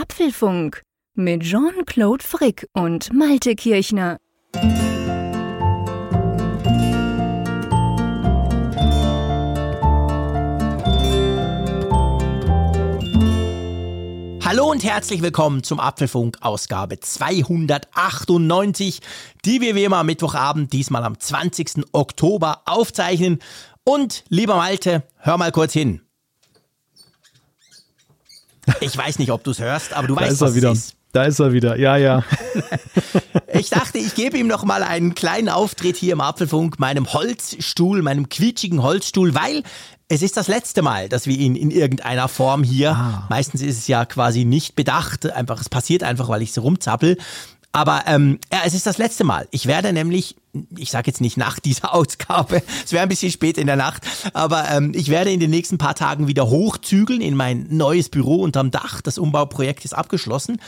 Apfelfunk mit Jean-Claude Frick und Malte Kirchner. Hallo und herzlich willkommen zum Apfelfunk Ausgabe 298, die wir wie immer am Mittwochabend, diesmal am 20. Oktober aufzeichnen. Und lieber Malte, hör mal kurz hin. Ich weiß nicht, ob du es hörst, aber du da weißt, ist was er wieder. es ist. Da ist er wieder. Ja, ja. Ich dachte, ich gebe ihm noch mal einen kleinen Auftritt hier im Apfelfunk, meinem Holzstuhl, meinem quietschigen Holzstuhl, weil es ist das letzte Mal, dass wir ihn in irgendeiner Form hier, Ah. meistens ist es ja quasi nicht bedacht, einfach, es passiert einfach, weil ich so rumzappel. Aber ähm, ja, es ist das letzte Mal. Ich werde nämlich, ich sage jetzt nicht nach dieser Ausgabe, es wäre ein bisschen spät in der Nacht, aber ähm, ich werde in den nächsten paar Tagen wieder hochzügeln in mein neues Büro unterm Dach. Das Umbauprojekt ist abgeschlossen.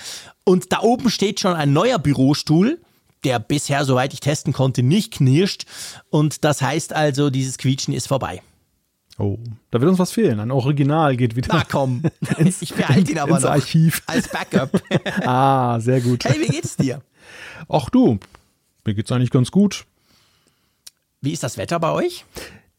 Und da oben steht schon ein neuer Bürostuhl der bisher, soweit ich testen konnte, nicht knirscht. Und das heißt also, dieses Quietschen ist vorbei. Oh, da wird uns was fehlen. Ein Original geht wieder Na komm, ich behalte ihn aber ins noch Archiv. als Backup. Ah, sehr gut. Hey, wie geht's dir? Ach du, mir geht's eigentlich ganz gut. Wie ist das Wetter bei euch?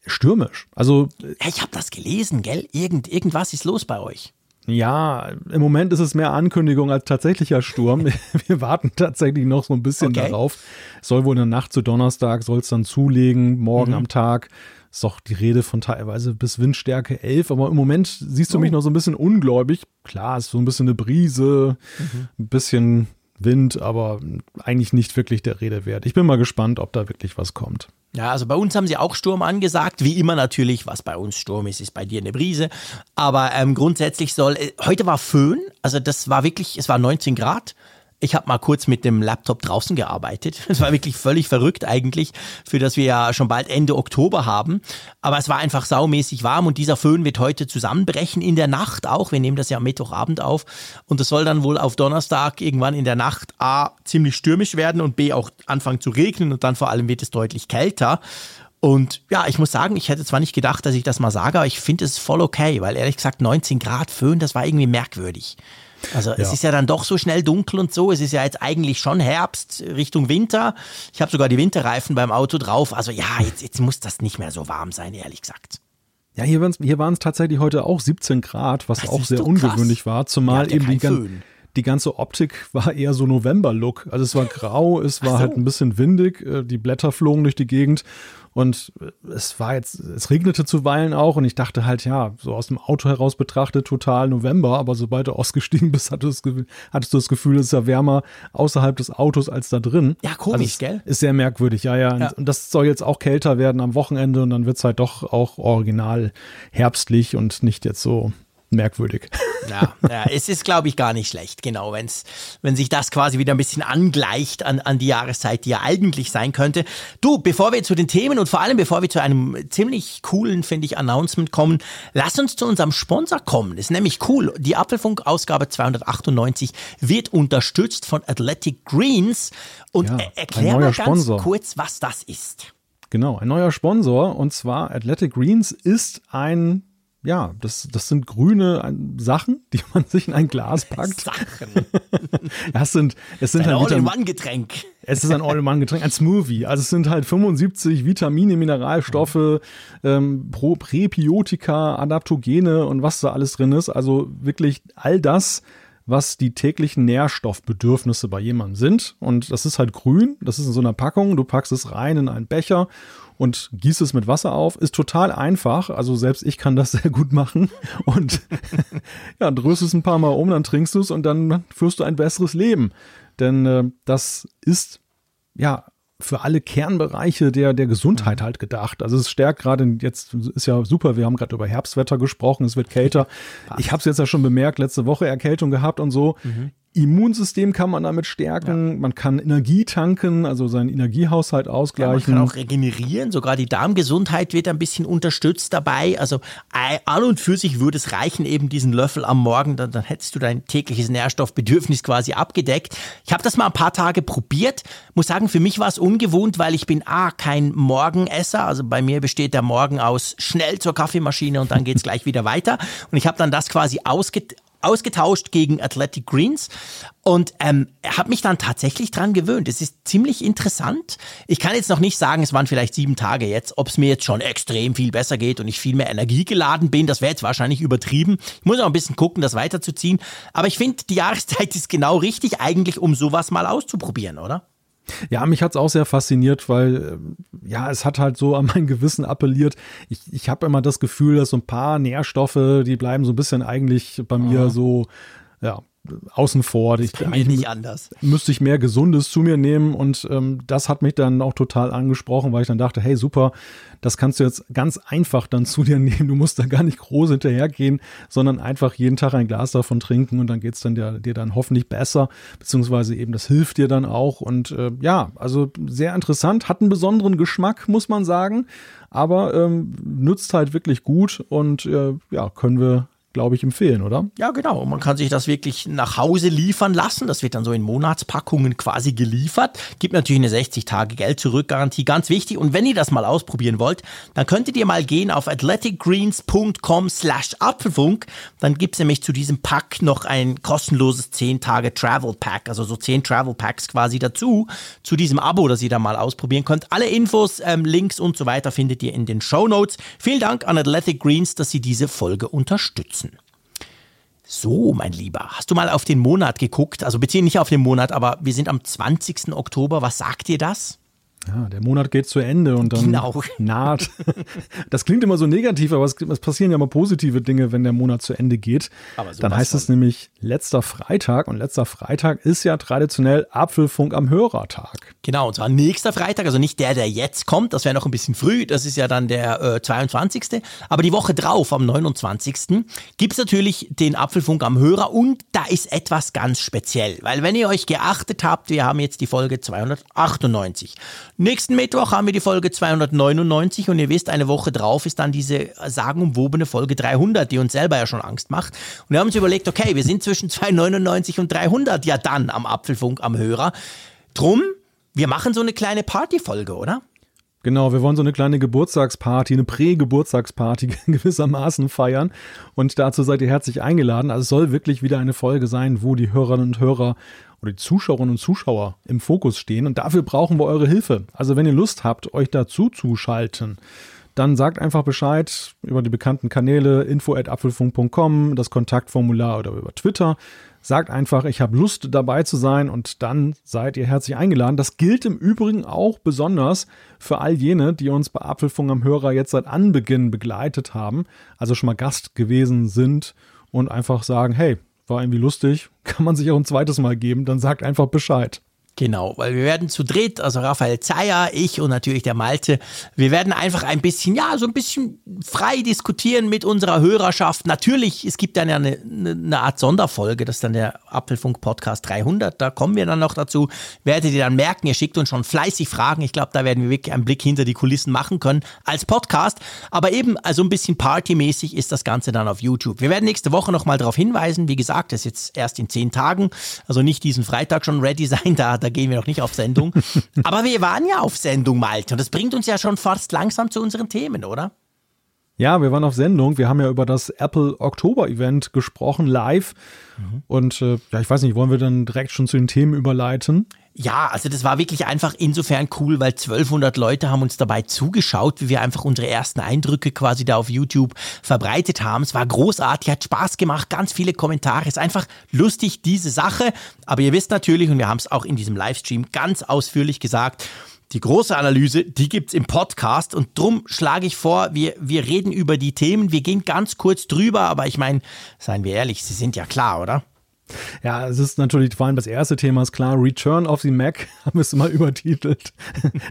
Stürmisch. Also Ja, ich habe das gelesen, gell? Irgend, irgendwas ist los bei euch. ja, im Moment ist es mehr Ankündigung als tatsächlicher Sturm. Wir warten tatsächlich noch so ein bisschen Okay. darauf. Es soll wohl in der Nacht zu Donnerstag, soll es dann zulegen, morgen Mhm. am Tag. Ist doch die Rede von teilweise bis Windstärke 11, aber im Moment siehst du Oh. mich noch so ein bisschen ungläubig. Klar, ist so ein bisschen eine Brise, Mhm. ein bisschen Wind, aber eigentlich nicht wirklich der Rede wert. Ich bin mal gespannt, ob da wirklich was kommt. Ja, also bei uns haben sie auch Sturm angesagt. Wie immer natürlich, was bei uns Sturm ist, ist bei dir eine Brise. Aber ähm, grundsätzlich soll, äh, heute war Föhn, also das war wirklich, es war 19 Grad. Ich habe mal kurz mit dem Laptop draußen gearbeitet. Es war wirklich völlig verrückt eigentlich, für das wir ja schon bald Ende Oktober haben. Aber es war einfach saumäßig warm und dieser Föhn wird heute zusammenbrechen in der Nacht auch. Wir nehmen das ja am Mittwochabend auf und es soll dann wohl auf Donnerstag irgendwann in der Nacht A ziemlich stürmisch werden und B auch anfangen zu regnen und dann vor allem wird es deutlich kälter. Und ja, ich muss sagen, ich hätte zwar nicht gedacht, dass ich das mal sage, aber ich finde es voll okay, weil ehrlich gesagt 19 Grad Föhn, das war irgendwie merkwürdig. Also es Ja. ist ja dann doch so schnell dunkel und so. Es ist ja jetzt eigentlich schon Herbst Richtung Winter. Ich habe sogar die Winterreifen beim Auto drauf. Also ja, jetzt, jetzt muss das nicht mehr so warm sein, ehrlich gesagt. Ja, hier waren es hier waren's tatsächlich heute auch 17 Grad, was Das auch sehr ungewöhnlich war, zumal eben die, keinen gan Föhn. Die ganze Optik war eher so November-Look. Also es war grau, es war halt ein bisschen windig, äh, die Blätter flogen durch die Gegend und äh, es war jetzt, es regnete zuweilen auch und ich dachte halt, ja, so aus dem Auto heraus betrachtet total November, aber sobald du ausgestiegen bist, hattest du das Gefühl, es ist ja wärmer außerhalb des Autos als da drin. Ja, komisch, also es gell? Ist sehr merkwürdig, ja, ja. Ja. Und, das soll jetzt auch kälter werden am Wochenende und dann wird's halt doch auch original herbstlich und nicht jetzt so merkwürdig. Ja, ja es ist, glaube ich, gar nicht schlecht, genau, wenn's, wenn sich das quasi wieder ein bisschen angleicht an, an die Jahreszeit, die ja eigentlich sein könnte. Du, bevor wir zu den Themen und vor allem bevor wir zu einem ziemlich coolen, finde ich, Announcement kommen, lass uns zu unserem Sponsor kommen. Das ist nämlich cool. Die Apfelfunk-Ausgabe 298 wird unterstützt von Athletic Greens. Und Ja, erklär mal ganz Sponsor. kurz, was das ist. Genau, ein neuer Sponsor und zwar Athletic Greens ist ein, ja, das, das sind grüne Sachen, die man sich in ein Glas packt. Sachen. Ja, es sind, es sind Ein halt All-in-One-Getränk. es ist ein All-in-One-Getränk, ein Smoothie. Also es sind halt 75 Vitamine, Mineralstoffe, ähm, Pro Präbiotika, Adaptogene und was da alles drin ist. Also wirklich all das, was die täglichen Nährstoffbedürfnisse bei jemandem sind. Und das ist halt grün, das ist in so einer Packung. Du packst es rein in einen Becher und gießt es mit Wasser auf. Ist total einfach. Also selbst ich kann das sehr gut machen. Und ja, dröst es ein paar Mal um, dann trinkst du es und dann führst du ein besseres Leben. Denn äh, das ist ja für alle Kernbereiche der, der Gesundheit halt gedacht. Also es stärkt gerade jetzt, ist ja super, wir haben gerade über Herbstwetter gesprochen, es wird kälter. Ich habe es jetzt ja schon bemerkt, letzte Woche Erkältung gehabt und so. Immunsystem kann man damit stärken, man kann Energie tanken, also seinen Energiehaushalt Ja, man ausgleichen. kann auch regenerieren, sogar die Darmgesundheit wird ein bisschen unterstützt dabei. Also äh, an und für sich würde es reichen, eben diesen Löffel am Morgen, dann, dann hättest du dein tägliches Nährstoffbedürfnis quasi abgedeckt. Ich habe das mal ein paar Tage probiert, muss sagen, für mich war es ungewohnt, weil ich bin A, kein Morgenesser, also bei mir besteht der Morgen aus schnell zur Kaffeemaschine und dann geht's gleich wieder weiter. Und ich habe dann das quasi ausge ausgetauscht gegen Athletic Greens und ähm, habe mich dann tatsächlich dran gewöhnt. Es ist ziemlich interessant. Ich kann jetzt noch nicht sagen, es waren vielleicht sieben Tage jetzt, ob es mir jetzt schon extrem viel besser geht und ich viel mehr Energie geladen bin. Das wäre jetzt wahrscheinlich übertrieben. Ich muss auch ein bisschen gucken, das weiterzuziehen. Aber ich finde, die Jahreszeit ist genau richtig eigentlich, um sowas mal auszuprobieren, oder? Ja, mich hat's auch sehr fasziniert, weil ja, es hat halt so an mein Gewissen appelliert. Ich, ich habe immer das Gefühl, dass so ein paar Nährstoffe, die bleiben so ein bisschen eigentlich bei mir so, ja, außen vor. Ich, eigentlich nicht anders. Müsste ich mehr Gesundes zu mir nehmen und ähm, das hat mich dann auch total angesprochen, weil ich dann dachte, hey super, das kannst du jetzt ganz einfach dann zu dir nehmen. Du musst da gar nicht groß hinterhergehen, sondern einfach jeden Tag ein Glas davon trinken und dann geht's dann dir, dir dann hoffentlich besser, beziehungsweise eben das hilft dir dann auch und äh, ja, also sehr interessant, hat einen besonderen Geschmack, muss man sagen, aber ähm, nützt halt wirklich gut und äh, ja, können wir glaube ich, empfehlen, oder? Ja, genau. Man kann sich das wirklich nach Hause liefern lassen. Das wird dann so in Monatspackungen quasi geliefert. Gibt natürlich eine 60 Tage Geld zurück Garantie, ganz wichtig. Und wenn ihr das mal ausprobieren wollt, dann könntet ihr mal gehen auf athleticgreens.com slash Apfelfunk. Dann gibt's nämlich zu diesem Pack noch ein kostenloses 10 Tage Travel Pack, also so 10 Travel Packs quasi dazu, zu diesem Abo, das ihr da mal ausprobieren könnt. Alle Infos, ähm, Links und so weiter findet ihr in den Show Notes. Vielen Dank an Athletic Greens, dass sie diese Folge unterstützen. So, mein Lieber, hast du mal auf den Monat geguckt? Also beziehen nicht auf den Monat, aber wir sind am 20. Oktober. Was sagt dir das? Ja, der Monat geht zu Ende und dann genau. naht. Das klingt immer so negativ, aber es, es, passieren ja mal positive Dinge, wenn der Monat zu Ende geht. Aber dann heißt es nämlich letzter Freitag und letzter Freitag ist ja traditionell Apfelfunk am Hörertag. Genau, und zwar nächster Freitag, also nicht der, der jetzt kommt, das wäre noch ein bisschen früh, das ist ja dann der äh, 22. Aber die Woche drauf, am 29. gibt es natürlich den Apfelfunk am Hörer und da ist etwas ganz speziell, weil wenn ihr euch geachtet habt, wir haben jetzt die Folge 298. Nächsten Mittwoch haben wir die Folge 299 und ihr wisst, eine Woche drauf ist dann diese sagenumwobene Folge 300, die uns selber ja schon Angst macht. Und wir haben uns überlegt, okay, wir sind zwischen 299 und 300 ja dann am Apfelfunk am Hörer. Drum, wir machen so eine kleine Partyfolge, oder? Genau, wir wollen so eine kleine Geburtstagsparty, eine Prä-Geburtstagsparty gewissermaßen feiern. Und dazu seid ihr herzlich eingeladen. Also es soll wirklich wieder eine Folge sein, wo die Hörerinnen und Hörer oder die Zuschauerinnen und Zuschauer im Fokus stehen. Und dafür brauchen wir eure Hilfe. Also wenn ihr Lust habt, euch dazu zu schalten, dann sagt einfach Bescheid über die bekannten Kanäle info@apfelfunk.com, das Kontaktformular oder über Twitter. Sagt einfach, ich habe Lust dabei zu sein und dann seid ihr herzlich eingeladen. Das gilt im Übrigen auch besonders für all jene, die uns bei Apfelfunk am Hörer jetzt seit Anbeginn begleitet haben, also schon mal Gast gewesen sind und einfach sagen, hey, war irgendwie lustig, kann man sich auch ein zweites Mal geben, dann sagt einfach Bescheid. Genau, weil wir werden zu dritt, also Raphael Zeyer, ich und natürlich der Malte, wir werden einfach ein bisschen, ja, so ein bisschen frei diskutieren mit unserer Hörerschaft. Natürlich, es gibt dann ja eine, eine Art Sonderfolge, das ist dann der Apfelfunk Podcast 300, da kommen wir dann noch dazu. Werdet ihr dann merken, ihr schickt uns schon fleißig Fragen. Ich glaube, da werden wir wirklich einen Blick hinter die Kulissen machen können als Podcast. Aber eben, also ein bisschen partymäßig ist das Ganze dann auf YouTube. Wir werden nächste Woche nochmal darauf hinweisen. Wie gesagt, das ist jetzt erst in zehn Tagen, also nicht diesen Freitag schon ready sein, da da gehen wir noch nicht auf Sendung. Aber wir waren ja auf Sendung, Malte. Und das bringt uns ja schon fast langsam zu unseren Themen, oder? Ja, wir waren auf Sendung. Wir haben ja über das Apple Oktober Event gesprochen, live. Mhm. Und äh, ja, ich weiß nicht, wollen wir dann direkt schon zu den Themen überleiten? Ja, also das war wirklich einfach insofern cool, weil 1200 Leute haben uns dabei zugeschaut, wie wir einfach unsere ersten Eindrücke quasi da auf YouTube verbreitet haben. Es war großartig, hat Spaß gemacht, ganz viele Kommentare. Es ist einfach lustig, diese Sache. Aber ihr wisst natürlich, und wir haben es auch in diesem Livestream ganz ausführlich gesagt, die große Analyse, die gibt's im Podcast und drum schlage ich vor, wir, wir reden über die Themen, wir gehen ganz kurz drüber, aber ich meine, seien wir ehrlich, sie sind ja klar, oder? Ja, es ist natürlich vor allem das erste Thema ist klar. Return of the Mac haben wir es mal übertitelt.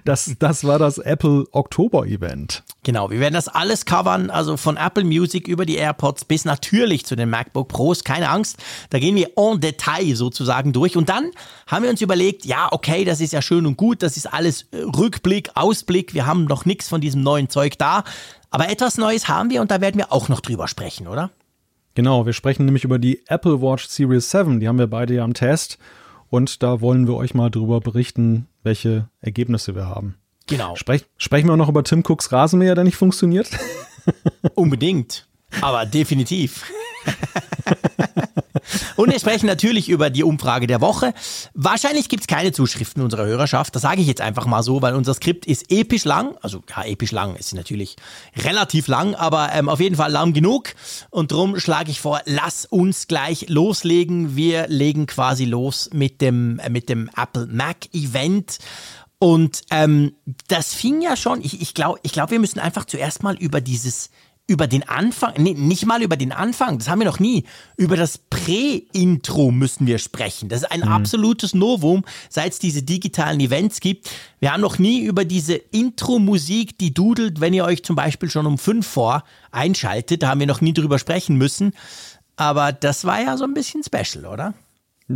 Das, das war das Apple Oktober Event. Genau, wir werden das alles covern, also von Apple Music über die AirPods bis natürlich zu den MacBook Pros. Keine Angst, da gehen wir en Detail sozusagen durch. Und dann haben wir uns überlegt, ja, okay, das ist ja schön und gut, das ist alles äh, Rückblick, Ausblick. Wir haben noch nichts von diesem neuen Zeug da. Aber etwas Neues haben wir und da werden wir auch noch drüber sprechen, oder? Genau, wir sprechen nämlich über die Apple Watch Series 7. Die haben wir beide ja am Test. Und da wollen wir euch mal drüber berichten, welche Ergebnisse wir haben. Genau. Sprech, sprechen wir auch noch über Tim Cooks Rasenmäher, der nicht funktioniert? Unbedingt. Aber definitiv. Und wir sprechen natürlich über die Umfrage der Woche. Wahrscheinlich gibt es keine Zuschriften unserer Hörerschaft. Das sage ich jetzt einfach mal so, weil unser Skript ist episch lang. Also ja, episch lang ist natürlich relativ lang, aber ähm, auf jeden Fall lang genug. Und darum schlage ich vor, lass uns gleich loslegen. Wir legen quasi los mit dem, äh, mit dem Apple Mac Event. Und ähm, das fing ja schon, ich, ich glaube, ich glaub, wir müssen einfach zuerst mal über dieses über den Anfang, nee, nicht mal über den Anfang, das haben wir noch nie. Über das Prä-Intro müssen wir sprechen. Das ist ein mhm. absolutes Novum, seit es diese digitalen Events gibt. Wir haben noch nie über diese Intro-Musik, die dudelt, wenn ihr euch zum Beispiel schon um fünf vor einschaltet. Da haben wir noch nie drüber sprechen müssen. Aber das war ja so ein bisschen special, oder?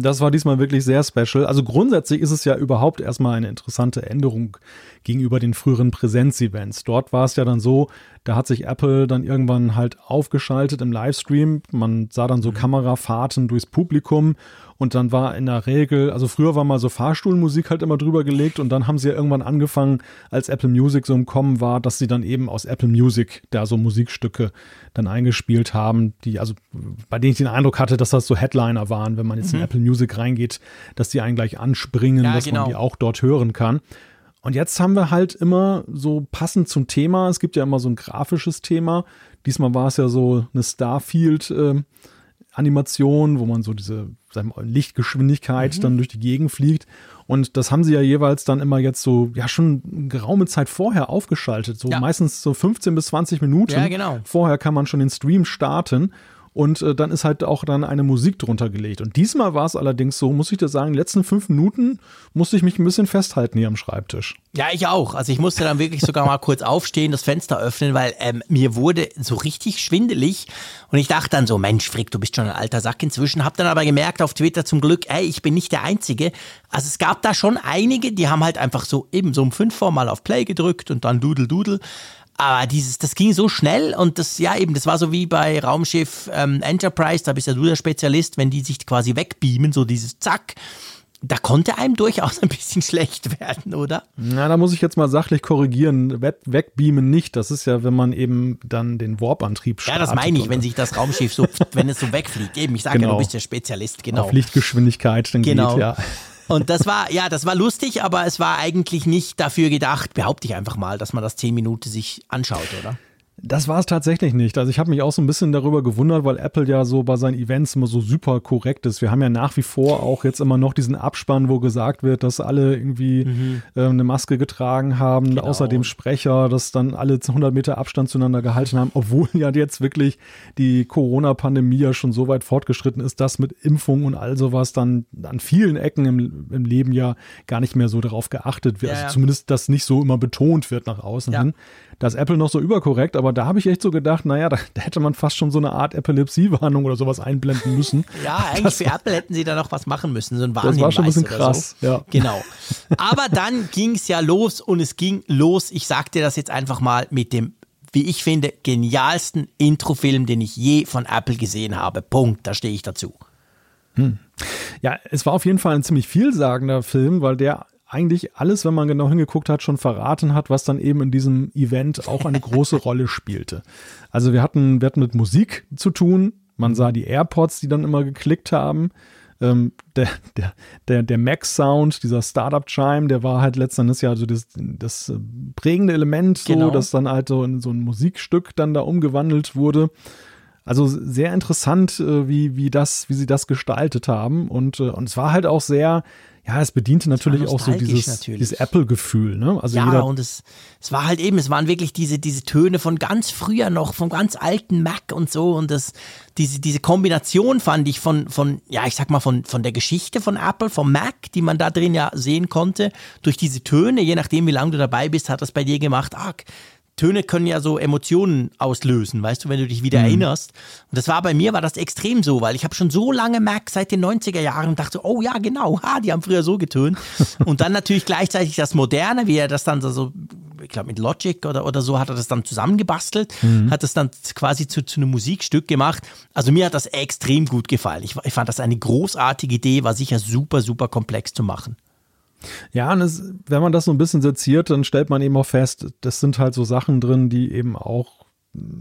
Das war diesmal wirklich sehr special. Also grundsätzlich ist es ja überhaupt erstmal eine interessante Änderung gegenüber den früheren Präsenz-Events. Dort war es ja dann so, da hat sich Apple dann irgendwann halt aufgeschaltet im Livestream. Man sah dann so mhm. Kamerafahrten durchs Publikum und dann war in der Regel, also früher war mal so Fahrstuhlmusik halt immer drüber gelegt und dann haben sie ja irgendwann angefangen, als Apple Music so im Kommen war, dass sie dann eben aus Apple Music da so Musikstücke dann eingespielt haben, die, also bei denen ich den Eindruck hatte, dass das so Headliner waren, wenn man jetzt mhm. in Apple Music reingeht, dass die einen gleich anspringen, ja, dass genau. man die auch dort hören kann. Und jetzt haben wir halt immer so passend zum Thema, es gibt ja immer so ein grafisches Thema. Diesmal war es ja so eine Starfield äh, Animation, wo man so diese Lichtgeschwindigkeit mhm. dann durch die Gegend fliegt. Und das haben sie ja jeweils dann immer jetzt so, ja, schon geraume Zeit vorher aufgeschaltet. So ja. meistens so 15 bis 20 Minuten. Ja, genau. Vorher kann man schon den Stream starten und äh, dann ist halt auch dann eine Musik drunter gelegt. Und diesmal war es allerdings so, muss ich dir sagen, die letzten fünf Minuten musste ich mich ein bisschen festhalten hier am Schreibtisch. Ja, ich auch. Also ich musste dann wirklich sogar mal kurz aufstehen, das Fenster öffnen, weil ähm, mir wurde so richtig schwindelig und ich dachte dann so, Mensch, Frick, du bist schon ein alter Sack inzwischen. Hab dann aber gemerkt auf Twitter zum Glück, ey, ich bin nicht der Einzige. Also es gab da schon einige, die haben halt einfach so eben so um fünf vor mal auf Play gedrückt und dann Dudel Dudel. Aber dieses, das ging so schnell und das, ja eben, das war so wie bei Raumschiff ähm, Enterprise, da bist ja du der Spezialist, wenn die sich quasi wegbeamen, so dieses Zack. Da konnte einem durchaus ein bisschen schlecht werden, oder? Na, da muss ich jetzt mal sachlich korrigieren. Wegbeamen nicht. Das ist ja, wenn man eben dann den Warp-Antrieb startet. Ja, das meine ich, wenn sich das Raumschiff so, wenn es so wegfliegt. Eben, ich sage genau. ja, du bist der Spezialist, genau. Auf Lichtgeschwindigkeit dann genau. geht, ja. Und das war, ja, das war lustig, aber es war eigentlich nicht dafür gedacht, behaupte ich einfach mal, dass man das zehn Minuten sich anschaut, oder? Das war es tatsächlich nicht. Also ich habe mich auch so ein bisschen darüber gewundert, weil Apple ja so bei seinen Events immer so super korrekt ist. Wir haben ja nach wie vor auch jetzt immer noch diesen Abspann, wo gesagt wird, dass alle irgendwie mhm. äh, eine Maske getragen haben, genau. außer dem Sprecher, dass dann alle 100 Meter Abstand zueinander gehalten haben, obwohl ja jetzt wirklich die Corona-Pandemie ja schon so weit fortgeschritten ist, dass mit Impfung und all sowas dann an vielen Ecken im, im Leben ja gar nicht mehr so darauf geachtet wird. Ja, also zumindest das nicht so immer betont wird nach außen ja. hin. Da ist Apple noch so überkorrekt, aber da habe ich echt so gedacht, naja, da, da hätte man fast schon so eine Art Epilepsie-Warnung oder sowas einblenden müssen. ja, eigentlich das für Apple hätten sie da noch was machen müssen, so ein Warnhinweis Das war schon ein bisschen krass, so. ja. Genau. Aber dann ging es ja los und es ging los, ich sag dir das jetzt einfach mal, mit dem wie ich finde, genialsten Introfilm, den ich je von Apple gesehen habe. Punkt, da stehe ich dazu. Hm. Ja, es war auf jeden Fall ein ziemlich vielsagender Film, weil der eigentlich alles, wenn man genau hingeguckt hat, schon verraten hat, was dann eben in diesem Event auch eine große Rolle spielte. Also wir hatten, wir hatten mit Musik zu tun. Man sah die AirPods, die dann immer geklickt haben. Ähm, der, der, der, der Mac-Sound, dieser Startup-Chime, der war halt letztendlich ja so das, das prägende Element, so, genau. dass dann halt so in so ein Musikstück dann da umgewandelt wurde. Also sehr interessant, äh, wie, wie das, wie sie das gestaltet haben. Und, äh, und es war halt auch sehr, ja, es bediente natürlich auch so dieses, dieses Apple-Gefühl, ne? Also ja, und es, es war halt eben, es waren wirklich diese, diese Töne von ganz früher noch, vom ganz alten Mac und so und das, diese, diese Kombination fand ich von, von, ja, ich sag mal, von, von der Geschichte von Apple, vom Mac, die man da drin ja sehen konnte, durch diese Töne, je nachdem, wie lange du dabei bist, hat das bei dir gemacht, ah, Töne können ja so Emotionen auslösen, weißt du, wenn du dich wieder mhm. erinnerst. Und das war bei mir, war das extrem so, weil ich habe schon so lange Mac seit den 90er Jahren und dachte, oh ja, genau, ha, die haben früher so getönt. und dann natürlich gleichzeitig das Moderne, wie er das dann so, ich glaube mit Logic oder, oder so hat er das dann zusammengebastelt, mhm. hat das dann quasi zu, zu einem Musikstück gemacht. Also mir hat das extrem gut gefallen. Ich, ich fand das eine großartige Idee, war sicher super, super komplex zu machen. Ja, und es, wenn man das so ein bisschen seziert, dann stellt man eben auch fest, das sind halt so Sachen drin, die eben auch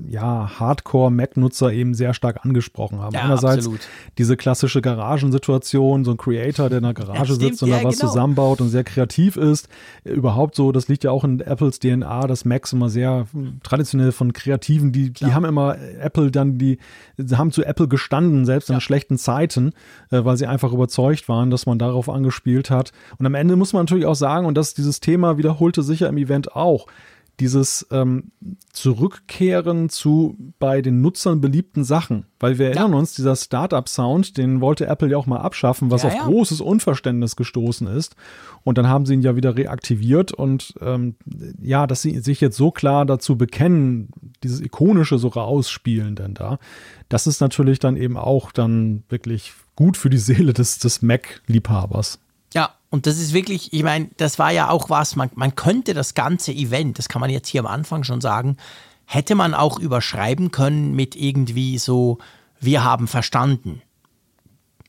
ja, Hardcore-Mac-Nutzer eben sehr stark angesprochen haben. Ja, Einerseits absolut. diese klassische Garagensituation, so ein Creator, der in der Garage Ja, sitzt und da ja, was genau. zusammenbaut und sehr kreativ ist. Überhaupt so, das liegt ja auch in Apples DNA, dass Macs immer sehr traditionell von Kreativen, die, die haben immer Apple dann, die sie haben zu Apple gestanden, selbst in schlechten Zeiten, äh, weil sie einfach überzeugt waren, dass man darauf angespielt hat. Und am Ende muss man natürlich auch sagen, und das dieses Thema wiederholte sich ja im Event auch, dieses ähm, Zurückkehren zu bei den Nutzern beliebten Sachen. Weil wir erinnern uns, dieser Startup-Sound, den wollte Apple ja auch mal abschaffen, was Ja, auf ja. großes Unverständnis gestoßen ist. Und dann haben sie ihn ja wieder reaktiviert und ähm, ja, dass sie sich jetzt so klar dazu bekennen, dieses Ikonische so rausspielen denn da, das ist natürlich dann eben auch dann wirklich gut für die Seele des, des Mac-Liebhabers. Ja, und das ist wirklich, ich meine, das war ja auch was, man, man könnte das ganze Event, das kann man jetzt hier am Anfang schon sagen, hätte man auch überschreiben können mit irgendwie so, wir haben verstanden.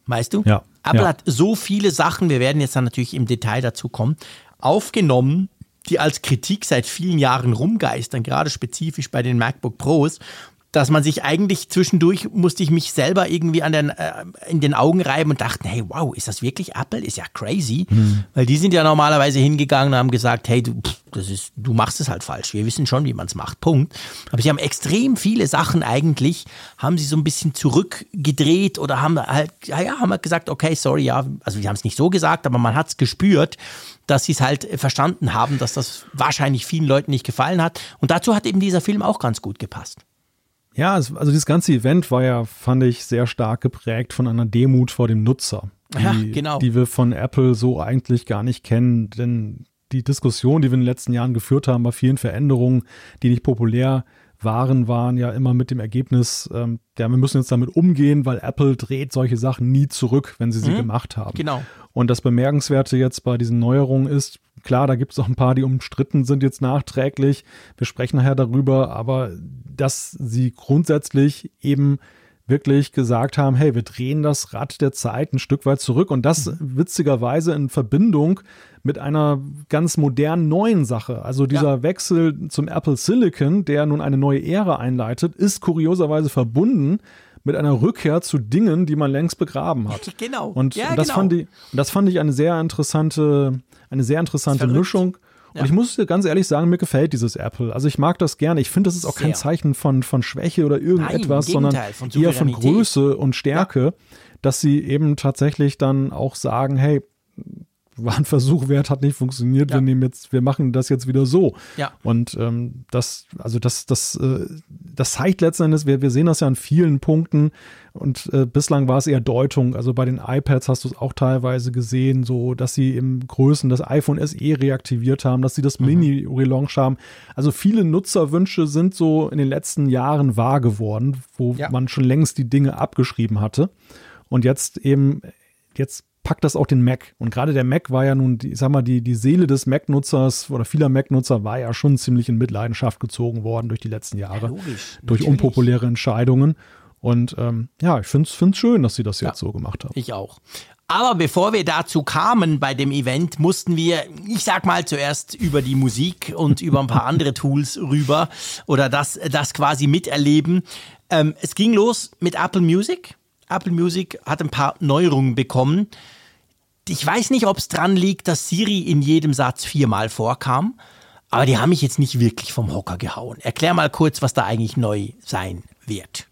Weißt du? Ja, Apple ja. hat so viele Sachen, wir werden jetzt dann natürlich im Detail dazu kommen, aufgenommen, die als Kritik seit vielen Jahren rumgeistern, gerade spezifisch bei den MacBook Pros, dass man sich eigentlich zwischendurch musste ich mich selber irgendwie an den, äh, in den Augen reiben und dachten, hey, wow, ist das wirklich Apple? Ist ja crazy. Weil die sind ja normalerweise hingegangen und haben gesagt, hey, du, pff, das ist, du machst es halt falsch. Wir wissen schon, wie man es macht. Punkt. Aber sie haben extrem viele Sachen eigentlich, haben sie so ein bisschen zurückgedreht oder haben halt, ja, ja, haben halt gesagt, okay, sorry, ja, also wir haben es nicht so gesagt, aber man hat es gespürt, dass sie es halt verstanden haben, dass das wahrscheinlich vielen Leuten nicht gefallen hat. Und dazu hat eben dieser Film auch ganz gut gepasst. Ja, also dieses ganze Event war ja, fand ich, sehr stark geprägt von einer Demut vor dem Nutzer, die, Ja, genau. die wir von Apple so eigentlich gar nicht kennen. Denn die Diskussion, die wir in den letzten Jahren geführt haben bei vielen Veränderungen, die nicht populär waren, waren ja immer mit dem Ergebnis, ähm, ja, wir müssen jetzt damit umgehen, weil Apple dreht solche Sachen nie zurück, wenn sie sie gemacht haben. Genau. Und das Bemerkenswerte jetzt bei diesen Neuerungen ist, klar, da gibt es auch ein paar, die umstritten sind jetzt nachträglich. Wir sprechen nachher darüber, aber dass sie grundsätzlich eben wirklich gesagt haben, hey, wir drehen das Rad der Zeit ein Stück weit zurück und das witzigerweise in Verbindung mit einer ganz modernen neuen Sache. Also dieser Wechsel zum Apple Silicon, der nun eine neue Ära einleitet, ist kurioserweise verbunden mit einer Rückkehr zu Dingen, die man längst begraben hat. Genau. Und, Ja, und das genau. fand ich, und das fand ich eine sehr interessante, eine sehr interessante. Mischung. Und Ja. ich muss dir ganz ehrlich sagen, mir gefällt dieses Apple. Also ich mag das gerne. Ich finde, das ist auch kein Sehr. Zeichen von, von Schwäche oder irgendetwas, Nein, sondern von eher von. Größe und Stärke, dass sie eben tatsächlich dann auch sagen, hey, war ein Versuch wert, hat nicht funktioniert, Ja. wir nehmen jetzt, wir machen das jetzt wieder so. Ja. Und ähm, das, also das, das, äh, das zeigt letzten Endes, wir, wir sehen das ja an vielen Punkten und äh, bislang war es eher Deutung. Also bei den iPads hast du es auch teilweise gesehen, so dass sie im Größen das iPhone SE reaktiviert haben, dass sie das Mhm. Mini relaunch haben. Also viele Nutzerwünsche sind so in den letzten Jahren wahr geworden, wo Ja. man schon längst die Dinge abgeschrieben hatte. Und jetzt eben, jetzt packt das auch den Mac. Und gerade der Mac war ja nun, die, ich sag mal, die, die Seele des Mac-Nutzers oder vieler Mac-Nutzer war ja schon ziemlich in Mitleidenschaft gezogen worden durch die letzten Jahre. logisch, durch natürlich. unpopuläre Entscheidungen. Und ähm, ja, ich finde es schön, dass sie das jetzt Ja. so gemacht haben. Ich auch. Aber bevor wir dazu kamen bei dem Event, mussten wir, ich sag mal zuerst über die Musik und über ein paar andere Tools rüber oder das, das quasi miterleben. Ähm, es ging los mit Apple Music. Apple Music hat ein paar Neuerungen bekommen. Ich weiß nicht, ob es dran liegt, dass Siri in jedem Satz viermal vorkam, aber die haben mich jetzt nicht wirklich vom Hocker gehauen. Erklär mal kurz, was da eigentlich neu sein wird.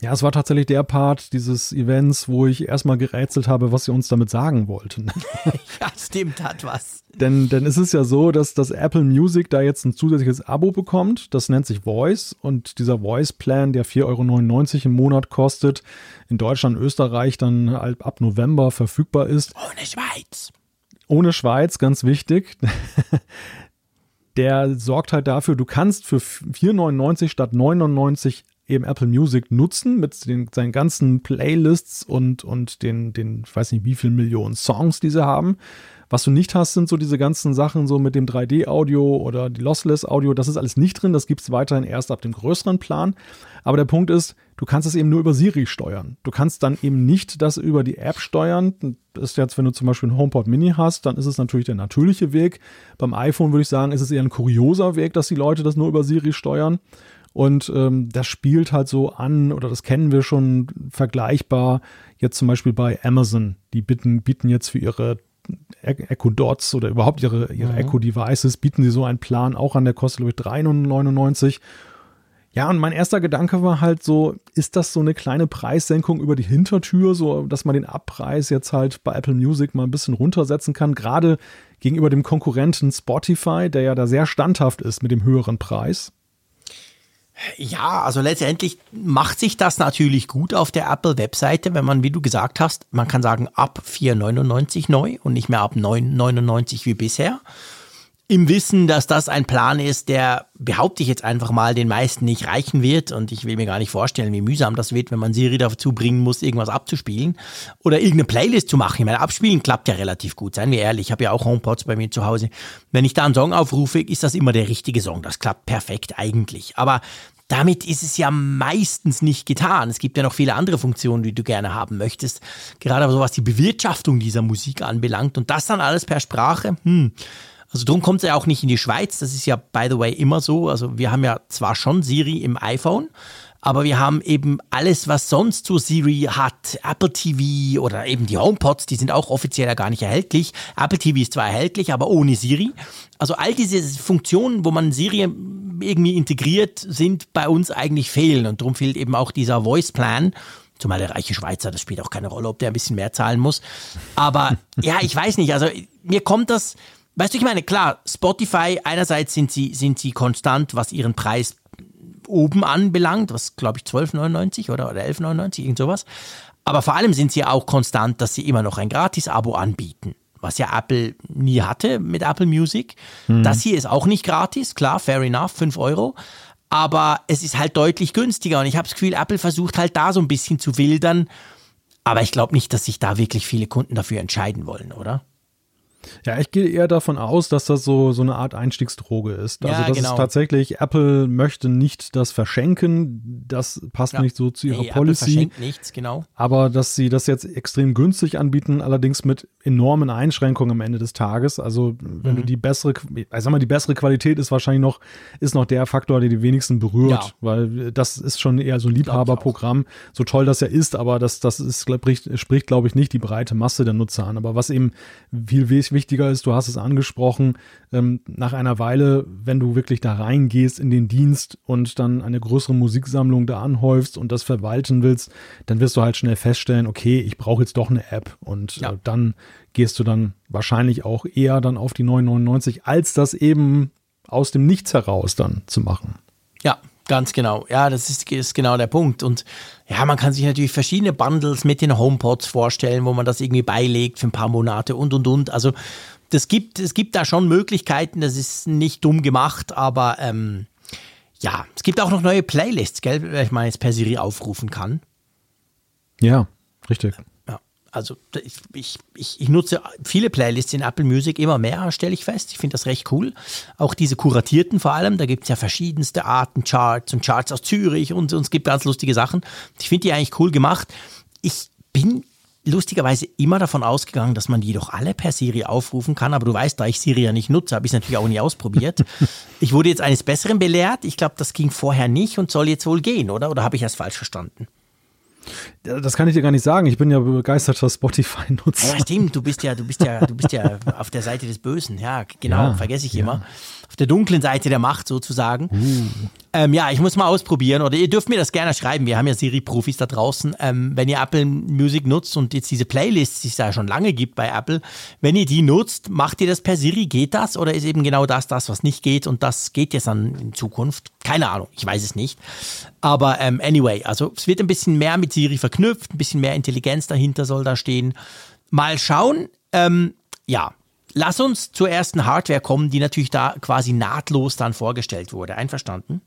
Ja, es war tatsächlich der Part dieses Events, wo ich erstmal gerätselt habe, was sie uns damit sagen wollten. Ja, stimmt, hat was. denn, denn es ist ja so, dass das Apple Music da jetzt ein zusätzliches Abo bekommt. Das nennt sich Voice. Und dieser Voice-Plan, der 4,99 Euro im Monat kostet, in Deutschland Österreich dann ab November verfügbar ist. Ohne Schweiz. ohne Schweiz, ganz wichtig. Der sorgt halt dafür, du kannst für 4,99 statt 9,99 eben Apple Music nutzen mit den, seinen ganzen Playlists und, und den, den, ich weiß nicht, wie viel Millionen Songs, die sie haben. Was du nicht hast, sind so diese ganzen Sachen so mit dem 3D-Audio oder die Lossless-Audio. Das ist alles nicht drin. Das gibt es weiterhin erst ab dem größeren Plan. Aber der Punkt ist, du kannst es eben nur über Siri steuern. Du kannst dann eben nicht das über die App steuern. Das ist jetzt, wenn du zum Beispiel einen HomePod Mini hast, dann ist es natürlich der natürliche Weg. Beim iPhone würde ich sagen, ist es eher ein kurioser Weg, dass die Leute das nur über Siri steuern. Und ähm, das spielt halt so an, oder das kennen wir schon vergleichbar, jetzt zum Beispiel bei Amazon. Die bieten, bieten jetzt für ihre Echo Dots oder überhaupt ihre, ihre mhm. Echo Devices, bieten sie so einen Plan auch an, der kostet, glaube ich, 3,99. Ja, und mein erster Gedanke war halt so, ist das so eine kleine Preissenkung über die Hintertür, so dass man den Abpreis jetzt halt bei Apple Music mal ein bisschen runtersetzen kann, gerade gegenüber dem Konkurrenten Spotify, der ja da sehr standhaft ist mit dem höheren Preis? Ja, also letztendlich macht sich das natürlich gut auf der Apple-Webseite, wenn man, wie du gesagt hast, man kann sagen ab 4,99 neu und nicht mehr ab 9,99 wie bisher. Im Wissen, dass das ein Plan ist, der, behaupte ich jetzt einfach mal, den meisten nicht reichen wird. Und ich will mir gar nicht vorstellen, wie mühsam das wird, wenn man Siri dazu bringen muss, irgendwas abzuspielen oder irgendeine Playlist zu machen. Ich meine, abspielen klappt ja relativ gut, seien wir ehrlich. Ich habe ja auch HomePods bei mir zu Hause. Wenn ich da einen Song aufrufe, ist das immer der richtige Song. Das klappt perfekt eigentlich. Aber damit ist es ja meistens nicht getan. Es gibt ja noch viele andere Funktionen, die du gerne haben möchtest. Gerade aber so was die Bewirtschaftung dieser Musik anbelangt. Und das dann alles per Sprache, hm. Also darum kommt es ja auch nicht in die Schweiz. Das ist ja, by the way, immer so. Also wir haben ja zwar schon Siri im iPhone, aber wir haben eben alles, was sonst so Siri hat, Apple TV oder eben die HomePods, die sind auch offiziell ja gar nicht erhältlich. Apple TV ist zwar erhältlich, aber ohne Siri. Also all diese Funktionen, wo man Siri irgendwie integriert, sind bei uns eigentlich fehlen und darum fehlt eben auch dieser Voice Plan. Zumal der reiche Schweizer, das spielt auch keine Rolle, ob der ein bisschen mehr zahlen muss. Aber ja, ich weiß nicht, also mir kommt das, weißt du, ich meine, klar, Spotify, einerseits sind sie, sind sie konstant, was ihren Preis oben anbelangt, was glaube ich 12,99 oder, oder 11,99, irgend sowas. Aber vor allem sind sie auch konstant, dass sie immer noch ein Gratis-Abo anbieten was ja Apple nie hatte mit Apple Music. Mhm. Das hier ist auch nicht gratis, klar, fair enough, 5 Euro. Aber es ist halt deutlich günstiger und ich habe das Gefühl, Apple versucht halt da so ein bisschen zu wildern. Aber ich glaube nicht, dass sich da wirklich viele Kunden dafür entscheiden wollen, oder? Ja, ich gehe eher davon aus, dass das so, so eine Art Einstiegsdroge ist. Also das genau. ist tatsächlich, Apple möchte nicht das verschenken, das passt ja. nicht so zu ihrer nee, Policy. Apple verschenkt nichts, genau. Aber dass sie das jetzt extrem günstig anbieten, allerdings mit enormen Einschränkungen am Ende des Tages. Also wenn mhm. du die bessere, ich sag mal, die bessere Qualität ist wahrscheinlich noch, ist noch der Faktor, der die wenigsten berührt, ja. weil das ist schon eher so ein Liebhaberprogramm. So toll das ja ist, aber das, das ist, spricht, spricht glaube ich, nicht die breite Masse der Nutzer an. Aber was eben viel wichtiger ist, du hast es angesprochen, ähm, nach einer Weile, wenn du wirklich da reingehst in den Dienst und dann eine größere Musiksammlung da anhäufst und das verwalten willst, dann wirst du halt schnell feststellen, okay, ich brauche jetzt doch eine App und ja. äh, dann gehst du dann wahrscheinlich auch eher dann auf die 999, als das eben aus dem Nichts heraus dann zu machen. Ganz genau. Ja, das ist, ist, genau der Punkt. Und ja, man kann sich natürlich verschiedene Bundles mit den HomePods vorstellen, wo man das irgendwie beilegt für ein paar Monate und und und. Also das gibt, es gibt da schon Möglichkeiten, das ist nicht dumm gemacht, aber ähm, ja, es gibt auch noch neue Playlists, gell, wenn man jetzt per Siri aufrufen kann. Ja, richtig. Also ich, ich, ich, nutze viele Playlists in Apple Music immer mehr, stelle ich fest. Ich finde das recht cool. Auch diese kuratierten vor allem, da gibt es ja verschiedenste Arten, Charts und Charts aus Zürich und, und es gibt ganz lustige Sachen. Ich finde die eigentlich cool gemacht. Ich bin lustigerweise immer davon ausgegangen, dass man die doch alle per Siri aufrufen kann. Aber du weißt, da ich Siri ja nicht nutze, habe ich es natürlich auch nie ausprobiert. ich wurde jetzt eines Besseren belehrt. Ich glaube, das ging vorher nicht und soll jetzt wohl gehen, oder? Oder habe ich das falsch verstanden? Das kann ich dir gar nicht sagen. Ich bin ja begeisterter Spotify-Nutzer. Ja, stimmt. Du bist ja, du bist ja, du bist ja auf der Seite des Bösen. Ja, genau. Ja, vergesse ich ja. immer auf der dunklen Seite der Macht sozusagen. Uh. Ähm, ja, ich muss mal ausprobieren oder ihr dürft mir das gerne schreiben. Wir haben ja Siri-Profis da draußen. Ähm, wenn ihr Apple Music nutzt und jetzt diese Playlists, die es ja schon lange gibt bei Apple, wenn ihr die nutzt, macht ihr das per Siri? Geht das oder ist eben genau das das, was nicht geht und das geht jetzt dann in Zukunft? Keine Ahnung, ich weiß es nicht. Aber ähm, anyway, also es wird ein bisschen mehr mit Siri verknüpft, ein bisschen mehr Intelligenz dahinter soll da stehen. Mal schauen. Ähm, ja, Lass uns zur ersten Hardware kommen, die natürlich da quasi nahtlos dann vorgestellt wurde. Einverstanden?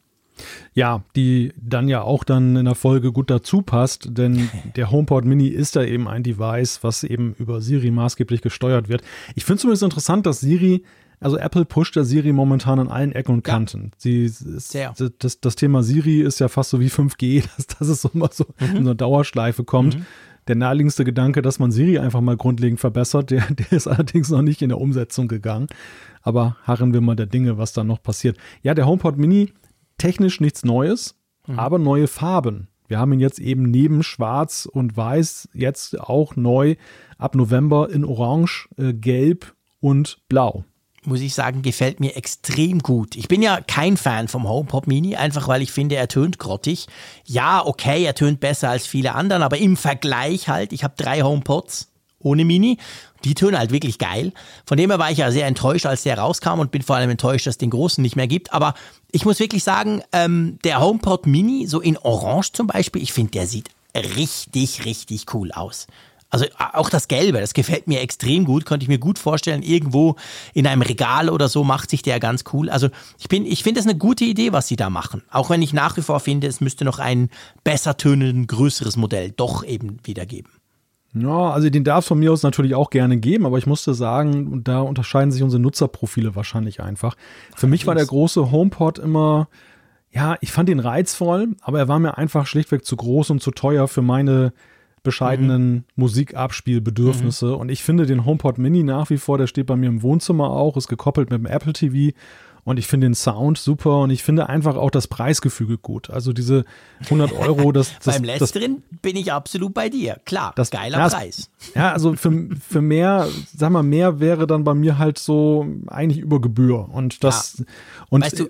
Ja, die dann ja auch dann in der Folge gut dazu passt, denn der HomePod Mini ist da eben ein Device, was eben über Siri maßgeblich gesteuert wird. Ich finde es zumindest interessant, dass Siri, also Apple pusht der Siri momentan an allen Ecken und Kanten. Ja. Sie, ist, das, das, Thema Siri ist ja fast so wie 5G, dass, dass es so immer so mhm. in so einer Dauerschleife kommt. Mhm der naheliegendste Gedanke, dass man Siri einfach mal grundlegend verbessert, der, der ist allerdings noch nicht in der Umsetzung gegangen. Aber harren wir mal der Dinge, was da noch passiert. Ja, der HomePod Mini technisch nichts Neues, mhm. aber neue Farben. Wir haben ihn jetzt eben neben Schwarz und Weiß jetzt auch neu ab November in Orange, äh, Gelb und Blau muss ich sagen, gefällt mir extrem gut. Ich bin ja kein Fan vom HomePod Mini, einfach weil ich finde, er tönt grottig. Ja, okay, er tönt besser als viele anderen, aber im Vergleich halt, ich habe drei HomePods ohne Mini. Die tönen halt wirklich geil. Von dem her war ich ja sehr enttäuscht, als der rauskam und bin vor allem enttäuscht, dass es den großen nicht mehr gibt. Aber ich muss wirklich sagen, ähm, der HomePod Mini, so in Orange zum Beispiel, ich finde, der sieht richtig, richtig cool aus. Also auch das Gelbe, das gefällt mir extrem gut, könnte ich mir gut vorstellen. Irgendwo in einem Regal oder so macht sich der ganz cool. Also ich bin, ich finde es eine gute Idee, was sie da machen. Auch wenn ich nach wie vor finde, es müsste noch ein besser tönenden, größeres Modell doch eben wieder geben. Ja, also den darf es von mir aus natürlich auch gerne geben, aber ich musste sagen, da unterscheiden sich unsere Nutzerprofile wahrscheinlich einfach. Für mich war der große HomePod immer, ja, ich fand ihn reizvoll, aber er war mir einfach schlichtweg zu groß und zu teuer für meine bescheidenen mhm. Musikabspielbedürfnisse. Mhm. Und ich finde den HomePod Mini nach wie vor, der steht bei mir im Wohnzimmer auch, ist gekoppelt mit dem Apple TV. Und ich finde den Sound super und ich finde einfach auch das Preisgefüge gut. Also diese 100 Euro, das, das Beim letzteren das, bin ich absolut bei dir. Klar, das geiler ja, Preis. Ja, also für, für mehr, sag mal, mehr wäre dann bei mir halt so eigentlich über Gebühr. Und das, ja. und weißt du,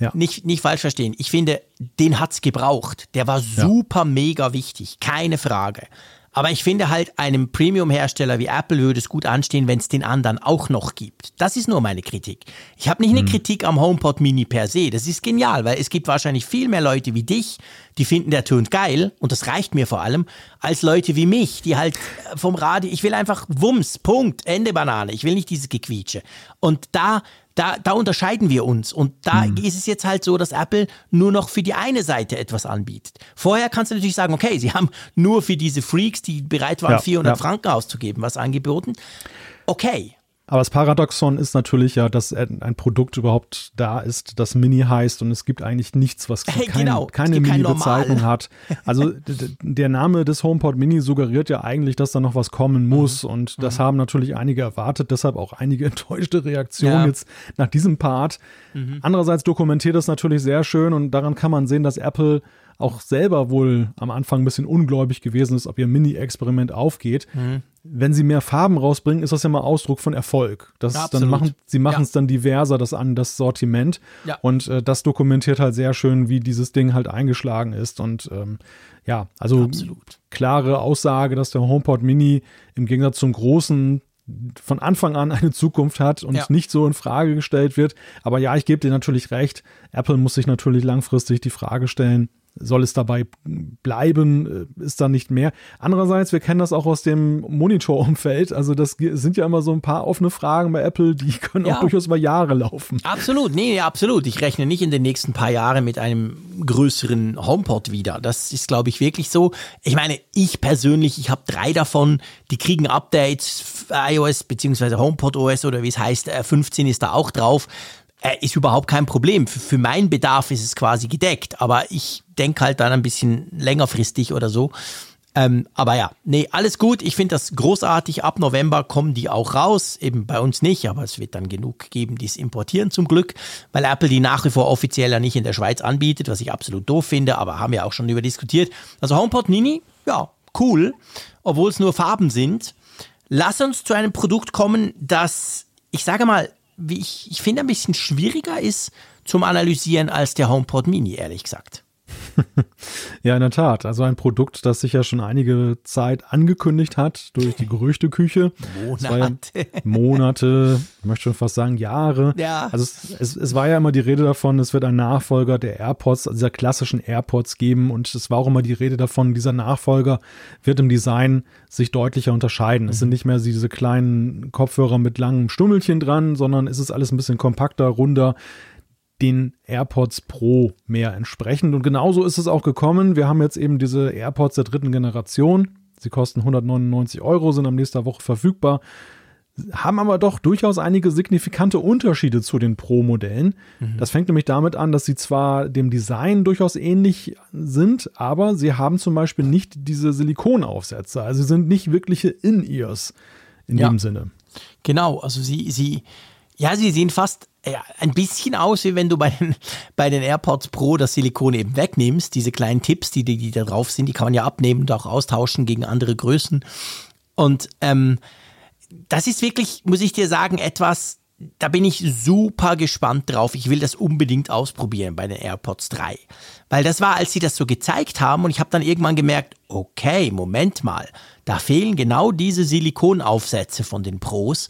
ja. Nicht, nicht falsch verstehen. Ich finde, den hat's gebraucht. Der war super ja. mega wichtig. Keine Frage. Aber ich finde halt, einem Premium-Hersteller wie Apple würde es gut anstehen, wenn es den anderen auch noch gibt. Das ist nur meine Kritik. Ich habe nicht eine hm. Kritik am HomePod Mini per se. Das ist genial, weil es gibt wahrscheinlich viel mehr Leute wie dich, die finden, der tönt geil und das reicht mir vor allem, als Leute wie mich, die halt vom Radio, ich will einfach Wumms, Punkt, Ende Banane. Ich will nicht dieses Gequietsche. Und da da, da unterscheiden wir uns. Und da mhm. ist es jetzt halt so, dass Apple nur noch für die eine Seite etwas anbietet. Vorher kannst du natürlich sagen, okay, sie haben nur für diese Freaks, die bereit waren, ja, 400 ja. Franken auszugeben, was angeboten. Okay, aber das Paradoxon ist natürlich ja, dass ein Produkt überhaupt da ist, das Mini heißt und es gibt eigentlich nichts, was kein, genau, keine Mini-Bezeichnung hat. Also der Name des HomePod Mini suggeriert ja eigentlich, dass da noch was kommen mhm. muss mhm. und das mhm. haben natürlich einige erwartet, deshalb auch einige enttäuschte Reaktionen ja. jetzt nach diesem Part. Mhm. Andererseits dokumentiert das natürlich sehr schön und daran kann man sehen, dass Apple auch selber wohl am Anfang ein bisschen ungläubig gewesen ist, ob ihr Mini-Experiment aufgeht. Mhm. Wenn sie mehr Farben rausbringen, ist das ja mal Ausdruck von Erfolg. Das, ja, dann machen, sie machen es ja. dann diverser, das an das Sortiment. Ja. Und äh, das dokumentiert halt sehr schön, wie dieses Ding halt eingeschlagen ist. Und ähm, ja, also absolut. klare Aussage, dass der HomePod Mini im Gegensatz zum großen von Anfang an eine Zukunft hat und ja. nicht so in Frage gestellt wird. Aber ja, ich gebe dir natürlich recht. Apple muss sich natürlich langfristig die Frage stellen, soll es dabei bleiben, äh, ist da nicht mehr. Andererseits, wir kennen das auch aus dem Monitorumfeld. Also das sind ja immer so ein paar offene Fragen bei Apple, die können ja. auch durchaus über Jahre laufen. Absolut, nee, absolut. Ich rechne nicht in den nächsten paar Jahren mit einem größeren HomePod wieder. Das ist, glaube ich, wirklich so. Ich meine, ich persönlich, ich habe drei davon, die kriegen Updates, iOS bzw. HomePod OS oder wie es heißt, 15 äh, ist da auch drauf äh, ist überhaupt kein Problem. Für, für meinen Bedarf ist es quasi gedeckt, aber ich denke halt dann ein bisschen längerfristig oder so. Ähm, aber ja, nee, alles gut. Ich finde das großartig. Ab November kommen die auch raus. Eben bei uns nicht, aber es wird dann genug geben, die es importieren zum Glück, weil Apple die nach wie vor offiziell ja nicht in der Schweiz anbietet, was ich absolut doof finde, aber haben wir auch schon über diskutiert. Also HomePod Mini, ja, cool, obwohl es nur Farben sind. Lass uns zu einem Produkt kommen, das, ich sage mal, wie ich, ich finde, ein bisschen schwieriger ist zum Analysieren als der HomePod Mini, ehrlich gesagt. ja, in der Tat. Also ein Produkt, das sich ja schon einige Zeit angekündigt hat durch die Gerüchteküche. Monate. Ja Monate, ich möchte schon fast sagen Jahre. Ja. Also es, es, es, war ja immer die Rede davon, es wird ein Nachfolger der AirPods, also dieser klassischen AirPods geben und es war auch immer die Rede davon, dieser Nachfolger wird im Design sich deutlicher unterscheiden. Mhm. Es sind nicht mehr diese kleinen Kopfhörer mit langem Stummelchen dran, sondern es ist alles ein bisschen kompakter, runder den AirPods Pro mehr entsprechend. Und genauso ist es auch gekommen. Wir haben jetzt eben diese AirPods der dritten Generation. Sie kosten 199 Euro, sind am nächsten Woche verfügbar. Haben aber doch durchaus einige signifikante Unterschiede zu den Pro-Modellen. Mhm. Das fängt nämlich damit an, dass sie zwar dem Design durchaus ähnlich sind, aber sie haben zum Beispiel nicht diese Silikonaufsätze. Also sie sind nicht wirkliche In-Ears in ja. dem Sinne. Genau, also sie, sie, ja, sie sehen fast ein bisschen aus, wie wenn du bei den, bei den AirPods Pro das Silikon eben wegnimmst. Diese kleinen Tipps, die, die da drauf sind, die kann man ja abnehmen und auch austauschen gegen andere Größen. Und ähm, das ist wirklich, muss ich dir sagen, etwas, da bin ich super gespannt drauf. Ich will das unbedingt ausprobieren bei den AirPods 3. Weil das war, als sie das so gezeigt haben und ich habe dann irgendwann gemerkt, okay, Moment mal, da fehlen genau diese Silikonaufsätze von den Pros.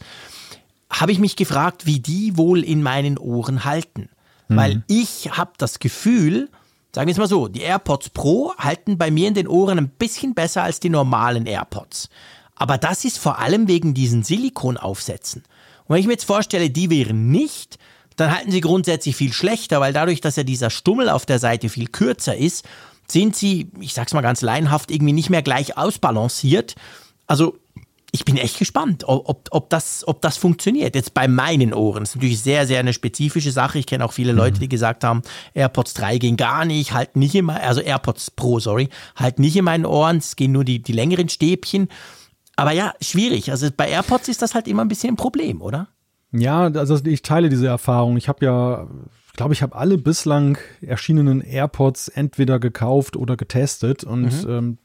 Habe ich mich gefragt, wie die wohl in meinen Ohren halten. Mhm. Weil ich habe das Gefühl, sagen wir es mal so, die AirPods Pro halten bei mir in den Ohren ein bisschen besser als die normalen AirPods. Aber das ist vor allem wegen diesen Silikonaufsätzen. Und wenn ich mir jetzt vorstelle, die wären nicht, dann halten sie grundsätzlich viel schlechter, weil dadurch, dass ja dieser Stummel auf der Seite viel kürzer ist, sind sie, ich sag's mal ganz laienhaft, irgendwie nicht mehr gleich ausbalanciert. Also ich bin echt gespannt, ob, ob, das, ob das funktioniert. Jetzt bei meinen Ohren. Das ist natürlich sehr, sehr eine spezifische Sache. Ich kenne auch viele Leute, die gesagt haben, AirPods 3 gehen gar nicht, halt nicht immer, also AirPods Pro, sorry, halt nicht in meinen Ohren, es gehen nur die, die längeren Stäbchen. Aber ja, schwierig. Also bei AirPods ist das halt immer ein bisschen ein Problem, oder? Ja, also ich teile diese Erfahrung. Ich habe ja, glaube, ich habe alle bislang erschienenen AirPods entweder gekauft oder getestet. Und mhm. ähm,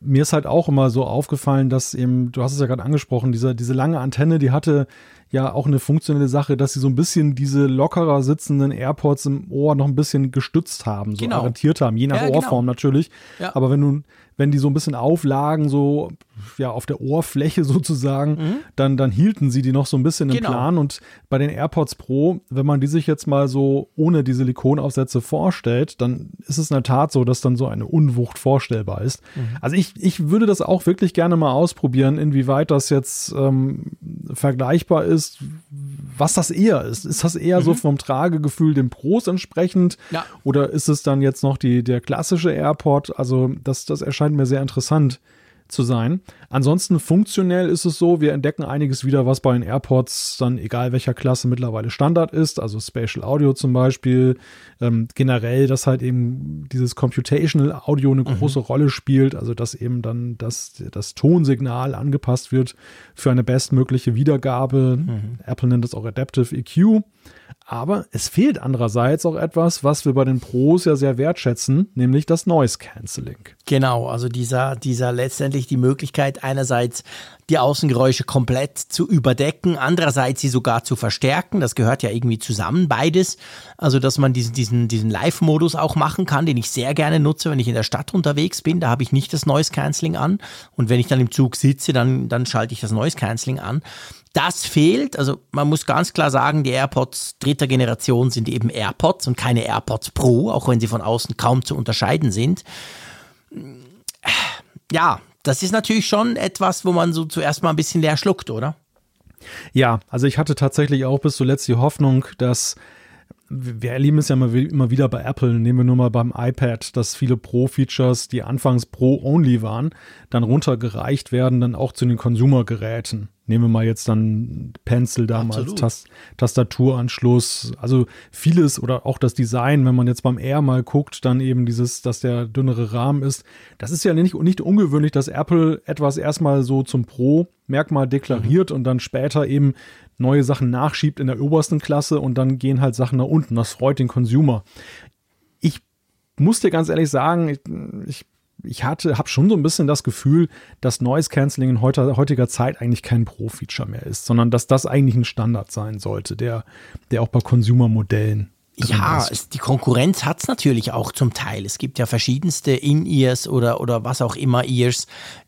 mir ist halt auch immer so aufgefallen, dass eben, du hast es ja gerade angesprochen, diese, diese lange Antenne, die hatte ja auch eine funktionelle Sache, dass sie so ein bisschen diese lockerer sitzenden AirPods im Ohr noch ein bisschen gestützt haben, so genau. arretiert haben, je nach ja, Ohrform genau. natürlich. Ja. Aber wenn du wenn die so ein bisschen auflagen, so ja auf der Ohrfläche sozusagen, mhm. dann, dann hielten sie die noch so ein bisschen genau. im Plan. Und bei den AirPods Pro, wenn man die sich jetzt mal so ohne die Silikonaufsätze vorstellt, dann ist es in der Tat so, dass dann so eine Unwucht vorstellbar ist. Mhm. Also ich, ich würde das auch wirklich gerne mal ausprobieren, inwieweit das jetzt ähm, vergleichbar ist, was das eher ist. Ist das eher mhm. so vom Tragegefühl dem Pros entsprechend? Ja. Oder ist es dann jetzt noch die, der klassische AirPod? Also das, das erscheint scheint mir sehr interessant zu sein. Ansonsten funktionell ist es so, wir entdecken einiges wieder, was bei den AirPods dann egal welcher Klasse mittlerweile Standard ist, also Spatial Audio zum Beispiel, ähm, generell, dass halt eben dieses Computational Audio eine mhm. große Rolle spielt, also dass eben dann das, das Tonsignal angepasst wird für eine bestmögliche Wiedergabe. Mhm. Apple nennt das auch Adaptive EQ. Aber es fehlt andererseits auch etwas, was wir bei den Pros ja sehr wertschätzen, nämlich das Noise Cancelling. Genau, also dieser, dieser letztendlich die Möglichkeit, einerseits die Außengeräusche komplett zu überdecken, andererseits sie sogar zu verstärken. Das gehört ja irgendwie zusammen, beides. Also, dass man diesen, diesen, diesen Live-Modus auch machen kann, den ich sehr gerne nutze, wenn ich in der Stadt unterwegs bin. Da habe ich nicht das Noise Cancelling an. Und wenn ich dann im Zug sitze, dann, dann schalte ich das Noise Cancelling an. Das fehlt. Also man muss ganz klar sagen, die AirPods dritter Generation sind eben AirPods und keine AirPods Pro, auch wenn sie von außen kaum zu unterscheiden sind. Ja, das ist natürlich schon etwas, wo man so zuerst mal ein bisschen leer schluckt, oder? Ja, also ich hatte tatsächlich auch bis zuletzt die Hoffnung, dass wir erleben es ja immer wieder bei Apple, nehmen wir nur mal beim iPad, dass viele Pro-Features, die anfangs Pro-Only waren, dann runtergereicht werden, dann auch zu den Consumer-Geräten. Nehmen wir mal jetzt dann Pencil damals, Tast Tastaturanschluss, also vieles oder auch das Design, wenn man jetzt beim Air mal guckt, dann eben dieses, dass der dünnere Rahmen ist. Das ist ja nicht, nicht ungewöhnlich, dass Apple etwas erstmal so zum Pro-Merkmal deklariert mhm. und dann später eben neue Sachen nachschiebt in der obersten Klasse und dann gehen halt Sachen nach unten. Das freut den Consumer. Ich muss dir ganz ehrlich sagen, ich, ich hatte, habe schon so ein bisschen das Gefühl, dass Noise Cancelling in heutiger, heutiger Zeit eigentlich kein Pro-Feature mehr ist, sondern dass das eigentlich ein Standard sein sollte, der, der auch bei Consumer-Modellen ja, es, die Konkurrenz hat's natürlich auch zum Teil. Es gibt ja verschiedenste In-Ears oder, oder was auch immer Ears,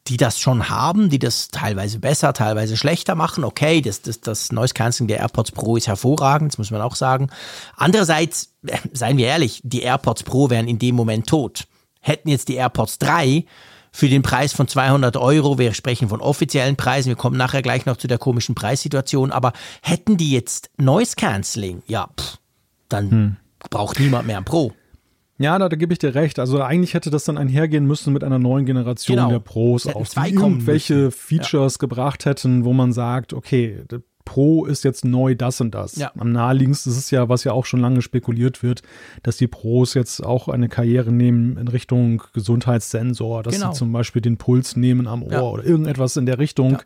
die das schon haben, die das teilweise besser, teilweise schlechter machen. Okay, das, das, das Noise Cancelling der AirPods Pro ist hervorragend, das muss man auch sagen. Andererseits, äh, seien wir ehrlich, die AirPods Pro wären in dem Moment tot hätten jetzt die AirPods 3 für den Preis von 200 Euro, wir sprechen von offiziellen Preisen, wir kommen nachher gleich noch zu der komischen Preissituation, aber hätten die jetzt Noise Cancelling, ja, pff, dann hm. braucht niemand mehr ein Pro. Ja, da, da gebe ich dir recht. Also eigentlich hätte das dann einhergehen müssen mit einer neuen Generation genau. der Pros, aus die irgendwelche Features ja. gebracht hätten, wo man sagt, okay, Pro ist jetzt neu das und das. Ja. Am naheliegendsten ist es ja, was ja auch schon lange spekuliert wird, dass die Pros jetzt auch eine Karriere nehmen in Richtung Gesundheitssensor, dass genau. sie zum Beispiel den Puls nehmen am Ohr ja. oder irgendetwas in der Richtung. Ja.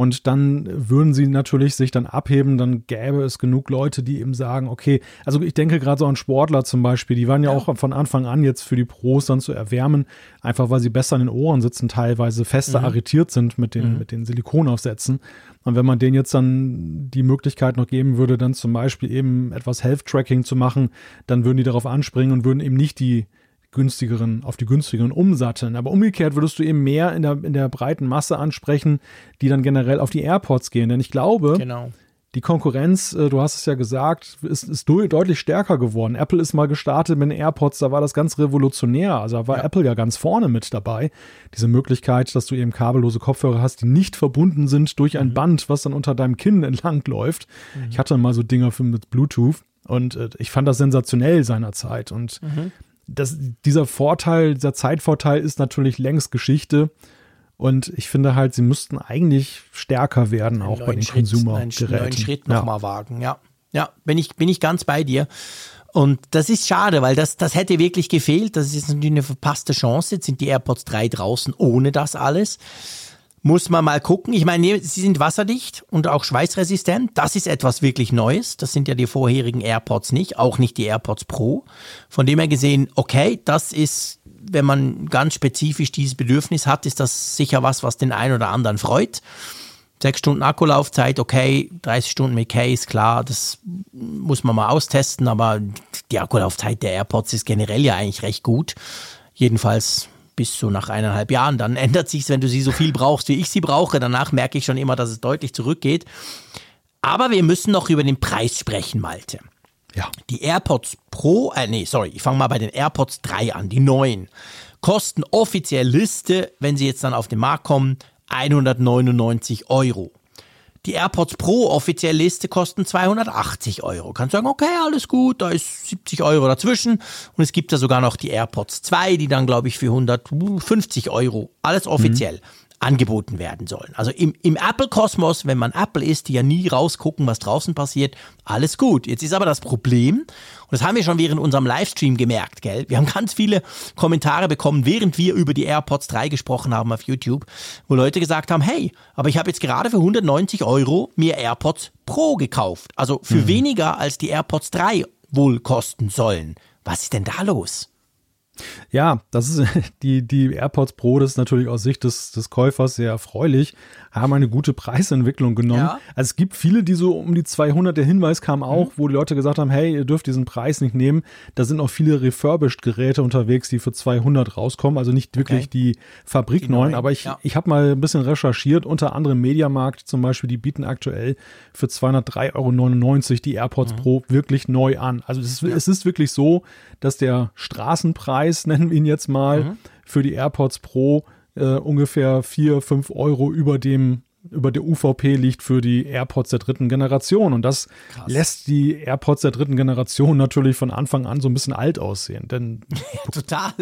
Und dann würden sie natürlich sich dann abheben, dann gäbe es genug Leute, die eben sagen, okay, also ich denke gerade so an Sportler zum Beispiel, die waren ja, ja, auch von Anfang an jetzt für die Pros dann zu erwärmen, einfach weil sie besser in den Ohren sitzen, teilweise fester mhm. arretiert sind mit den, mhm. mit den Silikonaufsätzen. Und wenn man denen jetzt dann die Möglichkeit noch geben würde, dann zum Beispiel eben etwas Health-Tracking zu machen, dann würden die darauf anspringen und würden eben nicht die günstigeren, auf die günstigeren umsatteln. Aber umgekehrt würdest du eben mehr in der, in der breiten Masse ansprechen, die dann generell auf die AirPods gehen. Denn ich glaube, genau. die Konkurrenz, äh, du hast es ja gesagt, ist, ist deutlich stärker geworden. Apple ist mal gestartet mit den AirPods, da war das ganz revolutionär. Also da war ja. Apple ja ganz vorne mit dabei. Diese Möglichkeit, dass du eben kabellose Kopfhörer hast, die nicht verbunden sind durch ein mhm. Band, was dann unter deinem Kinn entlang läuft. Mhm. Ich hatte mal so Dinger für, mit Bluetooth und äh, ich fand das sensationell seinerzeit. Und mhm das, dieser Vorteil, dieser Zeitvorteil ist natürlich längst Geschichte. Und ich finde halt, sie müssten eigentlich stärker werden, auch bei den Konsumergeräten. Einen neuen Schritt nochmal ja. wagen, ja. Ja, bin ich, bin ich ganz bei dir. Und das ist schade, weil das, das hätte wirklich gefehlt. Das ist natürlich eine verpasste Chance. Jetzt sind die AirPods 3 draußen ohne das alles muss man mal gucken. Ich meine, sie sind wasserdicht und auch schweißresistent. Das ist etwas wirklich Neues. Das sind ja die vorherigen AirPods nicht, auch nicht die AirPods Pro. Von dem her gesehen, okay, das ist, wenn man ganz spezifisch dieses Bedürfnis hat, ist das sicher was, was den einen oder anderen freut. Sechs Stunden Akkulaufzeit, okay, 30 Stunden mit Case, klar, das muss man mal austesten, aber die Akkulaufzeit der AirPods ist generell ja eigentlich recht gut. Jedenfalls bis so nach eineinhalb Jahren. Dann ändert sich wenn du sie so viel brauchst, wie ich sie brauche. Danach merke ich schon immer, dass es deutlich zurückgeht. Aber wir müssen noch über den Preis sprechen, Malte. Ja. Die AirPods Pro, äh, nee, sorry, ich fange mal bei den AirPods 3 an, die neuen. Kosten offiziell Liste, wenn sie jetzt dann auf den Markt kommen, 199 Euro. Die AirPods Pro offizielle Liste kosten 280 Euro. Kannst sagen, okay, alles gut, da ist 70 Euro dazwischen. Und es gibt ja sogar noch die AirPods 2, die dann, glaube ich, für 150 Euro, alles offiziell. Mhm angeboten werden sollen. Also im, im Apple-Kosmos, wenn man Apple ist, die ja nie rausgucken, was draußen passiert, alles gut. Jetzt ist aber das Problem, und das haben wir schon während unserem Livestream gemerkt, gell? Wir haben ganz viele Kommentare bekommen, während wir über die AirPods 3 gesprochen haben auf YouTube, wo Leute gesagt haben, hey, aber ich habe jetzt gerade für 190 Euro mir AirPods Pro gekauft. Also für mhm. weniger als die AirPods 3 wohl kosten sollen. Was ist denn da los? Ja, das ist die, die AirPods Pro, das ist natürlich aus Sicht des, des Käufers sehr erfreulich, haben eine gute Preisentwicklung genommen. Ja. Also es gibt viele, die so um die 200, der Hinweis kam auch, mhm. wo die Leute gesagt haben, hey, ihr dürft diesen Preis nicht nehmen. Da sind auch viele refurbished Geräte unterwegs, die für 200 rauskommen, also nicht wirklich okay. die Fabrikneuen, aber ich, ja. ich habe mal ein bisschen recherchiert, unter anderem Mediamarkt zum Beispiel, die bieten aktuell für 203,99 Euro die AirPods mhm. Pro wirklich neu an. Also es ist, ja. es ist wirklich so, dass der Straßenpreis, nennen wir ihn jetzt mal, mhm. für die AirPods Pro äh, ungefähr 4, 5 Euro über dem über der UVP liegt für die AirPods der dritten Generation. Und das Krass. lässt die AirPods der dritten Generation natürlich von Anfang an so ein bisschen alt aussehen. Denn total.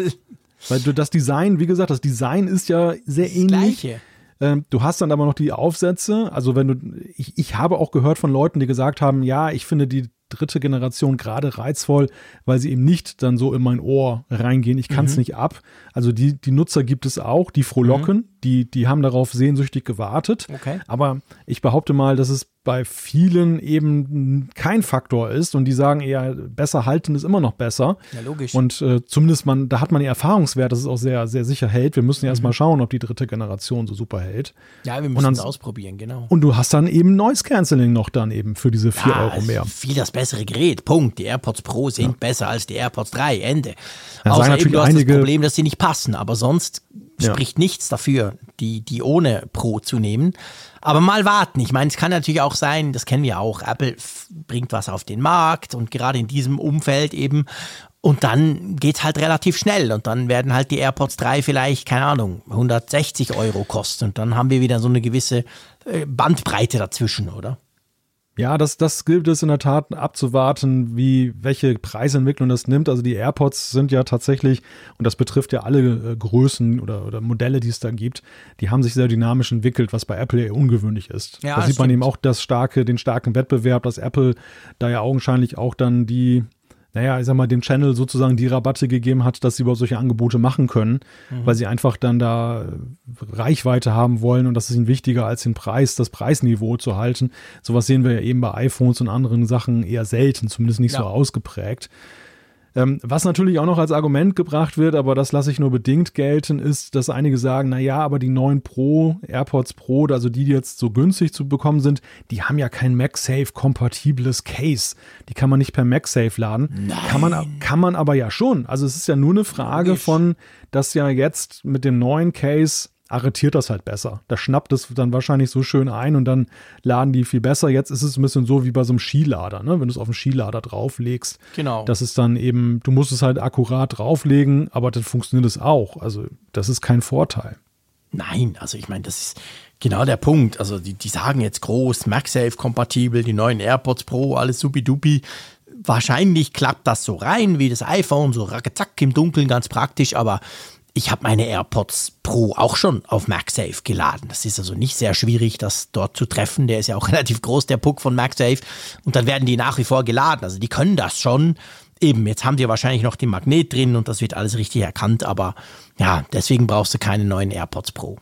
Weil du das Design, wie gesagt, das Design ist ja sehr das ähnlich. Gleiche. Ähm, du hast dann aber noch die Aufsätze. Also wenn du, ich, ich habe auch gehört von Leuten, die gesagt haben, ja, ich finde die dritte Generation gerade reizvoll, weil sie eben nicht dann so in mein Ohr reingehen. Ich kann es mhm. nicht ab. Also die, die Nutzer gibt es auch, die frohlocken, mhm. Die, die haben darauf sehnsüchtig gewartet. Okay. Aber ich behaupte mal, dass es bei vielen eben kein Faktor ist und die sagen eher, besser halten ist immer noch besser. Ja, logisch. Und äh, zumindest man, da hat man die Erfahrungswert, dass es auch sehr, sehr sicher hält. Wir müssen ja mhm. erstmal schauen, ob die dritte Generation so super hält. Ja, wir müssen es ausprobieren, genau. Und du hast dann eben Noise Cancelling noch dann eben für diese 4 ja, Euro mehr. Viel das bessere Gerät. Punkt. Die AirPods Pro sind ja. besser als die AirPods 3. Ende. Ja, Außer eben, du hast einige, das Problem, dass sie nicht passen. Aber sonst spricht nichts dafür, die, die ohne Pro zu nehmen. Aber mal warten. Ich meine, es kann natürlich auch sein, das kennen wir auch, Apple bringt was auf den Markt und gerade in diesem Umfeld eben. Und dann geht's halt relativ schnell und dann werden halt die AirPods 3 vielleicht, keine Ahnung, 160 Euro kosten und dann haben wir wieder so eine gewisse äh, Bandbreite dazwischen, oder? Ja, das, das gilt es in der Tat abzuwarten, wie, welche Preisentwicklung das nimmt. Also die AirPods sind ja tatsächlich, und das betrifft ja alle äh, Größen oder, oder Modelle, die es da gibt, die haben sich sehr dynamisch entwickelt, was bei Apple eher ungewöhnlich ist. Ja, da sieht stimmt. man eben auch das starke, den starken Wettbewerb, dass Apple da ja augenscheinlich auch dann die naja, ich sag mal, dem Channel sozusagen die Rabatte gegeben hat, dass sie überhaupt solche Angebote machen können, mhm. weil sie einfach dann da Reichweite haben wollen und das ist ihnen wichtiger als den Preis, das Preisniveau zu halten. Sowas sehen wir ja eben bei iPhones und anderen Sachen eher selten, zumindest nicht ja. so ausgeprägt. Ähm, was natürlich auch noch als Argument gebracht wird, aber das lasse ich nur bedingt gelten, ist, dass einige sagen, na ja, aber die neuen Pro, AirPods Pro, also die, die jetzt so günstig zu bekommen sind, die haben ja kein MagSafe-kompatibles Case. Die kann man nicht per MagSafe laden. Nein. Kann man, kann man aber ja schon. Also es ist ja nur eine Frage von, dass ja jetzt mit dem neuen Case arretiert das halt besser. Da schnappt es dann wahrscheinlich so schön ein und dann laden die viel besser. Jetzt ist es ein bisschen so wie bei so einem Skilader, ne? wenn du es auf einen Skilader drauflegst. Genau. Das ist dann eben, du musst es halt akkurat drauflegen, aber dann funktioniert es auch. Also das ist kein Vorteil. Nein, also ich meine, das ist genau der Punkt. Also die, die sagen jetzt groß, MagSafe-kompatibel, die neuen AirPods Pro, alles supi-dupi. Wahrscheinlich klappt das so rein wie das iPhone, so zack im Dunkeln, ganz praktisch, aber ich habe meine AirPods Pro auch schon auf MagSafe geladen. Das ist also nicht sehr schwierig, das dort zu treffen. Der ist ja auch relativ groß, der Puck von MagSafe. Und dann werden die nach wie vor geladen. Also die können das schon. Eben, jetzt haben die wahrscheinlich noch den Magnet drin und das wird alles richtig erkannt. Aber ja, deswegen brauchst du keine neuen AirPods Pro.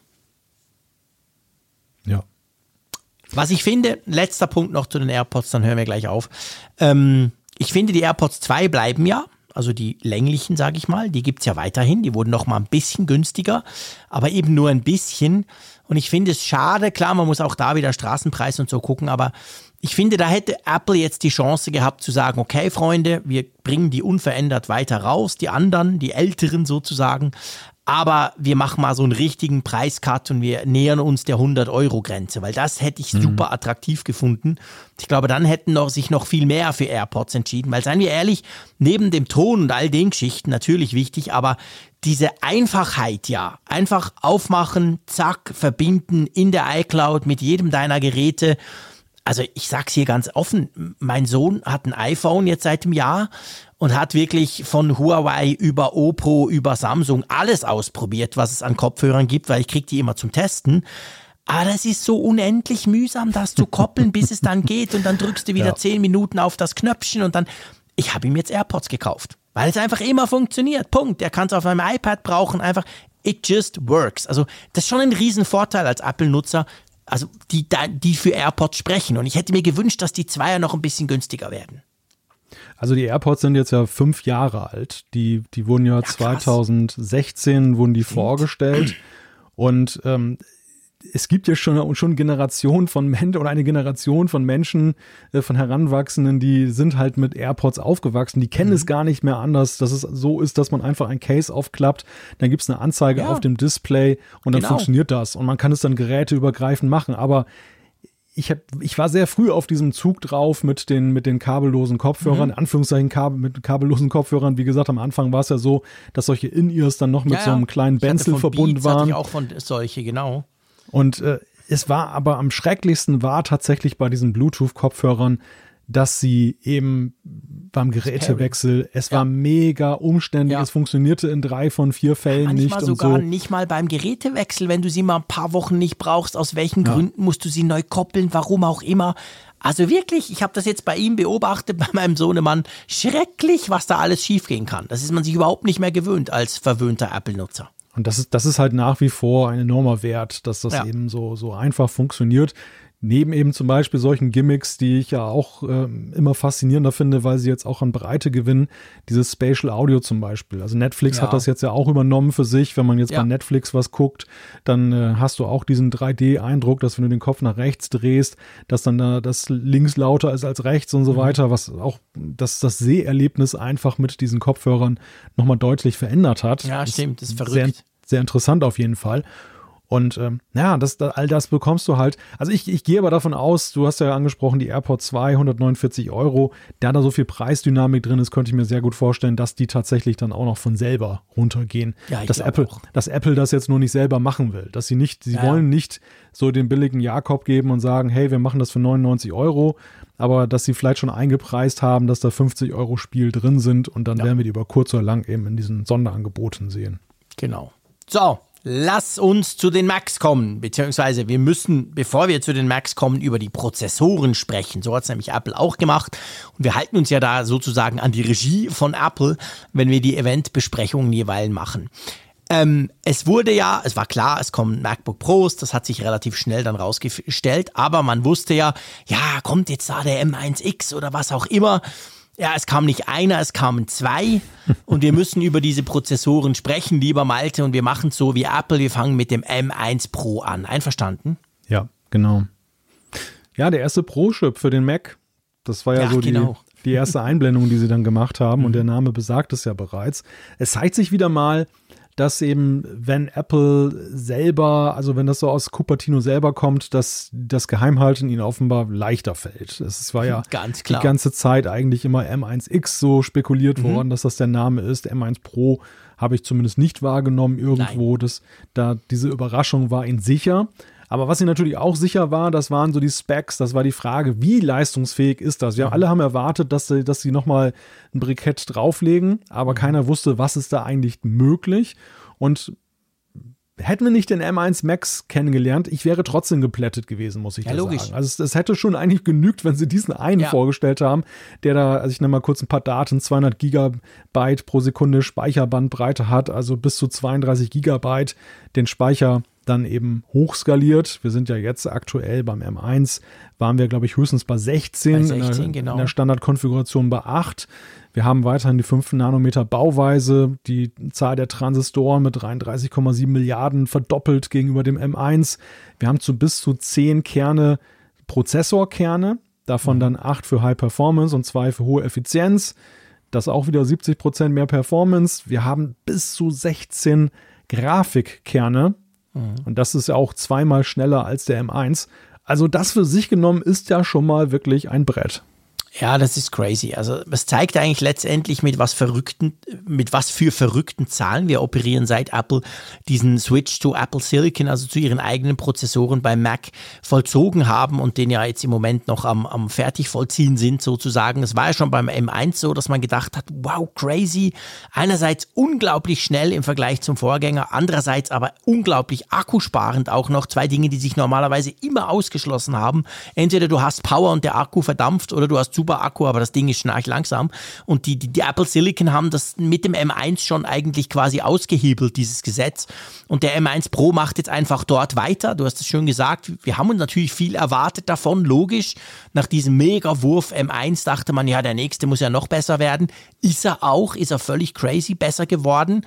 Ja. Was ich finde, letzter Punkt noch zu den AirPods, dann hören wir gleich auf. Ähm, ich finde, die AirPods 2 bleiben ja also die länglichen, sage ich mal, die gibt es ja weiterhin, die wurden noch mal ein bisschen günstiger, aber eben nur ein bisschen. Und ich finde es schade, klar, man muss auch da wieder Straßenpreis und so gucken, aber ich finde, da hätte Apple jetzt die Chance gehabt zu sagen, okay, Freunde, wir bringen die unverändert weiter raus, die anderen, die älteren sozusagen, aber wir machen mal so einen richtigen Preiscut und wir nähern uns der 100-Euro-Grenze, weil das hätte ich mhm. super attraktiv gefunden. Ich glaube, dann hätten noch, sich noch viel mehr für AirPods entschieden, weil seien wir ehrlich, neben dem Ton und all den Geschichten natürlich wichtig, aber diese Einfachheit ja, einfach aufmachen, zack, verbinden in der iCloud mit jedem deiner Geräte, also ich sag's hier ganz offen, mein Sohn hat ein iPhone jetzt seit einem Jahr und hat wirklich von Huawei über Oppo, über Samsung alles ausprobiert, was es an Kopfhörern gibt, weil ich krieg die immer zum Testen. Aber das ist so unendlich mühsam, das zu koppeln, bis es dann geht und dann drückst du wieder zehn ja. Minuten auf das Knöpfchen und dann. Ich habe ihm jetzt AirPods gekauft, weil es einfach immer funktioniert. Punkt. Er kann es auf meinem iPad brauchen, einfach. It just works. Also das ist schon ein Riesenvorteil als Apple-Nutzer, also die, die für AirPods sprechen. Und ich hätte mir gewünscht, dass die Zweier noch ein bisschen günstiger werden. Also die AirPods sind jetzt ja fünf Jahre alt. Die, die wurden ja, ja 2016 wurden die vorgestellt. Und ähm, es gibt ja schon, schon Generationen von Menschen oder eine Generation von Menschen, äh, von Heranwachsenden, die sind halt mit AirPods aufgewachsen, die kennen mhm. es gar nicht mehr anders, dass es so ist, dass man einfach ein Case aufklappt, dann gibt es eine Anzeige ja. auf dem Display und dann genau. funktioniert das und man kann es dann geräteübergreifend machen, aber ich, hab, ich war sehr früh auf diesem Zug drauf mit den, mit den kabellosen Kopfhörern, mhm. Anführungszeichen Kabel, mit kabellosen Kopfhörern. Wie gesagt, am Anfang war es ja so, dass solche In-Ears dann noch mit ja, so einem kleinen Benzel verbunden waren. Hatte ich auch von solche, genau. Und äh, es war aber am schrecklichsten war tatsächlich bei diesen Bluetooth-Kopfhörern, dass sie eben beim Gerätewechsel, es ja. war mega umständlich, ja. es funktionierte in drei von vier Fällen Manchmal nicht. sogar und so. nicht mal beim Gerätewechsel, wenn du sie mal ein paar Wochen nicht brauchst, aus welchen ja. Gründen musst du sie neu koppeln, warum auch immer. Also wirklich, ich habe das jetzt bei ihm beobachtet, bei meinem Sohnemann, schrecklich, was da alles schiefgehen kann. Das ist man sich überhaupt nicht mehr gewöhnt als verwöhnter Apple-Nutzer. Und das ist, das ist halt nach wie vor ein enormer Wert, dass das ja. eben so, so einfach funktioniert. Neben eben zum Beispiel solchen Gimmicks, die ich ja auch äh, immer faszinierender finde, weil sie jetzt auch an Breite gewinnen, dieses Spatial Audio zum Beispiel. Also Netflix ja. hat das jetzt ja auch übernommen für sich. Wenn man jetzt ja. bei Netflix was guckt, dann äh, hast du auch diesen 3D-Eindruck, dass wenn du den Kopf nach rechts drehst, dass dann da das links lauter ist als rechts und so mhm. weiter, was auch das, das Seherlebnis einfach mit diesen Kopfhörern nochmal deutlich verändert hat. Ja, stimmt, das ist verrückt. Sehr, sehr interessant auf jeden Fall. Und ähm, ja, das, all das bekommst du halt. Also ich, ich gehe aber davon aus, du hast ja angesprochen, die AirPods 2, 149 Euro. Da da so viel Preisdynamik drin ist, könnte ich mir sehr gut vorstellen, dass die tatsächlich dann auch noch von selber runtergehen. Ja, ich dass Apple, auch. dass Apple das jetzt nur nicht selber machen will. Dass sie nicht, sie ja. wollen nicht so den billigen Jakob geben und sagen, hey, wir machen das für 99 Euro, aber dass sie vielleicht schon eingepreist haben, dass da 50 Euro Spiel drin sind und dann ja. werden wir die über kurz oder lang eben in diesen Sonderangeboten sehen. Genau. So, lass uns zu den Macs kommen, beziehungsweise wir müssen, bevor wir zu den Macs kommen, über die Prozessoren sprechen. So hat es nämlich Apple auch gemacht. Und wir halten uns ja da sozusagen an die Regie von Apple, wenn wir die Eventbesprechungen jeweils machen. Ähm, es wurde ja, es war klar, es kommen MacBook Pros, das hat sich relativ schnell dann rausgestellt, aber man wusste ja, ja, kommt jetzt da der M1X oder was auch immer. Ja, es kam nicht einer, es kamen zwei und wir müssen über diese Prozessoren sprechen, lieber Malte, und wir machen es so wie Apple, wir fangen mit dem M1 Pro an. Einverstanden? Ja, genau. Ja, der erste Pro-Chip für den Mac, das war ja, ja so genau. die, die erste Einblendung, die sie dann gemacht haben und der Name besagt es ja bereits. Es zeigt sich wieder mal, dass eben, wenn Apple selber, also wenn das so aus Cupertino selber kommt, dass das Geheimhalten ihnen offenbar leichter fällt. Es war ja Ganz die ganze Zeit eigentlich immer M1X so spekuliert mhm. worden, dass das der Name ist. M1 Pro habe ich zumindest nicht wahrgenommen irgendwo. dass da diese Überraschung war ihnen sicher. Aber was sie natürlich auch sicher war, das waren so die Specs, das war die Frage, wie leistungsfähig ist das? Wir mhm. alle haben erwartet, dass sie, dass sie nochmal ein Brikett drauflegen, aber mhm. keiner wusste, was ist da eigentlich möglich. Und hätten wir nicht den M1 Max kennengelernt, ich wäre trotzdem geplättet gewesen, muss ich ja, logisch. sagen. Also es, es, hätte schon eigentlich genügt, wenn sie diesen einen ja. vorgestellt haben, der da, also ich nenne mal kurz ein paar Daten, 200 Gigabyte pro Sekunde Speicherbandbreite hat, also bis zu 32 Gigabyte den Speicher dann eben hochskaliert. Wir sind ja jetzt aktuell beim M1, waren wir, glaube ich, höchstens bei 16, bei 16 in, der, genau. in der Standardkonfiguration bei 8. Wir haben weiterhin die 5 Nanometer Bauweise, die Zahl der Transistoren mit 33,7 Milliarden verdoppelt gegenüber dem M1. Wir haben zu bis zu 10 Kerne Prozessorkerne, davon mhm. dann 8 für High Performance und 2 für hohe Effizienz. Das auch wieder 70 Prozent mehr Performance. Wir haben bis zu 16 Grafikkerne, Mhm. Und das ist ja auch zweimal schneller als der M1. Also das für sich genommen ist ja schon mal wirklich ein Brett. Ja, das ist crazy. Also es zeigt eigentlich letztendlich mit was verrückten, mit was für verrückten Zahlen wir operieren seit Apple diesen Switch to Apple Silicon, also zu ihren eigenen Prozessoren beim Mac vollzogen haben und den ja jetzt im Moment noch am, am fertig vollziehen sind sozusagen. Es war ja schon beim M1 so, dass man gedacht hat, wow, crazy. Einerseits unglaublich schnell im Vergleich zum Vorgänger, andererseits aber unglaublich akkusparend auch noch. Zwei Dinge, die sich normalerweise immer ausgeschlossen haben. Entweder du hast Power und der Akku verdampft oder du hast super super Akku, aber das Ding ist schnarch langsam. Und die, die, die Apple Silicon haben das mit dem M1 schon eigentlich quasi ausgehebelt, dieses Gesetz. Und der M1 Pro macht jetzt einfach dort weiter. Du hast es schön gesagt. Wir haben uns natürlich viel erwartet davon, logisch. Nach diesem Mega-Wurf M1 dachte man, ja, der nächste muss ja noch besser werden. Ist er auch, ist er völlig crazy besser geworden.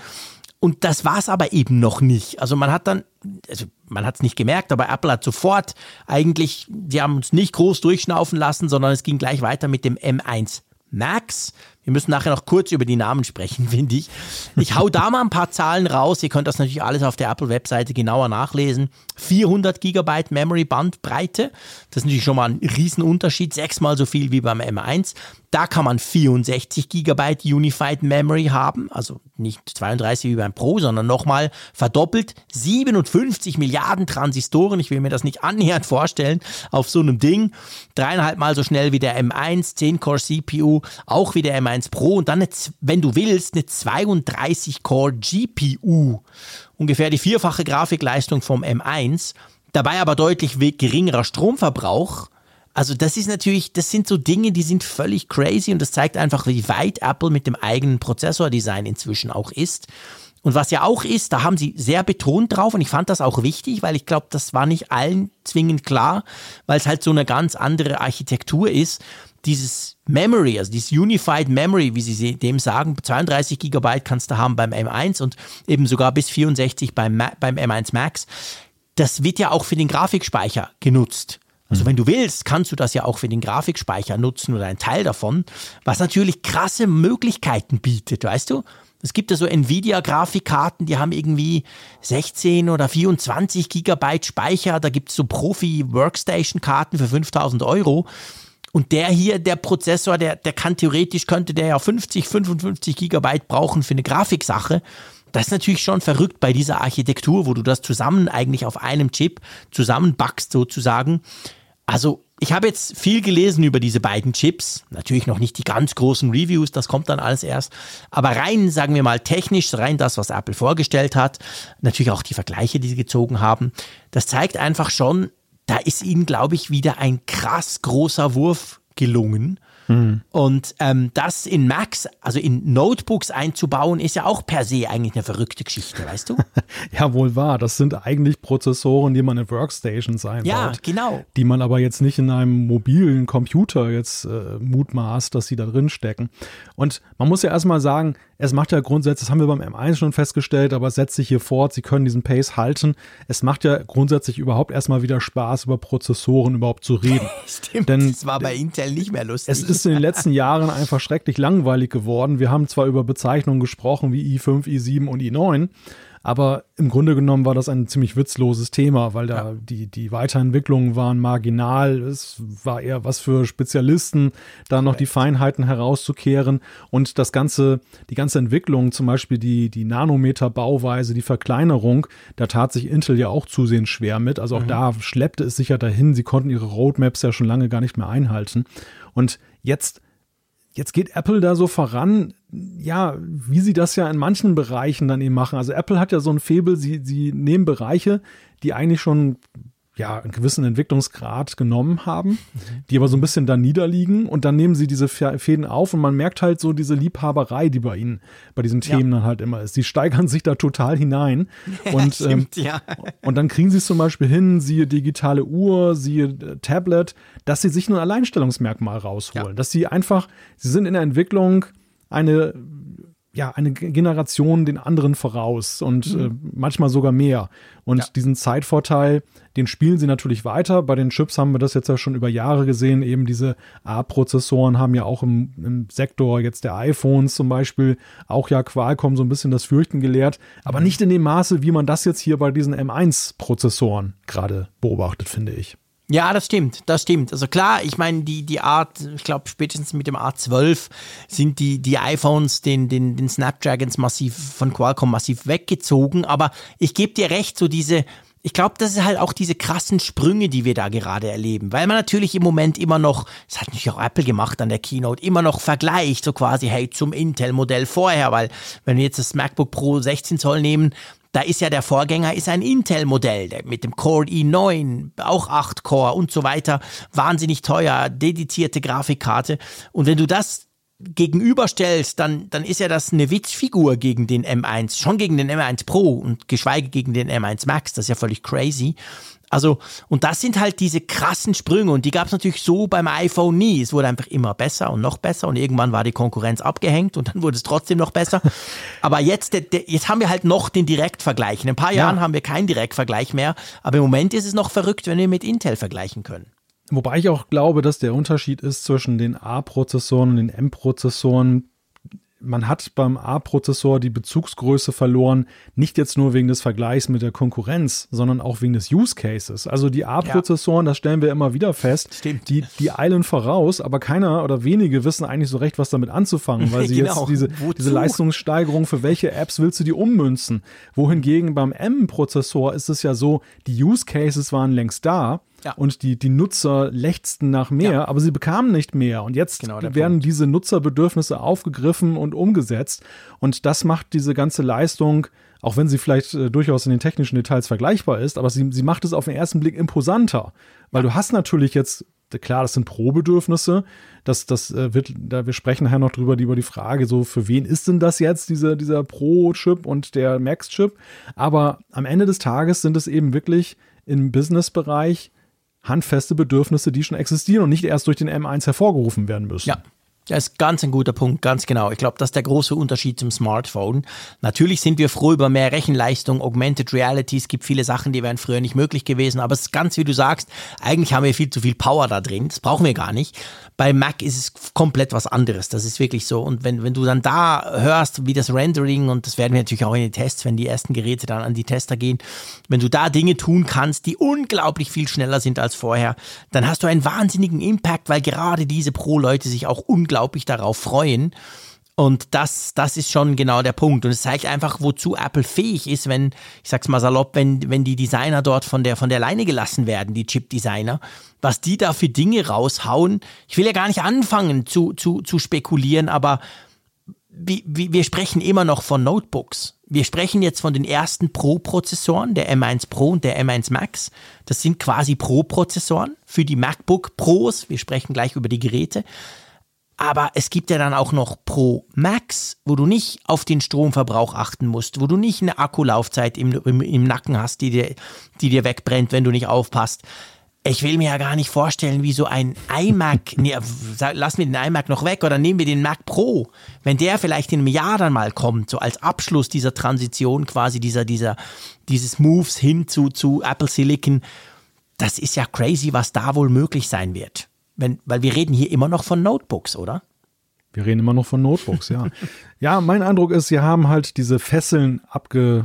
Und das war es aber eben noch nicht. Also man hat dann, also man hat es nicht gemerkt, aber Apple hat sofort eigentlich, die haben uns nicht groß durchschnaufen lassen, sondern es ging gleich weiter mit dem M1 Max. Wir müssen nachher noch kurz über die Namen sprechen, finde ich. Ich hau da mal ein paar Zahlen raus. Ihr könnt das natürlich alles auf der Apple-Webseite genauer nachlesen. 400 Gigabyte Memory Bandbreite. Das ist natürlich schon mal ein Riesenunterschied. Sechsmal so viel wie beim M1. Da kann man 64 Gigabyte Unified Memory haben, also nicht 32 wie beim Pro, sondern nochmal verdoppelt. 57 Milliarden Transistoren, ich will mir das nicht annähernd vorstellen, auf so einem Ding. Dreieinhalb Mal so schnell wie der M1, 10-Core CPU, auch wie der M1 Pro und dann, eine, wenn du willst, eine 32-Core GPU. Ungefähr die vierfache Grafikleistung vom M1, dabei aber deutlich geringerer Stromverbrauch also das ist natürlich, das sind so Dinge, die sind völlig crazy und das zeigt einfach, wie weit Apple mit dem eigenen Prozessordesign inzwischen auch ist. Und was ja auch ist, da haben sie sehr betont drauf und ich fand das auch wichtig, weil ich glaube, das war nicht allen zwingend klar, weil es halt so eine ganz andere Architektur ist. Dieses Memory, also dieses Unified Memory, wie sie dem sagen, 32 Gigabyte kannst du haben beim M1 und eben sogar bis 64 beim, beim M1 Max. Das wird ja auch für den Grafikspeicher genutzt. Also wenn du willst, kannst du das ja auch für den Grafikspeicher nutzen oder einen Teil davon, was natürlich krasse Möglichkeiten bietet, weißt du? Es gibt ja so Nvidia-Grafikkarten, die haben irgendwie 16 oder 24 Gigabyte Speicher. Da gibt es so Profi-Workstation-Karten für 5000 Euro. Und der hier, der Prozessor, der, der kann theoretisch, könnte der ja 50, 55 Gigabyte brauchen für eine Grafiksache. Das ist natürlich schon verrückt bei dieser Architektur, wo du das zusammen eigentlich auf einem Chip zusammenbackst sozusagen. Also ich habe jetzt viel gelesen über diese beiden Chips. Natürlich noch nicht die ganz großen Reviews, das kommt dann alles erst. Aber rein, sagen wir mal, technisch, rein das, was Apple vorgestellt hat, natürlich auch die Vergleiche, die sie gezogen haben, das zeigt einfach schon, da ist ihnen, glaube ich, wieder ein krass großer Wurf gelungen. Mhm. Und ähm, das in Macs, also in Notebooks einzubauen, ist ja auch per se eigentlich eine verrückte Geschichte, weißt du? ja, wohl wahr. Das sind eigentlich Prozessoren, die man in Workstations einbaut. Ja, genau. Die man aber jetzt nicht in einem mobilen Computer jetzt äh, mutmaßt, dass sie da drin stecken. Und man muss ja erstmal sagen, es macht ja grundsätzlich, das haben wir beim M1 schon festgestellt, aber es setzt sich hier fort, sie können diesen Pace halten. Es macht ja grundsätzlich überhaupt erstmal wieder Spaß, über Prozessoren überhaupt zu reden. Stimmt, Denn das war bei Intel nicht mehr lustig. Es ist in den letzten Jahren einfach schrecklich langweilig geworden. Wir haben zwar über Bezeichnungen gesprochen wie i5, i7 und i9, aber im Grunde genommen war das ein ziemlich witzloses Thema, weil da ja. die, die Weiterentwicklungen waren marginal. Es war eher was für Spezialisten, da noch die Feinheiten herauszukehren. Und das ganze, die ganze Entwicklung, zum Beispiel die, die Nanometer-Bauweise, die Verkleinerung, da tat sich Intel ja auch zusehends schwer mit. Also auch mhm. da schleppte es sich ja dahin. Sie konnten ihre Roadmaps ja schon lange gar nicht mehr einhalten. Und jetzt Jetzt geht Apple da so voran, ja, wie sie das ja in manchen Bereichen dann eben machen. Also Apple hat ja so ein Febel, sie, sie nehmen Bereiche, die eigentlich schon ja, einen gewissen Entwicklungsgrad genommen haben, die aber so ein bisschen da niederliegen und dann nehmen sie diese Fäden auf und man merkt halt so diese Liebhaberei, die bei ihnen, bei diesen Themen ja. dann halt immer ist. Sie steigern sich da total hinein und, Stimmt, ähm, ja. und dann kriegen sie es zum Beispiel hin, siehe digitale Uhr, siehe äh, Tablet, dass sie sich ein Alleinstellungsmerkmal rausholen, ja. dass sie einfach, sie sind in der Entwicklung eine ja, eine Generation den anderen voraus und mhm. äh, manchmal sogar mehr. Und ja. diesen Zeitvorteil, den spielen sie natürlich weiter. Bei den Chips haben wir das jetzt ja schon über Jahre gesehen. Eben diese A-Prozessoren haben ja auch im, im, Sektor jetzt der iPhones zum Beispiel auch ja Qualcomm so ein bisschen das Fürchten gelehrt. Aber mhm. nicht in dem Maße, wie man das jetzt hier bei diesen M1-Prozessoren gerade beobachtet, finde ich. Ja, das stimmt, das stimmt. Also klar, ich meine, die, die Art, ich glaube, spätestens mit dem A12 sind die, die iPhones den, den, den Snapdragons massiv von Qualcomm massiv weggezogen. Aber ich gebe dir recht, so diese, ich glaube, das ist halt auch diese krassen Sprünge, die wir da gerade erleben, weil man natürlich im Moment immer noch, das hat natürlich auch Apple gemacht an der Keynote, immer noch vergleicht, so quasi, hey, zum Intel-Modell vorher, weil wenn wir jetzt das MacBook Pro 16 Zoll nehmen, da ist ja der Vorgänger ist ein Intel-Modell mit dem Core i9, auch 8 Core und so weiter, wahnsinnig teuer, dedizierte Grafikkarte. Und wenn du das gegenüberstellst, dann, dann ist ja das eine Witzfigur gegen den M1, schon gegen den M1 Pro und geschweige gegen den M1 Max, das ist ja völlig crazy. Also, und das sind halt diese krassen Sprünge und die gab es natürlich so beim iPhone nie. Es wurde einfach immer besser und noch besser und irgendwann war die Konkurrenz abgehängt und dann wurde es trotzdem noch besser. aber jetzt, jetzt haben wir halt noch den Direktvergleich. In ein paar Jahren ja. haben wir keinen Direktvergleich mehr, aber im Moment ist es noch verrückt, wenn wir mit Intel vergleichen können. Wobei ich auch glaube, dass der Unterschied ist zwischen den A-Prozessoren und den M-Prozessoren man hat beim A-Prozessor die Bezugsgröße verloren, nicht jetzt nur wegen des Vergleichs mit der Konkurrenz, sondern auch wegen des Use Cases. Also die A-Prozessoren, ja. das stellen wir immer wieder fest, Stimmt. Die, die eilen voraus, aber keiner oder wenige wissen eigentlich so recht, was damit anzufangen, weil sie genau. jetzt diese, diese Leistungssteigerung, für welche Apps willst du die ummünzen? Wohingegen beim M-Prozessor ist es ja so, die Use Cases waren längst da, ja. Und die, die Nutzer lechzten nach mehr, ja. aber sie bekamen nicht mehr. Und jetzt genau werden Punkt. diese Nutzerbedürfnisse aufgegriffen und umgesetzt. Und das macht diese ganze Leistung, auch wenn sie vielleicht äh, durchaus in den technischen Details vergleichbar ist, aber sie, sie macht es auf den ersten Blick imposanter. Weil du hast natürlich jetzt klar, das sind Pro-Bedürfnisse. Das, das äh, wird, da wir sprechen nachher noch drüber, über die Frage, so für wen ist denn das jetzt, dieser, dieser Pro-Chip und der Max-Chip? Aber am Ende des Tages sind es eben wirklich im Business-Bereich handfeste Bedürfnisse, die schon existieren und nicht erst durch den M1 hervorgerufen werden müssen. Ja, das ist ganz ein guter Punkt, ganz genau. Ich glaube, das ist der große Unterschied zum Smartphone. Natürlich sind wir froh über mehr Rechenleistung, Augmented Reality. Es gibt viele Sachen, die wären früher nicht möglich gewesen. Aber es ist ganz, wie du sagst, eigentlich haben wir viel zu viel Power da drin. Das brauchen wir gar nicht. Bei Mac ist es komplett was anderes. Das ist wirklich so. Und wenn, wenn du dann da hörst, wie das Rendering, und das werden wir natürlich auch in den Tests, wenn die ersten Geräte dann an die Tester gehen, wenn du da Dinge tun kannst, die unglaublich viel schneller sind als vorher, dann hast du einen wahnsinnigen Impact, weil gerade diese Pro-Leute sich auch unglaublich unglaublich darauf freuen. Und das, das ist schon genau der Punkt. Und es zeigt einfach, wozu Apple fähig ist, wenn, ich sag's mal salopp, wenn, wenn die Designer dort von der, von der Leine gelassen werden, die Chip-Designer, was die da für Dinge raushauen. Ich will ja gar nicht anfangen zu, zu, zu spekulieren, aber wie, wie, wir sprechen immer noch von Notebooks. Wir sprechen jetzt von den ersten Pro-Prozessoren, der M1 Pro und der M1 Max. Das sind quasi Pro-Prozessoren für die MacBook Pros. Wir sprechen gleich über die Geräte. Aber es gibt ja dann auch noch Pro Max, wo du nicht auf den Stromverbrauch achten musst, wo du nicht eine Akkulaufzeit im, im, im Nacken hast, die dir, die dir wegbrennt, wenn du nicht aufpasst. Ich will mir ja gar nicht vorstellen, wie so ein iMac, nee, lassen wir den iMac noch weg oder nehmen wir den Mac Pro, wenn der vielleicht in einem Jahr dann mal kommt, so als Abschluss dieser Transition quasi dieser, dieser, dieses Moves hin zu, zu Apple Silicon. Das ist ja crazy, was da wohl möglich sein wird. Wenn, weil wir reden hier immer noch von Notebooks, oder? Wir reden immer noch von Notebooks, ja. ja, mein Eindruck ist, sie haben halt diese Fesseln abge,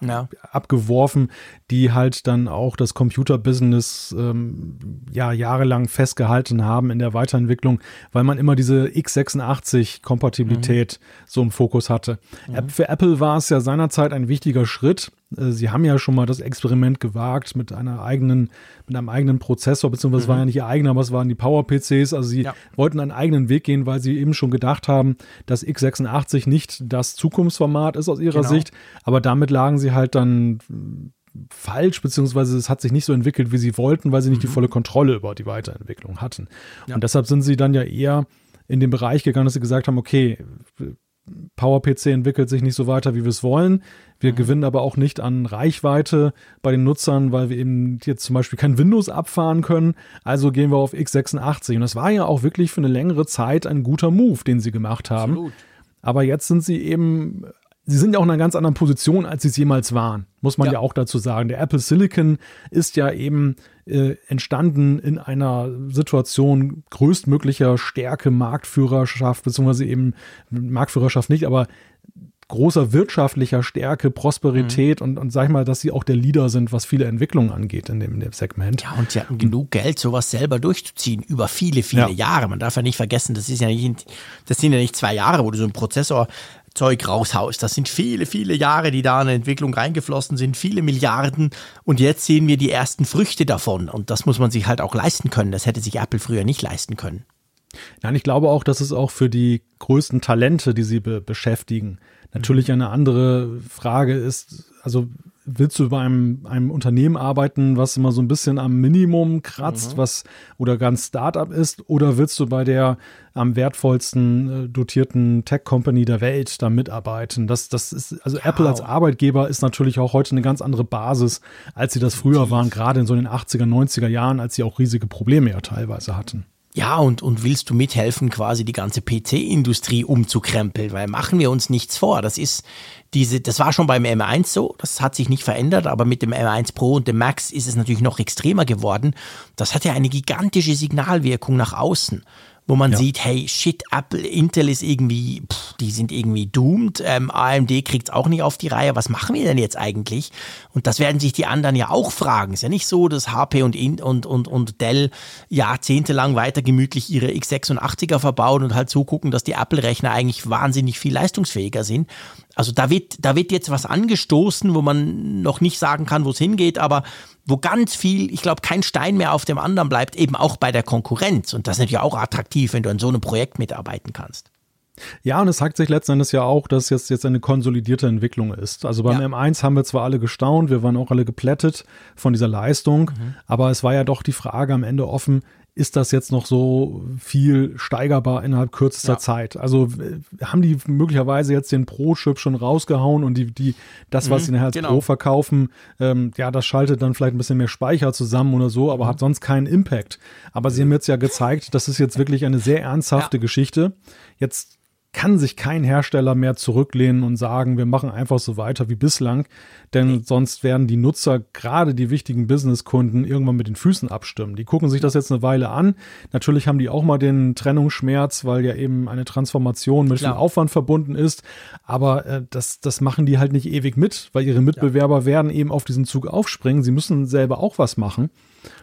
ja. abgeworfen, die halt dann auch das Computerbusiness ähm, ja jahrelang festgehalten haben in der Weiterentwicklung, weil man immer diese x86-Kompatibilität mhm. so im Fokus hatte. Mhm. Für Apple war es ja seinerzeit ein wichtiger Schritt. Äh, sie haben ja schon mal das Experiment gewagt mit einer eigenen, mit einem eigenen Prozessor, beziehungsweise mhm. war ja nicht ihr eigener, aber es waren die Power-PCs. Also sie ja. wollten einen eigenen Weg gehen, weil sie eben schon gedacht haben, dass x86 nicht das Zukunftsformat ist aus ihrer genau. Sicht. Aber damit lagen sie halt dann falsch, beziehungsweise es hat sich nicht so entwickelt, wie sie wollten, weil sie nicht mhm. die volle Kontrolle über die Weiterentwicklung hatten. Ja. Und deshalb sind sie dann ja eher in den Bereich gegangen, dass sie gesagt haben, okay, PowerPC entwickelt sich nicht so weiter, wie wir es wollen. Wir mhm. gewinnen aber auch nicht an Reichweite bei den Nutzern, weil wir eben jetzt zum Beispiel kein Windows abfahren können. Also gehen wir auf x86. Und das war ja auch wirklich für eine längere Zeit ein guter Move, den sie gemacht haben. Absolut. Aber jetzt sind sie eben sie sind ja auch in einer ganz anderen Position, als sie es jemals waren, muss man ja. ja auch dazu sagen. Der Apple Silicon ist ja eben äh, entstanden in einer Situation größtmöglicher Stärke, Marktführerschaft, beziehungsweise eben Marktführerschaft nicht, aber großer wirtschaftlicher Stärke, Prosperität mhm. und, und sag ich mal, dass sie auch der Leader sind, was viele Entwicklungen angeht in dem, in dem Segment. Ja, und sie hatten genug Geld, sowas selber durchzuziehen über viele, viele ja. Jahre. Man darf ja nicht vergessen, das ist ja nicht, das sind ja nicht zwei Jahre, wo du so einen Prozessor Zeug raushaust. Das sind viele, viele Jahre, die da in Entwicklung reingeflossen sind, viele Milliarden. Und jetzt sehen wir die ersten Früchte davon. Und das muss man sich halt auch leisten können. Das hätte sich Apple früher nicht leisten können. Nein, ich glaube auch, dass es auch für die größten Talente, die sie be beschäftigen, natürlich eine andere Frage ist. Also willst du bei einem, einem Unternehmen arbeiten, was immer so ein bisschen am Minimum kratzt, mhm. was oder ganz Startup ist, oder willst du bei der am wertvollsten äh, dotierten Tech-Company der Welt da mitarbeiten? Das, das ist, also ja. Apple als Arbeitgeber ist natürlich auch heute eine ganz andere Basis, als sie das früher waren, gerade in so den 80er, 90er Jahren, als sie auch riesige Probleme ja teilweise hatten. Ja, und, und willst du mithelfen, quasi die ganze PC-Industrie umzukrempeln? Weil machen wir uns nichts vor. Das ist diese, das war schon beim M1 so, das hat sich nicht verändert, aber mit dem M1 Pro und dem Max ist es natürlich noch extremer geworden. Das hat ja eine gigantische Signalwirkung nach außen wo man ja. sieht, hey, shit, Apple, Intel ist irgendwie, pff, die sind irgendwie doomed, ähm, AMD kriegt es auch nicht auf die Reihe, was machen wir denn jetzt eigentlich? Und das werden sich die anderen ja auch fragen. Ist ja nicht so, dass HP und, und, und, und Dell jahrzehntelang weiter gemütlich ihre x86er verbauen und halt so gucken, dass die Apple-Rechner eigentlich wahnsinnig viel leistungsfähiger sind. Also da wird, da wird jetzt was angestoßen, wo man noch nicht sagen kann, wo es hingeht, aber wo ganz viel, ich glaube, kein Stein mehr auf dem anderen bleibt, eben auch bei der Konkurrenz. Und das ist natürlich auch attraktiv, wenn du an so einem Projekt mitarbeiten kannst. Ja, und es sagt sich letzten Endes ja auch, dass jetzt, jetzt eine konsolidierte Entwicklung ist. Also beim ja. M1 haben wir zwar alle gestaunt, wir waren auch alle geplättet von dieser Leistung, mhm. aber es war ja doch die Frage am Ende offen, ist das jetzt noch so viel steigerbar innerhalb kürzester ja. Zeit? Also äh, haben die möglicherweise jetzt den Pro-Chip schon rausgehauen und die, die, das, was mhm, sie nachher als genau. Pro verkaufen, ähm, ja, das schaltet dann vielleicht ein bisschen mehr Speicher zusammen oder so, aber mhm. hat sonst keinen Impact. Aber sie haben jetzt ja gezeigt, das ist jetzt wirklich eine sehr ernsthafte ja. Geschichte. Jetzt kann sich kein Hersteller mehr zurücklehnen und sagen, wir machen einfach so weiter wie bislang, denn sonst werden die Nutzer, gerade die wichtigen Businesskunden, irgendwann mit den Füßen abstimmen. Die gucken sich das jetzt eine Weile an. Natürlich haben die auch mal den Trennungsschmerz, weil ja eben eine Transformation mit Klar. viel Aufwand verbunden ist, aber äh, das, das machen die halt nicht ewig mit, weil ihre Mitbewerber ja. werden eben auf diesen Zug aufspringen. Sie müssen selber auch was machen.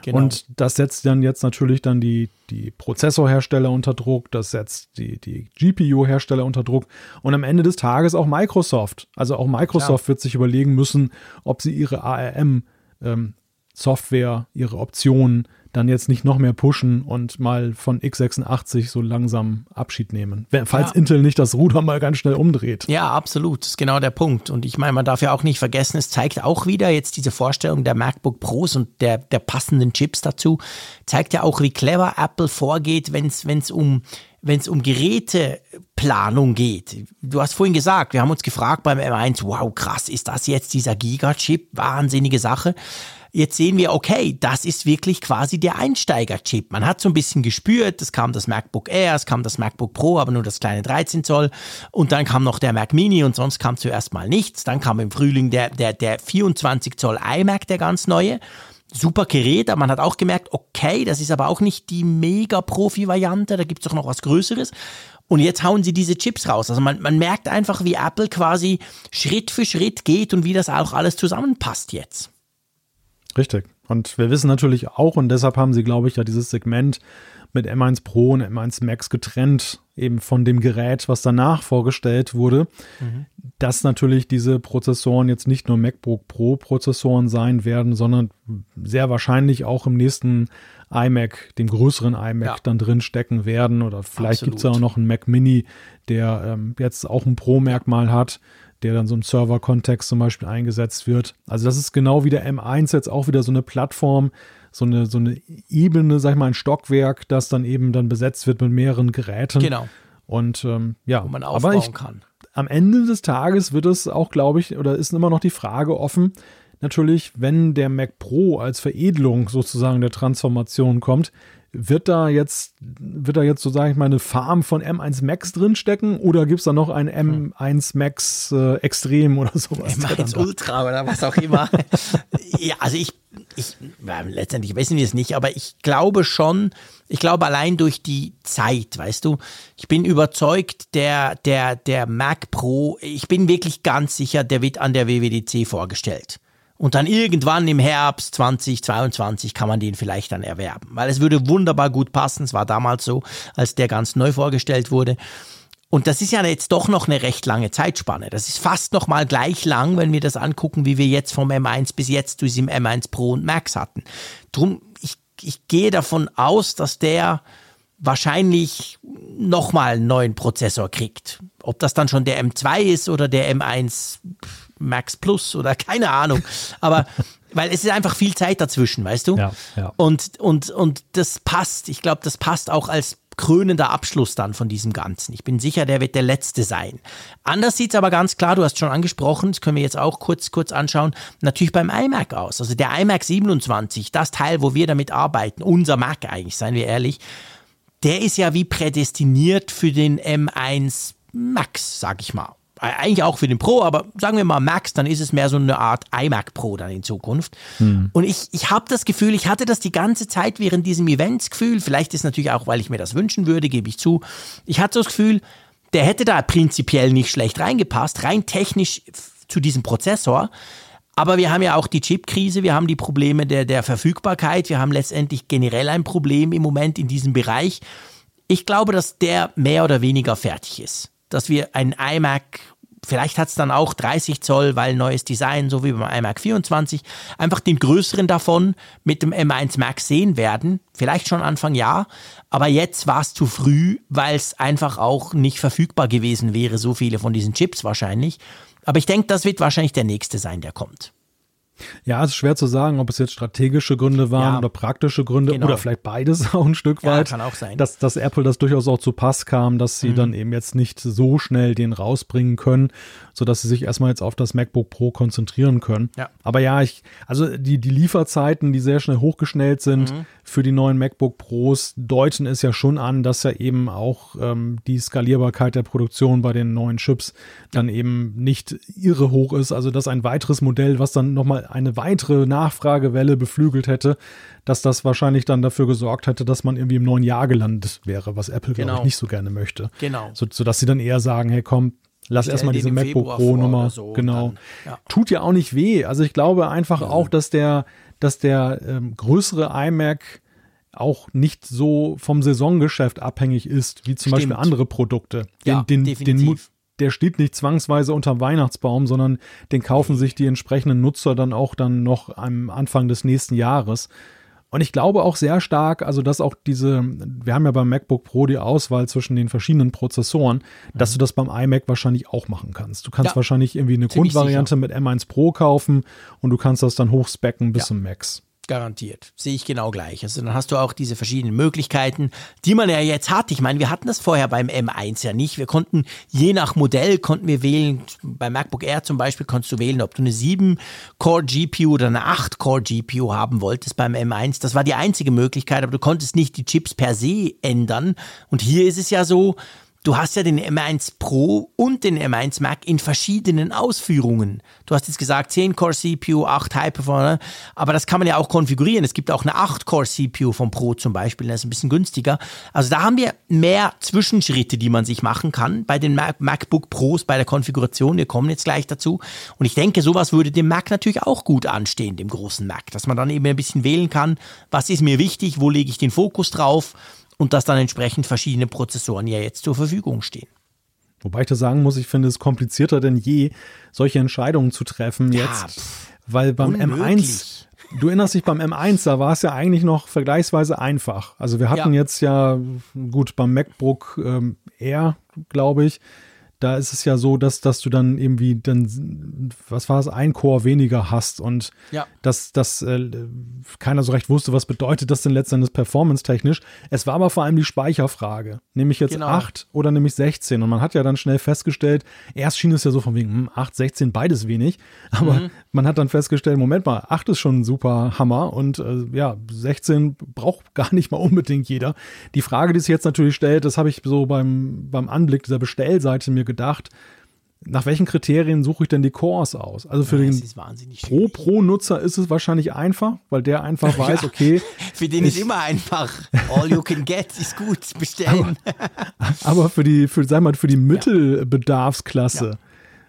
Genau. Und das setzt dann jetzt natürlich dann die, die Prozessorhersteller unter Druck, das setzt die, die GPU-Hersteller unter Druck und am Ende des Tages auch Microsoft. Also auch Microsoft Klar. wird sich überlegen müssen, ob sie ihre ARM ähm, ihre Optionen dann jetzt nicht noch mehr pushen und mal von x86 so langsam Abschied nehmen. Falls ja. Intel nicht das Ruder mal ganz schnell umdreht. Ja, absolut. Das ist genau der Punkt. Und ich meine, man darf ja auch nicht vergessen, es zeigt auch wieder jetzt diese Vorstellung der MacBook Pros und der, der passenden Chips dazu, zeigt ja auch, wie clever Apple vorgeht, wenn es um wenn es um Geräteplanung geht. Du hast vorhin gesagt, wir haben uns gefragt beim M1, wow, krass, ist das jetzt dieser Gigachip? Wahnsinnige Sache. Jetzt sehen wir, okay, das ist wirklich quasi der Einsteiger-Chip. Man hat so ein bisschen gespürt, es kam das MacBook Air, es kam das MacBook Pro, aber nur das kleine 13 Zoll. Und dann kam noch der Mac Mini und sonst kam zuerst mal nichts. Dann kam im Frühling der, der, der 24 Zoll iMac, der ganz neue super Gerät, aber man hat auch gemerkt, okay, das ist aber auch nicht die Mega-Profi-Variante, da gibt es doch noch was Größeres. Und jetzt hauen sie diese Chips raus. Also man, man merkt einfach, wie Apple quasi Schritt für Schritt geht und wie das auch alles zusammenpasst jetzt. Richtig. Und wir wissen natürlich auch, und deshalb haben sie, glaube ich, ja dieses Segment mit M1 Pro und M1 Max getrennt, eben von dem Gerät, was danach vorgestellt wurde, mhm. dass natürlich diese Prozessoren jetzt nicht nur MacBook Pro Prozessoren sein werden, sondern sehr wahrscheinlich auch im nächsten iMac, dem größeren iMac, ja. dann drin stecken werden. Oder vielleicht gibt es ja auch noch einen Mac Mini, der ähm, jetzt auch ein Pro-Merkmal hat der dann so im Server-Kontext zum Beispiel eingesetzt wird. Also das ist genau wie der M1 jetzt auch wieder so eine Plattform, so eine, so eine Ebene, sag ich mal, ein Stockwerk, das dann eben dann besetzt wird mit mehreren Geräten. Genau. Und ähm, ja, Wo man aufbauen aber ich, kann. Am Ende des Tages wird es auch, glaube ich, oder ist immer noch die Frage offen, natürlich, wenn der Mac Pro als Veredelung sozusagen der Transformation kommt, wird da jetzt, wird da jetzt so, sage ich mal, eine Farm von M1 Max drinstecken oder gibt es da noch ein M1 Max äh, Extrem oder sowas? M1 Ultra oder was auch immer. ja, also ich, ich ja, letztendlich wissen wir es nicht, aber ich glaube schon, ich glaube allein durch die Zeit, weißt du, ich bin überzeugt, der, der, der Mac Pro, ich bin wirklich ganz sicher, der wird an der WWDC vorgestellt. Und dann irgendwann im Herbst 2022 kann man den vielleicht dann erwerben. Weil es würde wunderbar gut passen. Es war damals so, als der ganz neu vorgestellt wurde. Und das ist ja jetzt doch noch eine recht lange Zeitspanne. Das ist fast noch mal gleich lang, wenn wir das angucken, wie wir jetzt vom M1 bis jetzt zu diesem M1 Pro und Max hatten. Drum, ich, ich gehe davon aus, dass der wahrscheinlich nochmal einen neuen Prozessor kriegt. Ob das dann schon der M2 ist oder der M1 Max Plus oder keine Ahnung. Aber weil es ist einfach viel Zeit dazwischen, weißt du? Ja, ja. Und, und, und das passt. Ich glaube, das passt auch als krönender Abschluss dann von diesem Ganzen. Ich bin sicher, der wird der letzte sein. Anders sieht es aber ganz klar, du hast schon angesprochen, das können wir jetzt auch kurz, kurz anschauen, natürlich beim iMac aus. Also der iMac 27, das Teil, wo wir damit arbeiten, unser Mac eigentlich, seien wir ehrlich, der ist ja wie prädestiniert für den M1 Max, sag ich mal eigentlich auch für den Pro, aber sagen wir mal Max, dann ist es mehr so eine Art iMac Pro dann in Zukunft. Hm. Und ich, ich habe das Gefühl, ich hatte das die ganze Zeit während diesem Eventsgefühl, vielleicht ist natürlich auch, weil ich mir das wünschen würde, gebe ich zu. Ich hatte das Gefühl, der hätte da prinzipiell nicht schlecht reingepasst, rein technisch zu diesem Prozessor. Aber wir haben ja auch die Chip-Krise, wir haben die Probleme der, der Verfügbarkeit, wir haben letztendlich generell ein Problem im Moment in diesem Bereich. Ich glaube, dass der mehr oder weniger fertig ist dass wir ein iMac Vielleicht hat es dann auch 30 Zoll, weil neues Design, so wie beim iMac 24, einfach den größeren davon mit dem M1 Max sehen werden. Vielleicht schon Anfang Jahr, aber jetzt war es zu früh, weil es einfach auch nicht verfügbar gewesen wäre, so viele von diesen Chips wahrscheinlich. Aber ich denke, das wird wahrscheinlich der nächste sein, der kommt. Ja, es ist schwer zu sagen, ob es jetzt strategische Gründe waren ja, oder praktische Gründe genau. oder vielleicht beides auch ein Stück weit. Ja, kann auch sein. Dass, dass Apple das durchaus auch zu Pass kam, dass sie mhm. dann eben jetzt nicht so schnell den rausbringen können, sodass sie sich erstmal jetzt auf das MacBook Pro konzentrieren können. Ja. Aber ja, ich, also die, die Lieferzeiten, die sehr schnell hochgeschnellt sind mhm. für die neuen MacBook Pros, deuten es ja schon an, dass ja eben auch ähm, die Skalierbarkeit der Produktion bei den neuen Chips dann eben nicht irre hoch ist. Also dass ein weiteres Modell, was dann nochmal eine weitere Nachfragewelle beflügelt hätte, dass das wahrscheinlich dann dafür gesorgt hätte, dass man irgendwie im neuen Jahr gelandet wäre, was Apple, genau. glaube ich, nicht so gerne möchte. Genau. So, sodass sie dann eher sagen, hey komm, lass erstmal diese MacBook Pro Nummer, so, genau. Dann, ja. Tut ja auch nicht weh. Also ich glaube einfach mhm. auch, dass der, dass der ähm, größere iMac auch nicht so vom Saisongeschäft abhängig ist, wie zum Stimmt. Beispiel andere Produkte. Den, ja, den, definitiv. Den, der steht nicht zwangsweise unterm Weihnachtsbaum, sondern den kaufen sich die entsprechenden Nutzer dann auch dann noch am Anfang des nächsten Jahres. Und ich glaube auch sehr stark, also dass auch diese, wir haben ja beim MacBook Pro die Auswahl zwischen den verschiedenen Prozessoren, mhm. dass du das beim iMac wahrscheinlich auch machen kannst. Du kannst ja, wahrscheinlich irgendwie eine Grundvariante sicher. mit M1 Pro kaufen und du kannst das dann hochspecken bis ja. zum Max. Garantiert. Sehe ich genau gleich. Also dann hast du auch diese verschiedenen Möglichkeiten, die man ja jetzt hat. Ich meine, wir hatten das vorher beim M1 ja nicht. Wir konnten je nach Modell konnten wir wählen. Beim MacBook Air zum Beispiel konntest du wählen, ob du eine 7-Core GPU oder eine 8-Core GPU haben wolltest beim M1. Das war die einzige Möglichkeit, aber du konntest nicht die Chips per se ändern. Und hier ist es ja so, Du hast ja den M1 Pro und den M1 Mac in verschiedenen Ausführungen. Du hast jetzt gesagt 10 Core CPU, 8 High Performer, aber das kann man ja auch konfigurieren. Es gibt auch eine 8 Core CPU vom Pro zum Beispiel, das ist ein bisschen günstiger. Also da haben wir mehr Zwischenschritte, die man sich machen kann bei den Mac MacBook Pros bei der Konfiguration. Wir kommen jetzt gleich dazu. Und ich denke, sowas würde dem Mac natürlich auch gut anstehen, dem großen Mac, dass man dann eben ein bisschen wählen kann, was ist mir wichtig, wo lege ich den Fokus drauf und dass dann entsprechend verschiedene Prozessoren ja jetzt zur Verfügung stehen. Wobei ich da sagen muss, ich finde es komplizierter denn je, solche Entscheidungen zu treffen ja, jetzt, pff, weil beim unmöglich. M1, du erinnerst dich beim M1, da war es ja eigentlich noch vergleichsweise einfach. Also wir hatten ja. jetzt ja, gut, beim MacBook ähm, Air, glaube ich, da ist es ja so, dass, dass du dann irgendwie dann, was war es, ein Core weniger hast und ja. dass, dass äh, keiner so recht wusste, was bedeutet das denn letztendlich performance-technisch. Es war aber vor allem die Speicherfrage. Nehme ich jetzt genau. 8 oder nehme ich 16? Und man hat ja dann schnell festgestellt, erst schien es ja so von wegen, hm, 8, 16, beides wenig. Aber mhm. man hat dann festgestellt, Moment mal, 8 ist schon ein super Hammer und äh, ja, 16 braucht gar nicht mal unbedingt jeder. Die Frage, die sich jetzt natürlich stellt, das habe ich so beim, beim Anblick dieser Bestellseite mir gedacht, nach welchen Kriterien suche ich denn die Cores aus? Also für ja, den Pro-Pro-Nutzer ist es wahrscheinlich einfach, weil der einfach weiß, ja, okay. Für den ich, ist immer einfach. All you can get ist gut, bestellen. Aber, aber für die, für, sag mal, für die Mittelbedarfsklasse.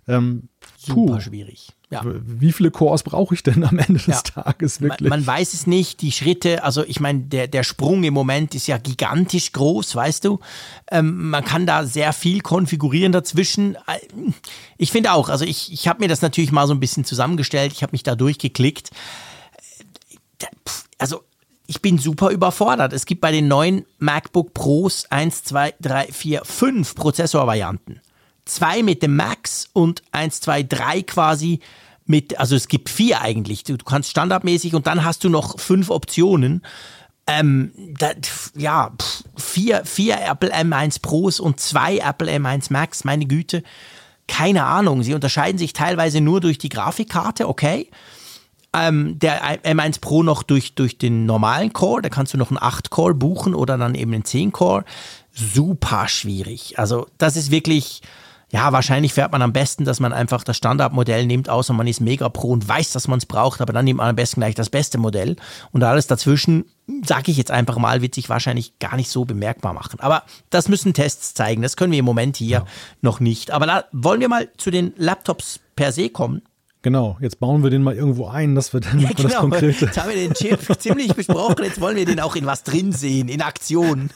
Ja. Ähm, Super schwierig. Ja. Wie viele Cores brauche ich denn am Ende des ja. Tages wirklich? Man, man, weiß es nicht. Die Schritte, also ich meine, der, der Sprung im Moment ist ja gigantisch groß, weißt du. Ähm, man kann da sehr viel konfigurieren dazwischen. Ich finde auch, also ich, ich habe mir das natürlich mal so ein bisschen zusammengestellt. Ich habe mich da durchgeklickt. Also ich bin super überfordert. Es gibt bei den neuen MacBook Pros 1, 2, 3, 4, 5 Prozessorvarianten. Zwei mit dem Max und 1, 2, 3 quasi mit, also es gibt vier eigentlich. Du, du kannst standardmäßig und dann hast du noch fünf Optionen. Ähm, da, ja, vier, vier Apple M1 Pros und zwei Apple M1 Max, meine Güte. Keine Ahnung. Sie unterscheiden sich teilweise nur durch die Grafikkarte, okay. Ähm, der M1 Pro noch durch, durch den normalen Core, da kannst du noch einen 8-Core buchen oder dann eben einen 10-Core. Super schwierig. Also, das ist wirklich, ja, wahrscheinlich fährt man am besten, dass man einfach das Standardmodell nimmt, außer man ist mega pro und weiß, dass man es braucht, aber dann nimmt man am besten gleich das beste Modell. Und alles dazwischen, sage ich jetzt einfach mal, wird sich wahrscheinlich gar nicht so bemerkbar machen. Aber das müssen Tests zeigen. Das können wir im Moment hier ja. noch nicht. Aber da wollen wir mal zu den Laptops per se kommen. Genau, jetzt bauen wir den mal irgendwo ein, dass wir dann ja, genau. das Konkrete. Jetzt haben wir den Chip ziemlich besprochen, jetzt wollen wir den auch in was drin sehen, in Aktion.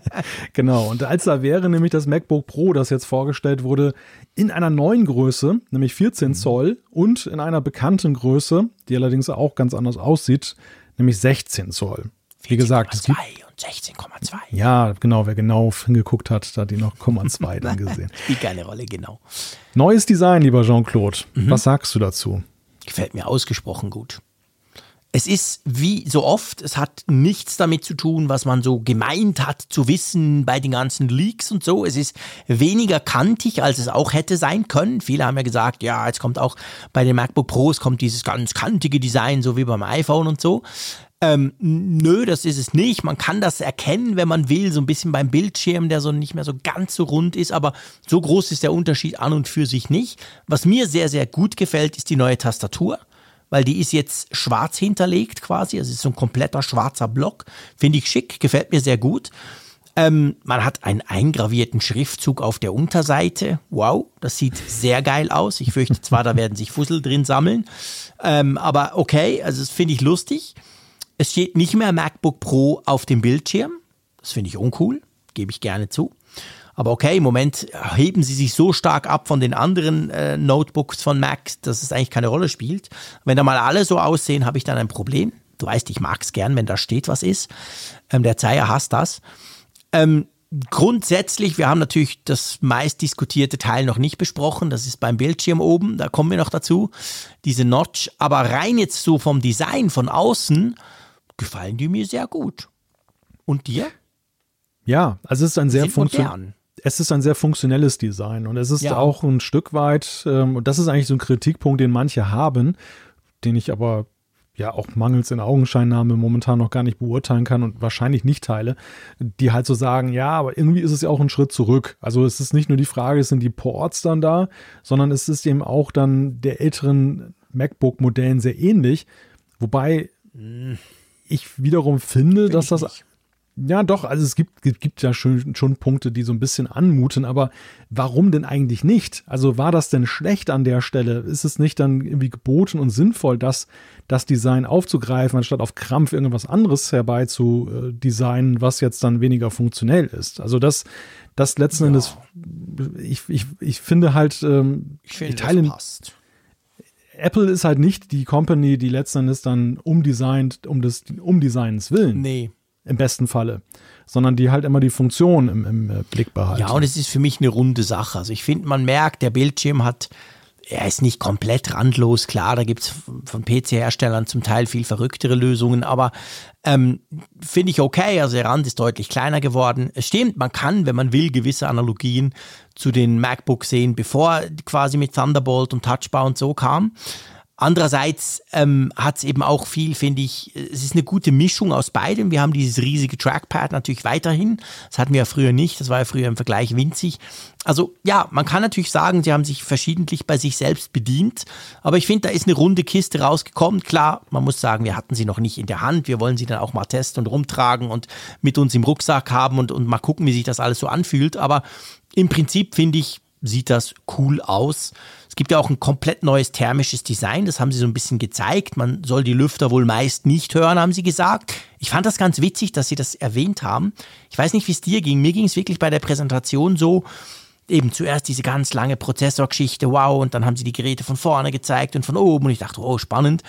genau, und als da wäre nämlich das MacBook Pro, das jetzt vorgestellt wurde, in einer neuen Größe, nämlich 14 mhm. Zoll und in einer bekannten Größe, die allerdings auch ganz anders aussieht, nämlich 16 Zoll. Wie gesagt, es gibt 16,2. Ja, genau, wer genau hingeguckt hat, hat die noch 0,2 dann gesehen. Spielt keine Rolle, genau. Neues Design, lieber Jean-Claude. Mhm. Was sagst du dazu? Gefällt mir ausgesprochen gut. Es ist wie so oft, es hat nichts damit zu tun, was man so gemeint hat zu wissen bei den ganzen Leaks und so. Es ist weniger kantig, als es auch hätte sein können. Viele haben ja gesagt, ja, jetzt kommt auch bei den MacBook Pros kommt dieses ganz kantige Design, so wie beim iPhone und so. Ähm, nö, das ist es nicht. Man kann das erkennen, wenn man will, so ein bisschen beim Bildschirm, der so nicht mehr so ganz so rund ist, aber so groß ist der Unterschied an und für sich nicht. Was mir sehr, sehr gut gefällt, ist die neue Tastatur, weil die ist jetzt schwarz hinterlegt quasi, also ist so ein kompletter schwarzer Block. Finde ich schick, gefällt mir sehr gut. Ähm, man hat einen eingravierten Schriftzug auf der Unterseite. Wow, das sieht sehr geil aus. Ich fürchte zwar, da werden sich Fussel drin sammeln, ähm, aber okay, also das finde ich lustig. Es steht nicht mehr MacBook Pro auf dem Bildschirm. Das finde ich uncool, gebe ich gerne zu. Aber okay, im Moment heben sie sich so stark ab von den anderen äh, Notebooks von Mac, dass es eigentlich keine Rolle spielt. Wenn da mal alle so aussehen, habe ich dann ein Problem. Du weißt, ich mag es gern, wenn da steht, was ist. Ähm, der Zeier hasst das. Ähm, grundsätzlich, wir haben natürlich das meist diskutierte Teil noch nicht besprochen. Das ist beim Bildschirm oben. Da kommen wir noch dazu. Diese Notch. Aber rein jetzt so vom Design von außen gefallen die mir sehr gut. Und dir? Ja, also es ist ein sehr funktionelles es ist ein sehr funktionelles Design und es ist ja. auch ein Stück weit, ähm, und das ist eigentlich so ein Kritikpunkt, den manche haben, den ich aber ja auch mangels in Augenscheinnahme momentan noch gar nicht beurteilen kann und wahrscheinlich nicht teile, die halt so sagen, ja, aber irgendwie ist es ja auch ein Schritt zurück. Also es ist nicht nur die Frage, sind die Ports dann da, sondern es ist eben auch dann der älteren MacBook-Modellen sehr ähnlich, wobei hm. Ich wiederum finde, Find dass das nicht. Ja, doch, also es gibt, gibt ja schon, schon Punkte, die so ein bisschen anmuten, aber warum denn eigentlich nicht? Also war das denn schlecht an der Stelle? Ist es nicht dann irgendwie geboten und sinnvoll, das, das Design aufzugreifen, anstatt auf Krampf irgendwas anderes herbei zu äh, designen, was jetzt dann weniger funktionell ist? Also das, das letzten ja. Endes, ich, ich, ich finde halt, ähm, ich finde, Teile, das passt. Apple ist halt nicht die Company, die letzten Endes dann umdesignt, um des Umdesignens willen. Nee im besten Falle, sondern die halt immer die Funktion im, im äh, Blick behalten. Ja, und es ist für mich eine runde Sache. Also ich finde, man merkt, der Bildschirm hat, er ist nicht komplett randlos, klar, da gibt es von PC-Herstellern zum Teil viel verrücktere Lösungen, aber ähm, finde ich okay, also der Rand ist deutlich kleiner geworden. Es stimmt, man kann, wenn man will, gewisse Analogien zu den MacBooks sehen, bevor quasi mit Thunderbolt und Touchbar und so kam. Andererseits ähm, hat es eben auch viel, finde ich, es ist eine gute Mischung aus beidem. Wir haben dieses riesige Trackpad natürlich weiterhin. Das hatten wir ja früher nicht. Das war ja früher im Vergleich winzig. Also ja, man kann natürlich sagen, sie haben sich verschiedentlich bei sich selbst bedient. Aber ich finde, da ist eine runde Kiste rausgekommen. Klar, man muss sagen, wir hatten sie noch nicht in der Hand. Wir wollen sie dann auch mal testen und rumtragen und mit uns im Rucksack haben und, und mal gucken, wie sich das alles so anfühlt. Aber im Prinzip finde ich, sieht das cool aus. Es gibt ja auch ein komplett neues thermisches Design, das haben sie so ein bisschen gezeigt. Man soll die Lüfter wohl meist nicht hören, haben sie gesagt. Ich fand das ganz witzig, dass sie das erwähnt haben. Ich weiß nicht, wie es dir ging. Mir ging es wirklich bei der Präsentation so, eben zuerst diese ganz lange Prozessorgeschichte, wow, und dann haben sie die Geräte von vorne gezeigt und von oben und ich dachte, oh, spannend.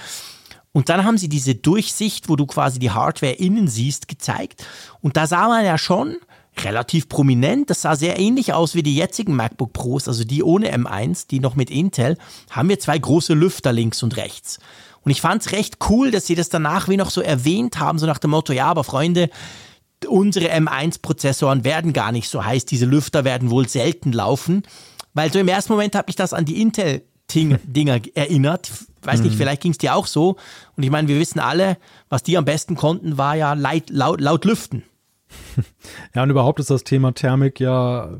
Und dann haben sie diese Durchsicht, wo du quasi die Hardware innen siehst, gezeigt. Und da sah man ja schon, relativ prominent. Das sah sehr ähnlich aus wie die jetzigen MacBook Pros, also die ohne M1, die noch mit Intel, haben wir zwei große Lüfter links und rechts. Und ich fand es recht cool, dass sie das danach wie noch so erwähnt haben, so nach dem Motto, ja, aber Freunde, unsere M1-Prozessoren werden gar nicht so heiß, diese Lüfter werden wohl selten laufen. Weil so im ersten Moment habe ich das an die Intel-Dinger erinnert. Weiß nicht, mhm. vielleicht ging es dir auch so. Und ich meine, wir wissen alle, was die am besten konnten, war ja laut, laut, laut lüften. Ja, und überhaupt ist das Thema Thermik ja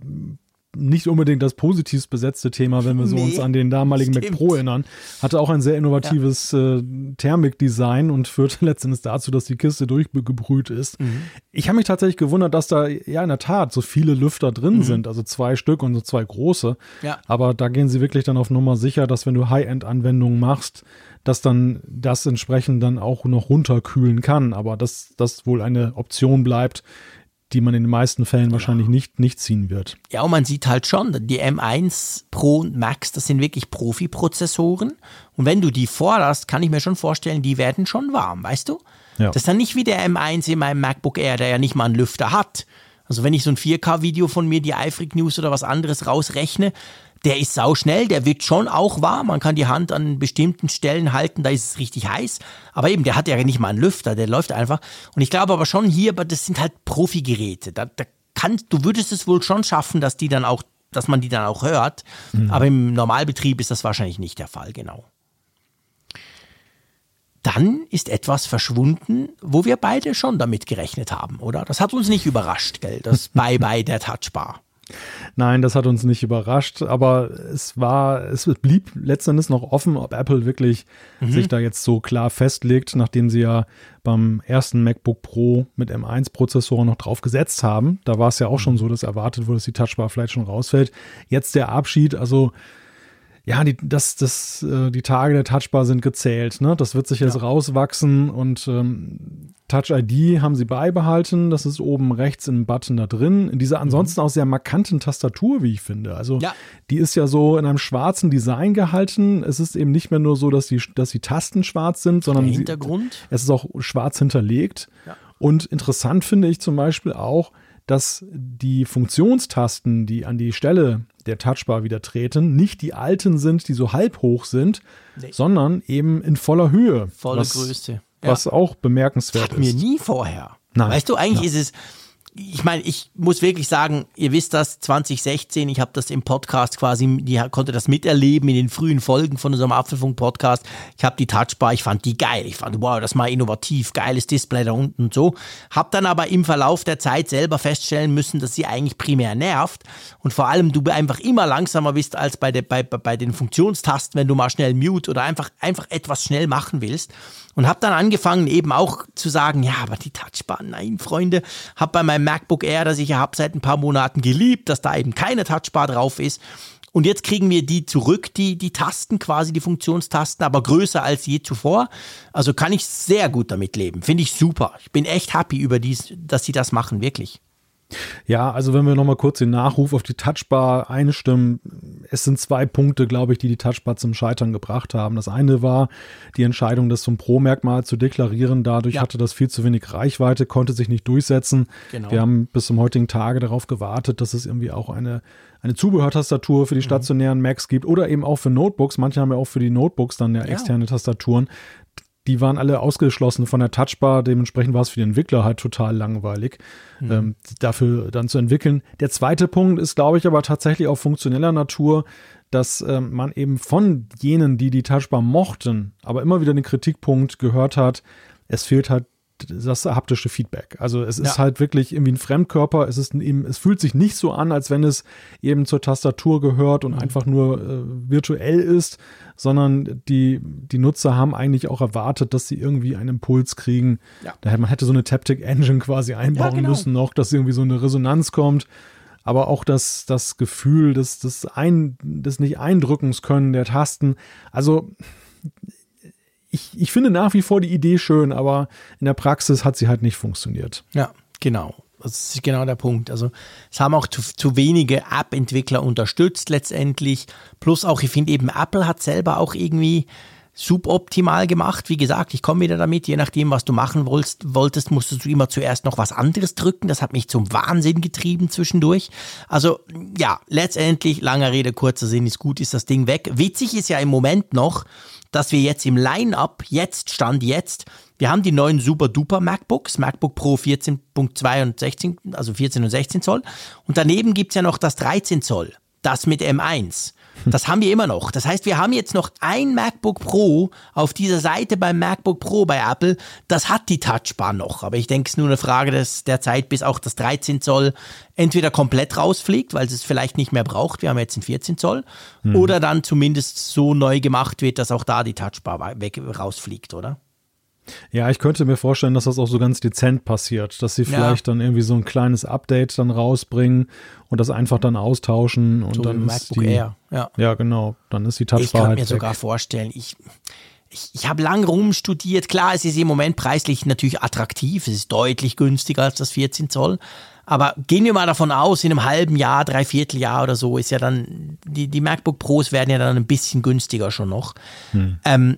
nicht unbedingt das positivst besetzte Thema, wenn wir so nee, uns an den damaligen stimmt. Mac Pro erinnern. Hatte auch ein sehr innovatives ja. äh, Thermikdesign und führte letztendlich dazu, dass die Kiste durchgebrüht ist. Mhm. Ich habe mich tatsächlich gewundert, dass da ja in der Tat so viele Lüfter drin mhm. sind, also zwei Stück und so zwei große. Ja. Aber da gehen sie wirklich dann auf Nummer sicher, dass wenn du High-End-Anwendungen machst, dass dann das entsprechend dann auch noch runterkühlen kann. Aber dass das wohl eine Option bleibt, die man in den meisten Fällen ja. wahrscheinlich nicht, nicht ziehen wird. Ja, und man sieht halt schon, die M1 Pro und Max, das sind wirklich Profi-Prozessoren. Und wenn du die forderst, kann ich mir schon vorstellen, die werden schon warm, weißt du? Ja. Das ist dann nicht wie der M1 in meinem MacBook Air, der ja nicht mal einen Lüfter hat. Also wenn ich so ein 4K-Video von mir, die iFreak News oder was anderes rausrechne, der ist sau schnell, der wird schon auch warm. Man kann die Hand an bestimmten Stellen halten, da ist es richtig heiß. Aber eben, der hat ja nicht mal einen Lüfter, der läuft einfach. Und ich glaube aber schon hier, das sind halt Profi-Geräte. Da, da kann, du würdest es wohl schon schaffen, dass die dann auch, dass man die dann auch hört. Mhm. Aber im Normalbetrieb ist das wahrscheinlich nicht der Fall, genau. Dann ist etwas verschwunden, wo wir beide schon damit gerechnet haben, oder? Das hat uns nicht überrascht, gell? Das Bye-bye der Touchbar. Nein, das hat uns nicht überrascht, aber es war, es blieb letztendlich noch offen, ob Apple wirklich mhm. sich da jetzt so klar festlegt, nachdem sie ja beim ersten MacBook Pro mit M1-Prozessoren noch drauf gesetzt haben. Da war es ja auch schon so, dass erwartet wurde, dass die Touchbar vielleicht schon rausfällt. Jetzt der Abschied, also ja, die, das, das, äh, die Tage der Touchbar sind gezählt. Ne? Das wird sich jetzt ja. rauswachsen und ähm, Touch ID haben sie beibehalten. Das ist oben rechts im Button da drin. In dieser mhm. ansonsten mhm. auch sehr markanten Tastatur, wie ich finde. Also ja. die ist ja so in einem schwarzen Design gehalten. Es ist eben nicht mehr nur so, dass die, dass die Tasten schwarz sind, sondern. Sie, es ist auch schwarz hinterlegt. Ja. Und interessant finde ich zum Beispiel auch, dass die Funktionstasten, die an die Stelle der Touchbar wieder treten, nicht die alten sind, die so halb hoch sind, nee. sondern eben in voller Höhe. Volle was, Größe. Ja. Was auch bemerkenswert das ist. mir nie vorher. Nein. Weißt du, eigentlich Nein. ist es ich meine, ich muss wirklich sagen, ihr wisst das, 2016, ich habe das im Podcast quasi, die konnte das miterleben in den frühen Folgen von unserem Apfelfunk-Podcast. Ich habe die Touchbar, ich fand die geil. Ich fand, wow, das mal innovativ, geiles Display da unten und so. Hab dann aber im Verlauf der Zeit selber feststellen müssen, dass sie eigentlich primär nervt und vor allem du einfach immer langsamer bist als bei, de, bei, bei den Funktionstasten, wenn du mal schnell mute oder einfach, einfach etwas schnell machen willst. Und habe dann angefangen eben auch zu sagen, ja, aber die Touchbar, nein, Freunde, habe bei meinem MacBook Air, das ich ja habe seit ein paar Monaten geliebt, dass da eben keine Touchbar drauf ist. Und jetzt kriegen wir die zurück, die, die Tasten, quasi die Funktionstasten, aber größer als je zuvor. Also kann ich sehr gut damit leben. Finde ich super. Ich bin echt happy über dies, dass sie das machen, wirklich. Ja, also wenn wir nochmal kurz den Nachruf auf die Touchbar einstimmen, es sind zwei Punkte, glaube ich, die die Touchbar zum Scheitern gebracht haben. Das eine war die Entscheidung, das zum Pro-Merkmal zu deklarieren. Dadurch ja. hatte das viel zu wenig Reichweite, konnte sich nicht durchsetzen. Genau. Wir haben bis zum heutigen Tage darauf gewartet, dass es irgendwie auch eine, eine Zubehörtastatur für die mhm. stationären. Macs gibt oder eben auch für Notebooks. Manche haben ja auch für die Notebooks dann ja, ja. externe Tastaturen die waren alle ausgeschlossen von der Touchbar. Dementsprechend war es für den Entwickler halt total langweilig, mhm. ähm, dafür dann zu entwickeln. Der zweite Punkt ist, glaube ich, aber tatsächlich auch funktioneller Natur, dass ähm, man eben von jenen, die die Touchbar mochten, aber immer wieder den Kritikpunkt gehört hat, es fehlt halt das haptische Feedback. Also es ist ja. halt wirklich irgendwie ein Fremdkörper. Es ist eben, es fühlt sich nicht so an, als wenn es eben zur Tastatur gehört und mhm. einfach nur äh, virtuell ist, sondern die, die Nutzer haben eigentlich auch erwartet, dass sie irgendwie einen Impuls kriegen. Ja. Daher, man hätte so eine Taptic Engine quasi einbauen ja, genau. müssen noch, dass irgendwie so eine Resonanz kommt. Aber auch das, das Gefühl des, des, Ein, des nicht Eindrückens können der Tasten. Also ich, ich finde nach wie vor die Idee schön, aber in der Praxis hat sie halt nicht funktioniert. Ja, genau. Das ist genau der Punkt. Also es haben auch zu, zu wenige App-Entwickler unterstützt letztendlich. Plus auch, ich finde eben, Apple hat selber auch irgendwie suboptimal gemacht. Wie gesagt, ich komme wieder damit, je nachdem, was du machen wolltest, wolltest, musstest du immer zuerst noch was anderes drücken. Das hat mich zum Wahnsinn getrieben zwischendurch. Also ja, letztendlich, langer Rede, kurzer Sinn, ist gut, ist das Ding weg. Witzig ist ja im Moment noch, dass wir jetzt im Line-up, jetzt, Stand jetzt, wir haben die neuen super duper MacBooks, MacBook Pro 14.2 und 16, also 14 und 16 Zoll. Und daneben gibt's ja noch das 13 Zoll, das mit M1. Das haben wir immer noch. Das heißt, wir haben jetzt noch ein MacBook Pro auf dieser Seite beim MacBook Pro bei Apple. Das hat die Touchbar noch. Aber ich denke, es ist nur eine Frage des, der Zeit, bis auch das 13 Zoll entweder komplett rausfliegt, weil es es vielleicht nicht mehr braucht. Wir haben jetzt ein 14 Zoll. Mhm. Oder dann zumindest so neu gemacht wird, dass auch da die Touchbar weg rausfliegt, oder? Ja, ich könnte mir vorstellen, dass das auch so ganz dezent passiert, dass sie vielleicht ja. dann irgendwie so ein kleines Update dann rausbringen und das einfach dann austauschen und so dann ist die, Air. Ja. ja, genau, dann ist die Touchbar Ich kann halt mir weg. sogar vorstellen, ich ich, ich habe lang rumstudiert. Klar, es ist im Moment preislich natürlich attraktiv. Es ist deutlich günstiger als das 14 Zoll. Aber gehen wir mal davon aus, in einem halben Jahr, dreiviertel Jahr oder so ist ja dann, die, die MacBook Pros werden ja dann ein bisschen günstiger schon noch. Hm. Ähm,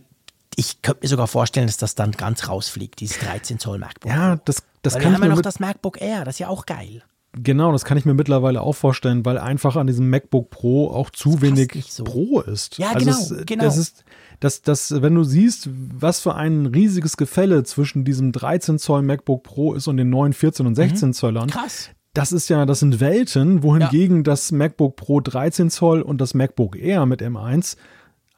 ich könnte mir sogar vorstellen, dass das dann ganz rausfliegt, dieses 13 Zoll MacBook. Ja, das, das weil kann wir ich haben ja noch das MacBook Air, das ist ja auch geil. Genau, das kann ich mir mittlerweile auch vorstellen, weil einfach an diesem MacBook Pro auch zu wenig so. Pro ist. Ja, also genau, es, genau. Das ist, das, das, wenn du siehst, was für ein riesiges Gefälle zwischen diesem 13 Zoll MacBook Pro ist und den neuen 14 und 16 mhm. Zöllern. Krass. Das ist ja, das sind Welten, wohingegen ja. das MacBook Pro 13 Zoll und das MacBook Air mit M1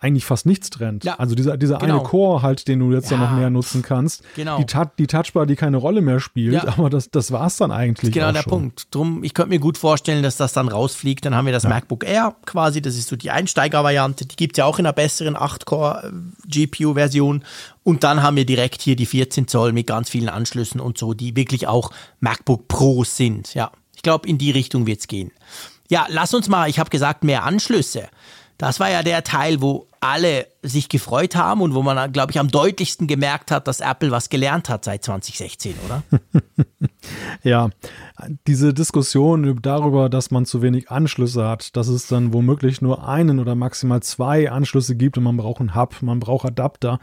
eigentlich fast nichts trennt. Ja, also dieser, dieser genau. eine Core halt, den du jetzt Ja. dann noch mehr nutzen kannst. Genau. Die, die Touchbar, die keine Rolle mehr spielt, Ja. aber das, das war's dann eigentlich. Genau auch der schon. Punkt. Drum, ich könnte mir gut vorstellen, dass das dann rausfliegt. Dann haben wir das MacBook Air quasi, das ist so die Einsteigervariante. Die gibt es ja auch in einer besseren 8-Core-GPU-Version. Und dann haben wir direkt hier die 14 Zoll mit ganz vielen Anschlüssen und so, die wirklich auch MacBook Pros sind. Ja, ich glaube, in die Richtung wird's gehen. Ja, lass uns mal, ich habe gesagt, mehr Anschlüsse. Das war ja der Teil, wo alle sich gefreut haben und wo man, glaube ich, am deutlichsten gemerkt hat, dass Apple was gelernt hat seit 2016, oder? Ja, diese Diskussion darüber, dass man zu wenig Anschlüsse hat, dass es dann womöglich nur einen oder maximal zwei Anschlüsse gibt und man braucht einen Hub, man braucht Adapter.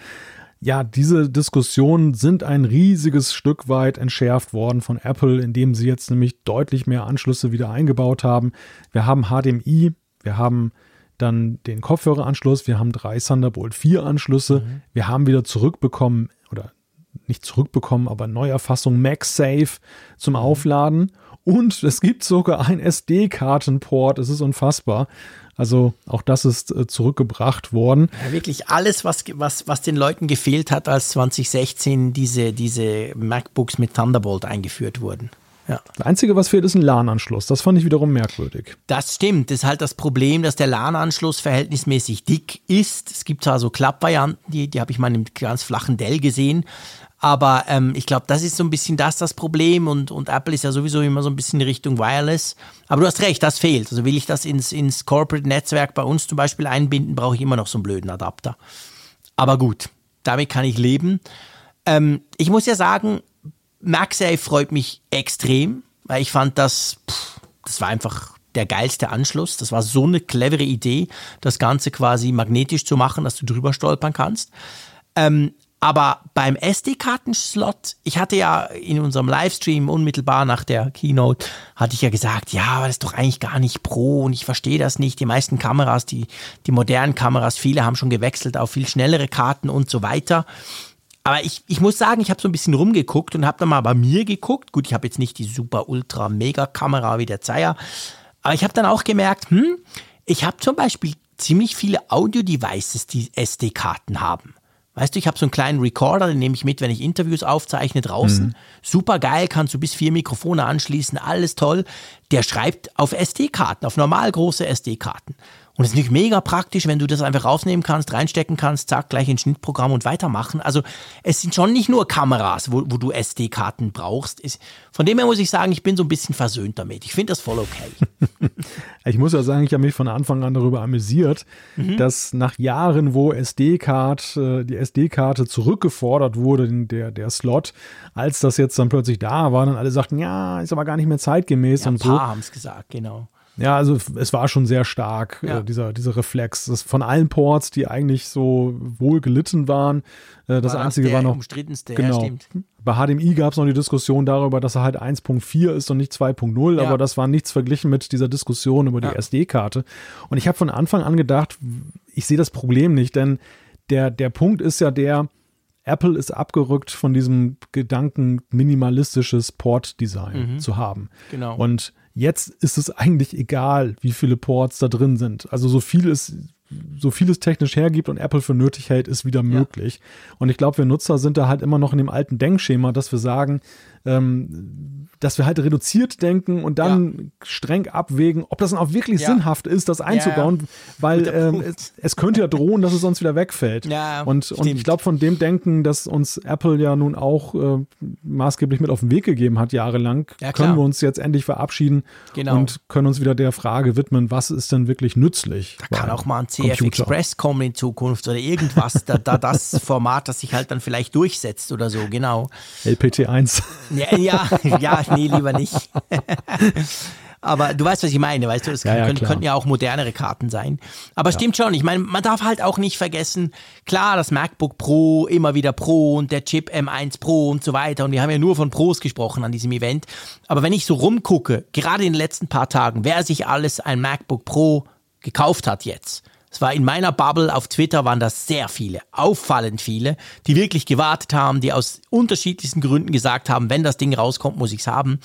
Ja, diese Diskussionen sind ein riesiges Stück weit entschärft worden von Apple, indem sie jetzt nämlich deutlich mehr Anschlüsse wieder eingebaut haben. Wir haben HDMI, wir haben dann den Kopfhöreranschluss, wir haben drei Thunderbolt 4 Anschlüsse, wir haben wieder zurückbekommen oder nicht zurückbekommen, aber Neuerfassung MagSafe zum Aufladen. Und es gibt sogar ein SD-Kartenport. Es ist unfassbar. Also auch das ist äh, zurückgebracht worden. Ja, wirklich alles, was, was, was den Leuten gefehlt hat, als 2016 diese, diese MacBooks mit Thunderbolt eingeführt wurden. Ja. Das Einzige, was fehlt, ist ein LAN-Anschluss. Das fand ich wiederum merkwürdig. Das stimmt. Das ist halt das Problem, dass der LAN-Anschluss verhältnismäßig dick ist. Es gibt zwar so Klappvarianten, die, die habe ich mal in einem ganz flachen Dell gesehen. Aber ähm, ich glaube, das ist so ein bisschen das das Problem und, und Apple ist ja sowieso immer so ein bisschen in Richtung Wireless. Aber du hast recht, das fehlt. Also will ich das ins, ins Corporate-Netzwerk bei uns zum Beispiel einbinden, brauche ich immer noch so einen blöden Adapter. Aber gut, damit kann ich leben. Ähm, ich muss ja sagen, MagSafe freut mich extrem, weil ich fand das, pff, das war einfach der geilste Anschluss. Das war so eine clevere Idee, das Ganze quasi magnetisch zu machen, dass du drüber stolpern kannst. Ähm, aber beim SD-Kartenslot, ich hatte ja in unserem Livestream unmittelbar nach der Keynote, hatte ich ja gesagt, ja, aber das ist doch eigentlich gar nicht Pro und ich verstehe das nicht. Die meisten Kameras, die, die modernen Kameras, viele haben schon gewechselt auf viel schnellere Karten und so weiter. Aber ich, ich muss sagen, ich habe so ein bisschen rumgeguckt und habe dann mal bei mir geguckt. Gut, ich habe jetzt nicht die super ultra mega Kamera wie der Zeier, aber ich habe dann auch gemerkt, hm, ich habe zum Beispiel ziemlich viele Audio-Devices, die SD-Karten haben. Weißt du, ich habe so einen kleinen Recorder, den nehme ich mit, wenn ich Interviews aufzeichne draußen. Super geil, kannst du bis vier Mikrofone anschließen, alles toll. Der schreibt auf SD-Karten, auf normal große SD-Karten. Und es ist nicht mega praktisch, wenn du das einfach rausnehmen kannst, reinstecken kannst, zack, gleich ins Schnittprogramm und weitermachen. Also es sind schon nicht nur Kameras, wo, wo du SD-Karten brauchst. Es, von dem her muss ich sagen, ich bin so ein bisschen versöhnt damit. Ich finde das voll okay. Ich muss ja sagen, ich habe mich von Anfang an darüber amüsiert, dass nach Jahren, wo SD-Card, äh, die SD-Karte zurückgefordert wurde, der, der Slot, als das jetzt dann plötzlich da war, dann alle sagten, ja, ist aber gar nicht mehr zeitgemäß Ja, ein und so. paar haben es gesagt, genau. Ja, also es war schon sehr stark, Ja. äh, dieser, dieser Reflex. Das von allen Ports, die eigentlich so wohl gelitten waren. Äh, das War Einzige war noch. umstrittenste, ja, Genau. stimmt. Bei HDMI gab es noch die Diskussion darüber, dass er halt 1.4 ist und nicht 2.0, Ja. aber das war nichts verglichen mit dieser Diskussion über die Ja. SD-Karte. Und ich habe von Anfang an gedacht, ich sehe das Problem nicht, denn der, der Punkt ist ja der, Apple ist abgerückt von diesem Gedanken, minimalistisches Port-Design zu haben. Genau. Und jetzt ist es eigentlich egal, wie viele Ports da drin sind. Also so viel es, so viel es technisch hergibt und Apple für nötig hält, ist wieder möglich. Und ich glaube, wir Nutzer sind da halt immer noch in dem alten Denkschema, dass wir sagen, ähm, dass wir halt reduziert denken und dann streng abwägen, ob das dann auch wirklich Ja. sinnhaft ist, das einzubauen, weil Guter ähm, es, es könnte ja drohen, dass es sonst wieder wegfällt. Ja, und, und ich glaube, von dem Denken, das uns Apple ja nun auch äh, maßgeblich mit auf den Weg gegeben hat, jahrelang, Ja, können wir uns jetzt endlich verabschieden Genau. und können uns wieder der Frage widmen, was ist denn wirklich nützlich? Da kann auch mal ein CF Computer? Express kommen in Zukunft oder irgendwas, da, da das Format, das sich halt dann vielleicht durchsetzt oder so, genau. LPT1. Ja, ja, ja nee, lieber nicht. Aber du weißt, was ich meine, weißt du, es Ja, ja, können, könnten ja auch modernere Karten sein. Aber stimmt schon, ich meine, man darf halt auch nicht vergessen, klar, das MacBook Pro, immer wieder Pro und der Chip M1 Pro und so weiter. Und wir haben ja nur von Pros gesprochen an diesem Event. Aber wenn ich so rumgucke, gerade in den letzten paar Tagen, wer sich alles ein MacBook Pro gekauft hat jetzt. Es war in meiner Bubble auf Twitter waren das sehr viele, auffallend viele, die wirklich gewartet haben, die aus unterschiedlichsten Gründen gesagt haben, wenn das Ding rauskommt, muss ich's haben.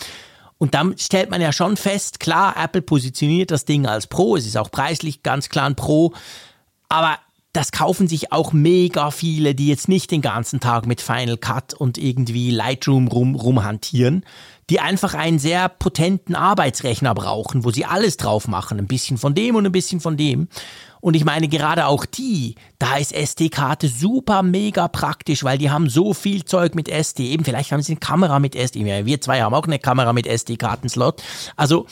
Und dann stellt man ja schon fest, klar, Apple positioniert das Ding als Pro, es ist auch preislich ganz klar ein Pro, aber das kaufen sich auch mega viele, die jetzt nicht den ganzen Tag mit Final Cut und irgendwie Lightroom rum, rumhantieren, die einfach einen sehr potenten Arbeitsrechner brauchen, wo sie alles drauf machen, ein bisschen von dem und ein bisschen von dem. Und ich meine, gerade auch die, da ist SD-Karte super mega praktisch, weil die haben so viel Zeug mit SD. Eben, vielleicht haben sie eine Kamera mit SD. Wir zwei haben auch eine Kamera mit SD-Kartenslot. Also,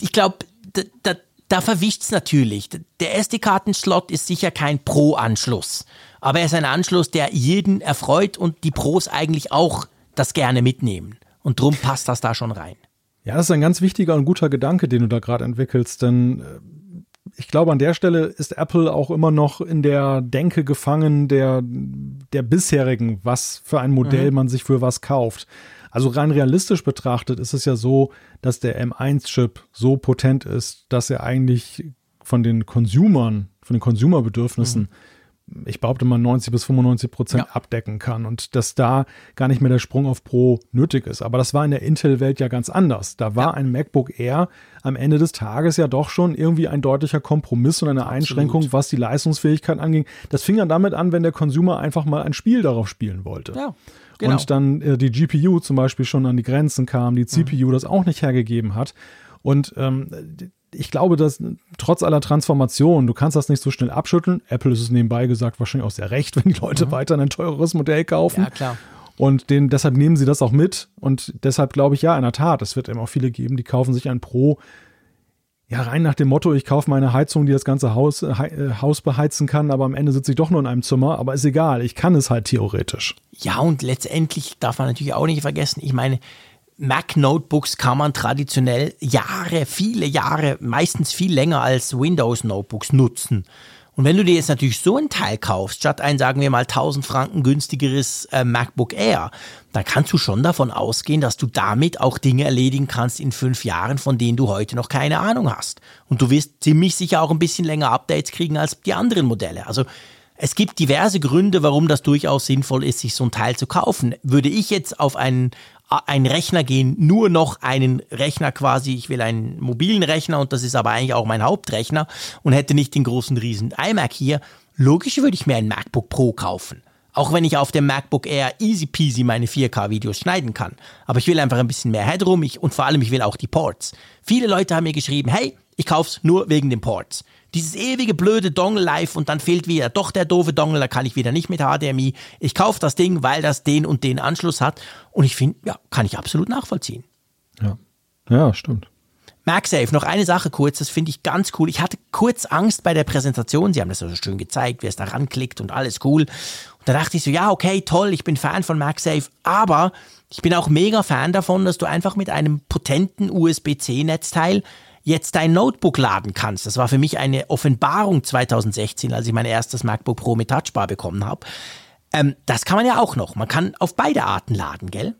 ich glaube, da, da, da verwischt's natürlich. Der SD-Kartenslot ist sicher kein Pro-Anschluss. Aber er ist ein Anschluss, der jeden erfreut und die Pros eigentlich auch das gerne mitnehmen. Und drum passt das da schon rein. Ja, das ist ein ganz wichtiger und guter Gedanke, den du da gerade entwickelst, denn äh, ich glaube, an der Stelle ist Apple auch immer noch in der Denke gefangen der, der bisherigen, was für ein Modell mhm. man sich für was kauft. Also rein realistisch betrachtet ist es ja so, dass der M1-Chip so potent ist, dass er eigentlich von den Consumern, von den Consumerbedürfnissen mhm ich behaupte mal 90 bis 95 Prozent ja. abdecken kann und dass da gar nicht mehr der Sprung auf Pro nötig ist. Aber das war in der Intel-Welt ja ganz anders. Da war ja. ein MacBook Air am Ende des Tages ja doch schon irgendwie ein deutlicher Kompromiss und eine Absolut. Einschränkung, was die Leistungsfähigkeit anging. Das fing dann damit an, wenn der Consumer einfach mal ein Spiel darauf spielen wollte. Ja. Genau. Und dann äh, die GPU zum Beispiel schon an die Grenzen kam, die CPU mhm. das auch nicht hergegeben hat. Und ähm, ich glaube, dass trotz aller Transformation, du kannst das nicht so schnell abschütteln. Apple ist es nebenbei gesagt wahrscheinlich auch sehr recht, wenn die Leute mhm. weiter ein teureres Modell kaufen. Ja, klar. Und den, deshalb nehmen sie das auch mit. Und deshalb glaube ich, ja, in der Tat, es wird eben auch viele geben, die kaufen sich ein Pro. Ja, rein nach dem Motto, ich kaufe meine Heizung, die das ganze Haus, äh, Haus beheizen kann, aber am Ende sitze ich doch nur in einem Zimmer. Aber ist egal, ich kann es halt theoretisch. Ja, und letztendlich darf man natürlich auch nicht vergessen, ich meine, Mac-Notebooks kann man traditionell Jahre, viele Jahre, meistens viel länger als Windows-Notebooks nutzen. Und wenn du dir jetzt natürlich so ein Teil kaufst, statt ein, sagen wir mal, 1000 Franken günstigeres äh, MacBook Air, dann kannst du schon davon ausgehen, dass du damit auch Dinge erledigen kannst in fünf Jahren, von denen du heute noch keine Ahnung hast. Und du wirst ziemlich sicher auch ein bisschen länger Updates kriegen als die anderen Modelle. Also es gibt diverse Gründe, warum das durchaus sinnvoll ist, sich so ein Teil zu kaufen. Würde ich jetzt auf einen, einen Rechner gehen, nur noch einen Rechner quasi, ich will einen mobilen Rechner und das ist aber eigentlich auch mein Hauptrechner und hätte nicht den großen riesen iMac hier, logisch würde ich mir ein MacBook Pro kaufen. Auch wenn ich auf dem MacBook Air easy peasy meine 4K-Videos schneiden kann. Aber ich will einfach ein bisschen mehr Headroom ich, und vor allem ich will auch die Ports. Viele Leute haben mir geschrieben, hey, ich kauf's nur wegen den Ports. Dieses ewige blöde Dongle live und dann fehlt wieder doch der doofe Dongle, da kann ich wieder nicht mit HDMI. Ich kaufe das Ding, weil das den und den Anschluss hat. Und ich finde, ja, kann ich absolut nachvollziehen. Ja, ja, stimmt. MagSafe, noch eine Sache kurz, das finde ich ganz cool. Ich hatte kurz Angst bei der Präsentation. Sie haben das so schön gezeigt, wie es da ranklickt und alles cool. Und da dachte ich so, ja, okay, toll, ich bin Fan von MagSafe, aber ich bin auch mega Fan davon, dass du einfach mit einem potenten USB-C-Netzteil jetzt dein Notebook laden kannst. Das war für mich eine Offenbarung 2016, als ich mein erstes MacBook Pro mit Touchbar bekommen habe. Ähm, das kann man ja auch noch. Man kann auf beide Arten laden, gell?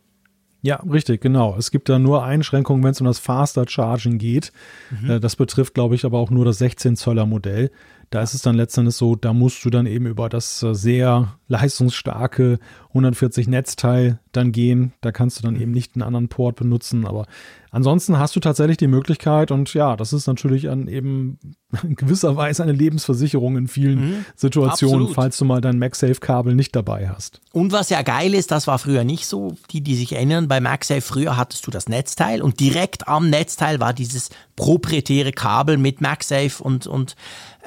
Ja, richtig, genau. Es gibt da nur Einschränkungen, wenn es um das Faster Charging geht. Mhm. Äh, das betrifft, glaube ich, aber auch nur das 16 Zöller Modell. Da ist es dann letztendlich so, da musst du dann eben über das äh, sehr leistungsstarke 140 Netzteil dann gehen. Da kannst du dann mhm. eben nicht einen anderen Port benutzen. Aber ansonsten hast du tatsächlich die Möglichkeit und ja, das ist natürlich an eben in gewisser Weise eine Lebensversicherung in vielen mhm. Situationen, Absolut. falls du mal dein MagSafe-Kabel nicht dabei hast. Und was ja geil ist, das war früher nicht so. Die, die sich erinnern, bei MagSafe früher hattest du das Netzteil und direkt am Netzteil war dieses proprietäre Kabel mit MagSafe und, und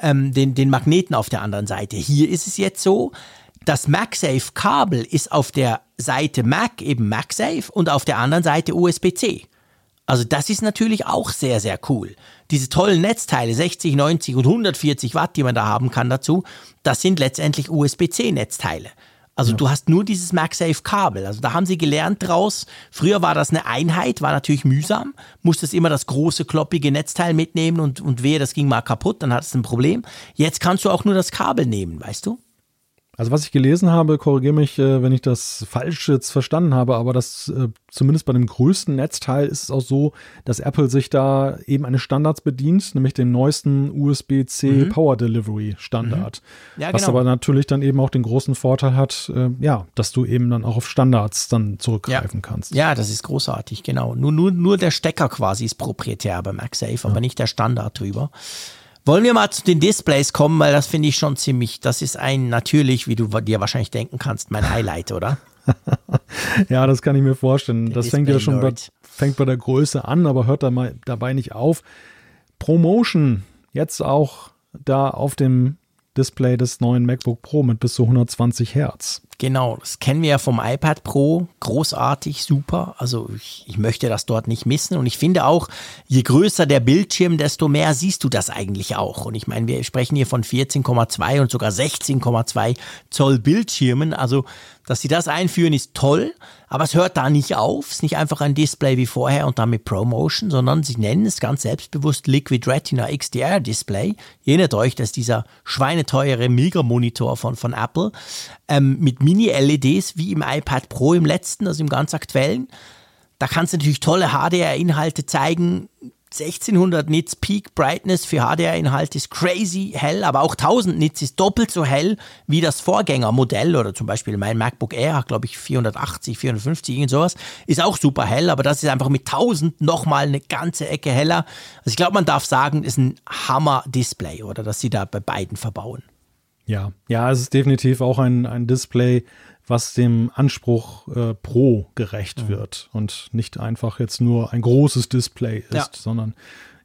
ähm, den, den Magneten auf der anderen Seite. Hier ist es jetzt so, das MagSafe-Kabel ist auf der Seite Mac eben MagSafe und auf der anderen Seite USB-C. Also das ist natürlich auch sehr, sehr cool. Diese tollen Netzteile, 60, 90 und 140 Watt, die man da haben kann dazu, das sind letztendlich USB-C-Netzteile. Also ja. du hast nur dieses MagSafe-Kabel. Also da haben sie gelernt draus. Früher war das eine Einheit, war natürlich mühsam. Musstest immer das große, kloppige Netzteil mitnehmen und, und wehe, das ging mal kaputt, dann hattest du ein Problem. Jetzt kannst du auch nur das Kabel nehmen, weißt du? Also was ich gelesen habe, korrigiere mich, äh, wenn ich das falsch jetzt verstanden habe, aber das äh, zumindest bei dem größten Netzteil ist es auch so, dass Apple sich da eben eines Standards bedient, nämlich dem neuesten USB-C mhm. Power Delivery Standard. Mhm. Ja, was genau. aber natürlich dann eben auch den großen Vorteil hat, äh, ja, dass du eben dann auch auf Standards dann zurückgreifen ja. kannst. Ja, das ist großartig, genau. Nur, nur, nur der Stecker quasi ist proprietär bei MagSafe, ja. aber nicht der Standard drüber. Wollen wir mal zu den Displays kommen, weil das finde ich schon ziemlich, das ist ein natürlich, wie du dir wahrscheinlich denken kannst, mein Highlight, oder? ja, das kann ich mir vorstellen. Der das fängt ja schon bei, fängt bei der Größe an, aber hört da mal dabei nicht auf. Promotion, jetzt auch da auf dem Display des neuen MacBook Pro mit bis zu 120 Hertz. Genau, das kennen wir ja vom iPad Pro. Großartig, super. Also ich, ich, möchte das dort nicht missen. Und ich finde auch, je größer der Bildschirm, desto mehr siehst du das eigentlich auch. Und ich meine, wir sprechen hier von 14,2 und sogar 16,2 Zoll Bildschirmen. Also dass sie das einführen, ist toll, aber es hört da nicht auf. Es ist nicht einfach ein Display wie vorher und dann mit ProMotion, sondern sie nennen es ganz selbstbewusst Liquid Retina XDR Display. Ihr erinnert euch, dass dieser schweineteure Mega-Monitor von, von Apple ähm, mit Mini-LEDs wie im iPad Pro im letzten, also im ganz aktuellen. Da kannst du natürlich tolle HDR-Inhalte zeigen, 1600 Nits Peak Brightness für HDR-Inhalt ist crazy hell, aber auch 1000 Nits ist doppelt so hell wie das Vorgängermodell oder zum Beispiel mein MacBook Air hat glaube ich 480, 450, irgend sowas, ist auch super hell, aber das ist einfach mit 1000 nochmal eine ganze Ecke heller. Also ich glaube, man darf sagen, ist ein Hammer-Display oder dass sie da bei beiden verbauen. Ja, ja, es ist definitiv auch ein, ein Display, was dem Anspruch äh, Pro gerecht mhm. wird und nicht einfach jetzt nur ein großes Display ist, ja. sondern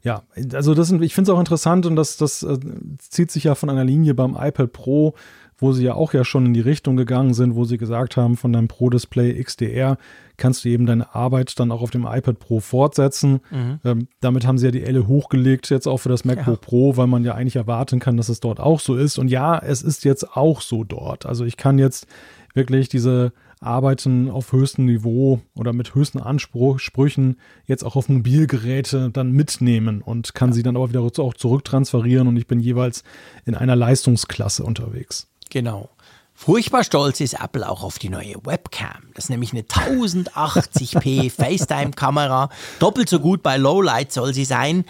ja, also das sind, ich finde es auch interessant und das, das äh, zieht sich ja von einer Linie beim iPad Pro, wo sie ja auch ja schon in die Richtung gegangen sind, wo sie gesagt haben, von deinem Pro-Display XDR kannst du eben deine Arbeit dann auch auf dem iPad Pro fortsetzen. Mhm. Ähm, damit haben sie ja die Elle hochgelegt, jetzt auch für das MacBook ja. Pro, weil man ja eigentlich erwarten kann, dass es dort auch so ist. Und ja, es ist jetzt auch so dort. Also ich kann jetzt wirklich diese Arbeiten auf höchstem Niveau oder mit höchsten Ansprüchen jetzt auch auf Mobilgeräte dann mitnehmen und kann sie dann aber wieder auch zurücktransferieren und ich bin jeweils in einer Leistungsklasse unterwegs. Genau. Furchtbar stolz ist Apple auch auf die neue Webcam. Das ist nämlich eine 1080p FaceTime-Kamera. Doppelt so gut bei Lowlight soll sie sein.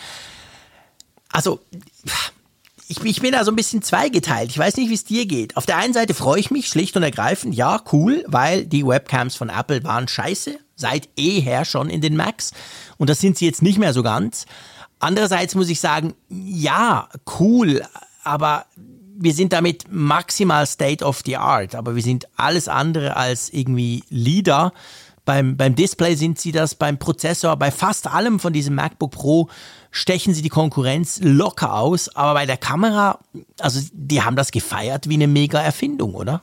Also, ich, ich bin da so ein bisschen zweigeteilt. Ich weiß nicht, wie es dir geht. Auf der einen Seite freue ich mich schlicht und ergreifend, ja, cool, weil die Webcams von Apple waren scheiße, seit eher schon in den Macs. Und das sind sie jetzt nicht mehr so ganz. Andererseits muss ich sagen, ja, cool, aber wir sind damit maximal State of the Art, aber wir sind alles andere als irgendwie Leader. Beim, beim Display sind sie das, beim Prozessor, bei fast allem von diesem MacBook Pro stechen sie die Konkurrenz locker aus, aber bei der Kamera, also die haben das gefeiert wie eine mega Erfindung, oder?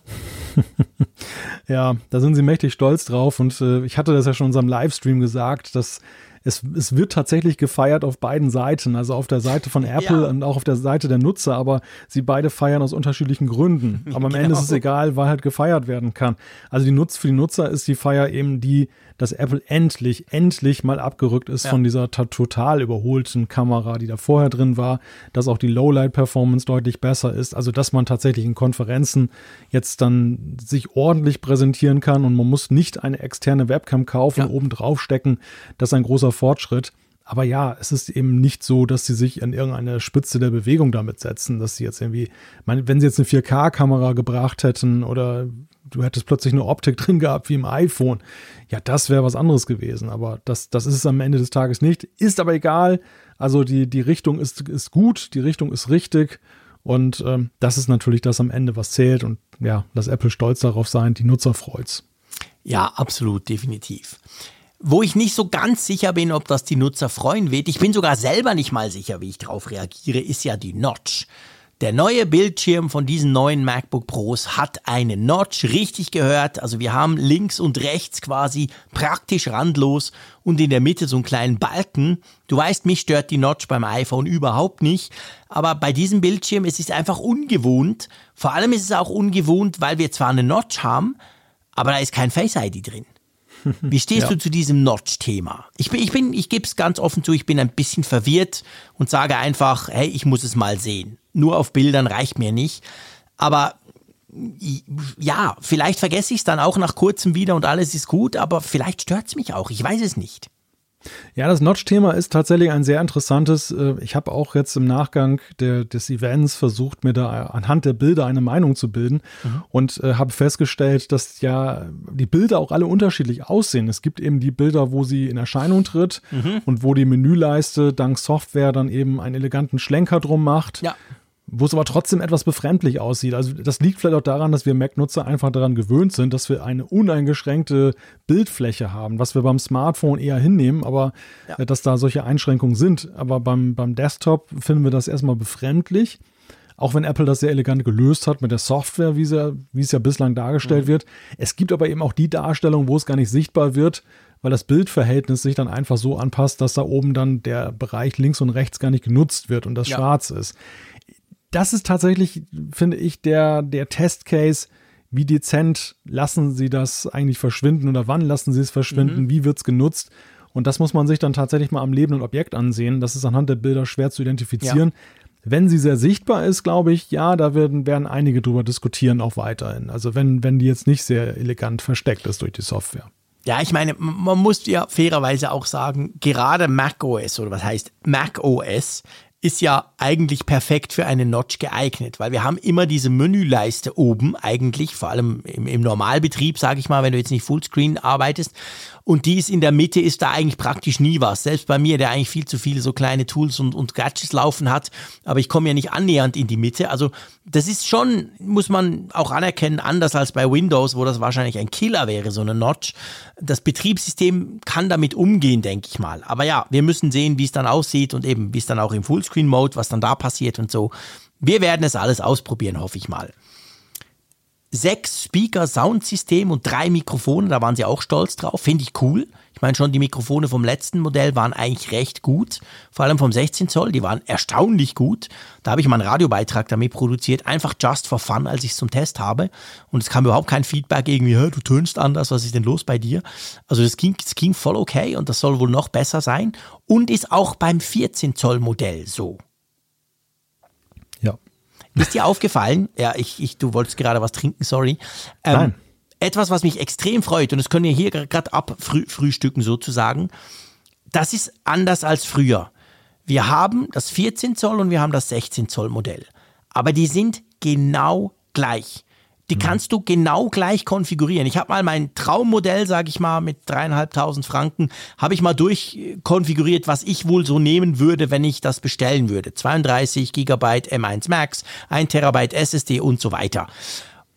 ja, da sind sie mächtig stolz drauf und äh, ich hatte das ja schon in unserem Livestream gesagt, dass es, es wird tatsächlich gefeiert auf beiden Seiten, also auf der Seite von Apple ja. und auch auf der Seite der Nutzer, aber sie beide feiern aus unterschiedlichen Gründen. Aber am genau. Ende ist es egal, weil halt gefeiert werden kann. Also die Nutz für die Nutzer ist die Feier eben die, dass Apple endlich, endlich mal abgerückt ist ja. von dieser total überholten Kamera, die da vorher drin war, dass auch die Lowlight-Performance deutlich besser ist, also dass man tatsächlich in Konferenzen jetzt dann sich ordentlich präsentieren kann und man muss nicht eine externe Webcam kaufen ja. und oben drauf stecken. Das ist ein großer Fortschritt. Aber ja, es ist eben nicht so, dass sie sich an irgendeine Spitze der Bewegung damit setzen, dass sie jetzt irgendwie, wenn sie jetzt eine 4K-Kamera gebracht hätten oder du hättest plötzlich eine Optik drin gehabt wie im iPhone. Ja, das wäre was anderes gewesen, aber das, das ist es am Ende des Tages nicht. Ist aber egal. Also die, die Richtung ist, ist gut, die Richtung ist richtig und ähm, das ist natürlich das am Ende, was zählt und ja, dass Apple stolz darauf sein, die Nutzer freut's. Ja, absolut, definitiv. Wo ich nicht so ganz sicher bin, ob das die Nutzer freuen wird, ich bin sogar selber nicht mal sicher, wie ich darauf reagiere, ist ja die Notch. Der neue Bildschirm von diesen neuen MacBook Pros hat eine Notch, richtig gehört. Also wir haben links und rechts quasi praktisch randlos und in der Mitte so einen kleinen Balken. Du weißt, mich stört die Notch beim iPhone überhaupt nicht. Aber bei diesem Bildschirm ist es einfach ungewohnt. Vor allem ist es auch ungewohnt, weil wir zwar eine Notch haben, aber da ist kein Face ID drin. Wie stehst ja. du zu diesem Notch-Thema? Ich bin, ich bin, ich gebe es ganz offen zu, ich bin ein bisschen verwirrt und sage einfach, hey, ich muss es mal sehen. Nur auf Bildern reicht mir nicht. Aber ja, vielleicht vergesse ich es dann auch nach kurzem wieder und alles ist gut, aber vielleicht stört es mich auch. Ich weiß es nicht. Ja, das Notch-Thema ist tatsächlich ein sehr interessantes. Äh, ich habe auch jetzt im Nachgang der, des Events versucht, mir da anhand der Bilder eine Meinung zu bilden mhm. und äh, habe festgestellt, dass ja die Bilder auch alle unterschiedlich aussehen. Es gibt eben die Bilder, wo sie in Erscheinung tritt mhm. und wo die Menüleiste dank Software dann eben einen eleganten Schlenker drum macht. Ja wo es aber trotzdem etwas befremdlich aussieht. Also das liegt vielleicht auch daran, dass wir Mac-Nutzer einfach daran gewöhnt sind, dass wir eine uneingeschränkte Bildfläche haben, was wir beim Smartphone eher hinnehmen, aber ja. äh, dass da solche Einschränkungen sind. Aber beim, beim Desktop finden wir das erstmal befremdlich. Auch wenn Apple das sehr elegant gelöst hat mit der Software, wie, wie es ja bislang dargestellt mhm. wird. Es gibt aber eben auch die Darstellung, wo es gar nicht sichtbar wird, weil das Bildverhältnis sich dann einfach so anpasst, dass da oben dann der Bereich links und rechts gar nicht genutzt wird und das ja. schwarz ist das ist tatsächlich, finde ich, der, der Testcase. Wie dezent lassen Sie das eigentlich verschwinden oder wann lassen Sie es verschwinden? Mhm. Wie wird es genutzt? Und das muss man sich dann tatsächlich mal am lebenden Objekt ansehen. Das ist anhand der Bilder schwer zu identifizieren. Ja. Wenn sie sehr sichtbar ist, glaube ich, ja, da werden, werden einige drüber diskutieren, auch weiterhin. Also wenn, wenn die jetzt nicht sehr elegant versteckt ist durch die Software. Ja, ich meine, man muss ja fairerweise auch sagen, gerade macOS oder was heißt macOS ist ja eigentlich perfekt für eine Notch geeignet, weil wir haben immer diese Menüleiste oben eigentlich, vor allem im, im Normalbetrieb, sage ich mal, wenn du jetzt nicht Fullscreen arbeitest und die ist in der Mitte, ist da eigentlich praktisch nie was. Selbst bei mir, der eigentlich viel zu viele so kleine Tools und, und Gadgets laufen hat, aber ich komme ja nicht annähernd in die Mitte. Also das ist schon, muss man auch anerkennen, anders als bei Windows, wo das wahrscheinlich ein Killer wäre, so eine Notch. Das Betriebssystem kann damit umgehen, denke ich mal. Aber ja, wir müssen sehen, wie es dann aussieht und eben, wie es dann auch im Fullscreen-Mode, was dann da passiert und so. Wir werden es alles ausprobieren, hoffe ich mal sechs Speaker, Soundsystem und drei Mikrofone, da waren sie auch stolz drauf, finde ich cool. Ich meine schon, die Mikrofone vom letzten Modell waren eigentlich recht gut, vor allem vom 16 Zoll, die waren erstaunlich gut. Da habe ich mal einen Radiobeitrag damit produziert, einfach just for fun, als ich es zum Test habe. Und es kam überhaupt kein Feedback irgendwie, du tönst anders, was ist denn los bei dir? Also das ging, das ging voll okay und das soll wohl noch besser sein und ist auch beim 14 Zoll Modell so. Ist dir aufgefallen? Ja, ich, ich, du wolltest gerade was trinken, sorry. Ähm, Nein. Etwas, was mich extrem freut, und das können wir hier gerade abfrühstücken sozusagen, das ist anders als früher. Wir haben das 14 Zoll und wir haben das 16 Zoll Modell. Aber die sind genau gleich. Die mhm. kannst du genau gleich konfigurieren. Ich habe mal mein Traummodell, sage ich mal, mit dreieinhalbtausend Franken, habe ich mal durchkonfiguriert, was ich wohl so nehmen würde, wenn ich das bestellen würde. 32 Gigabyte M1 Max, 1 Terabyte SSD und so weiter.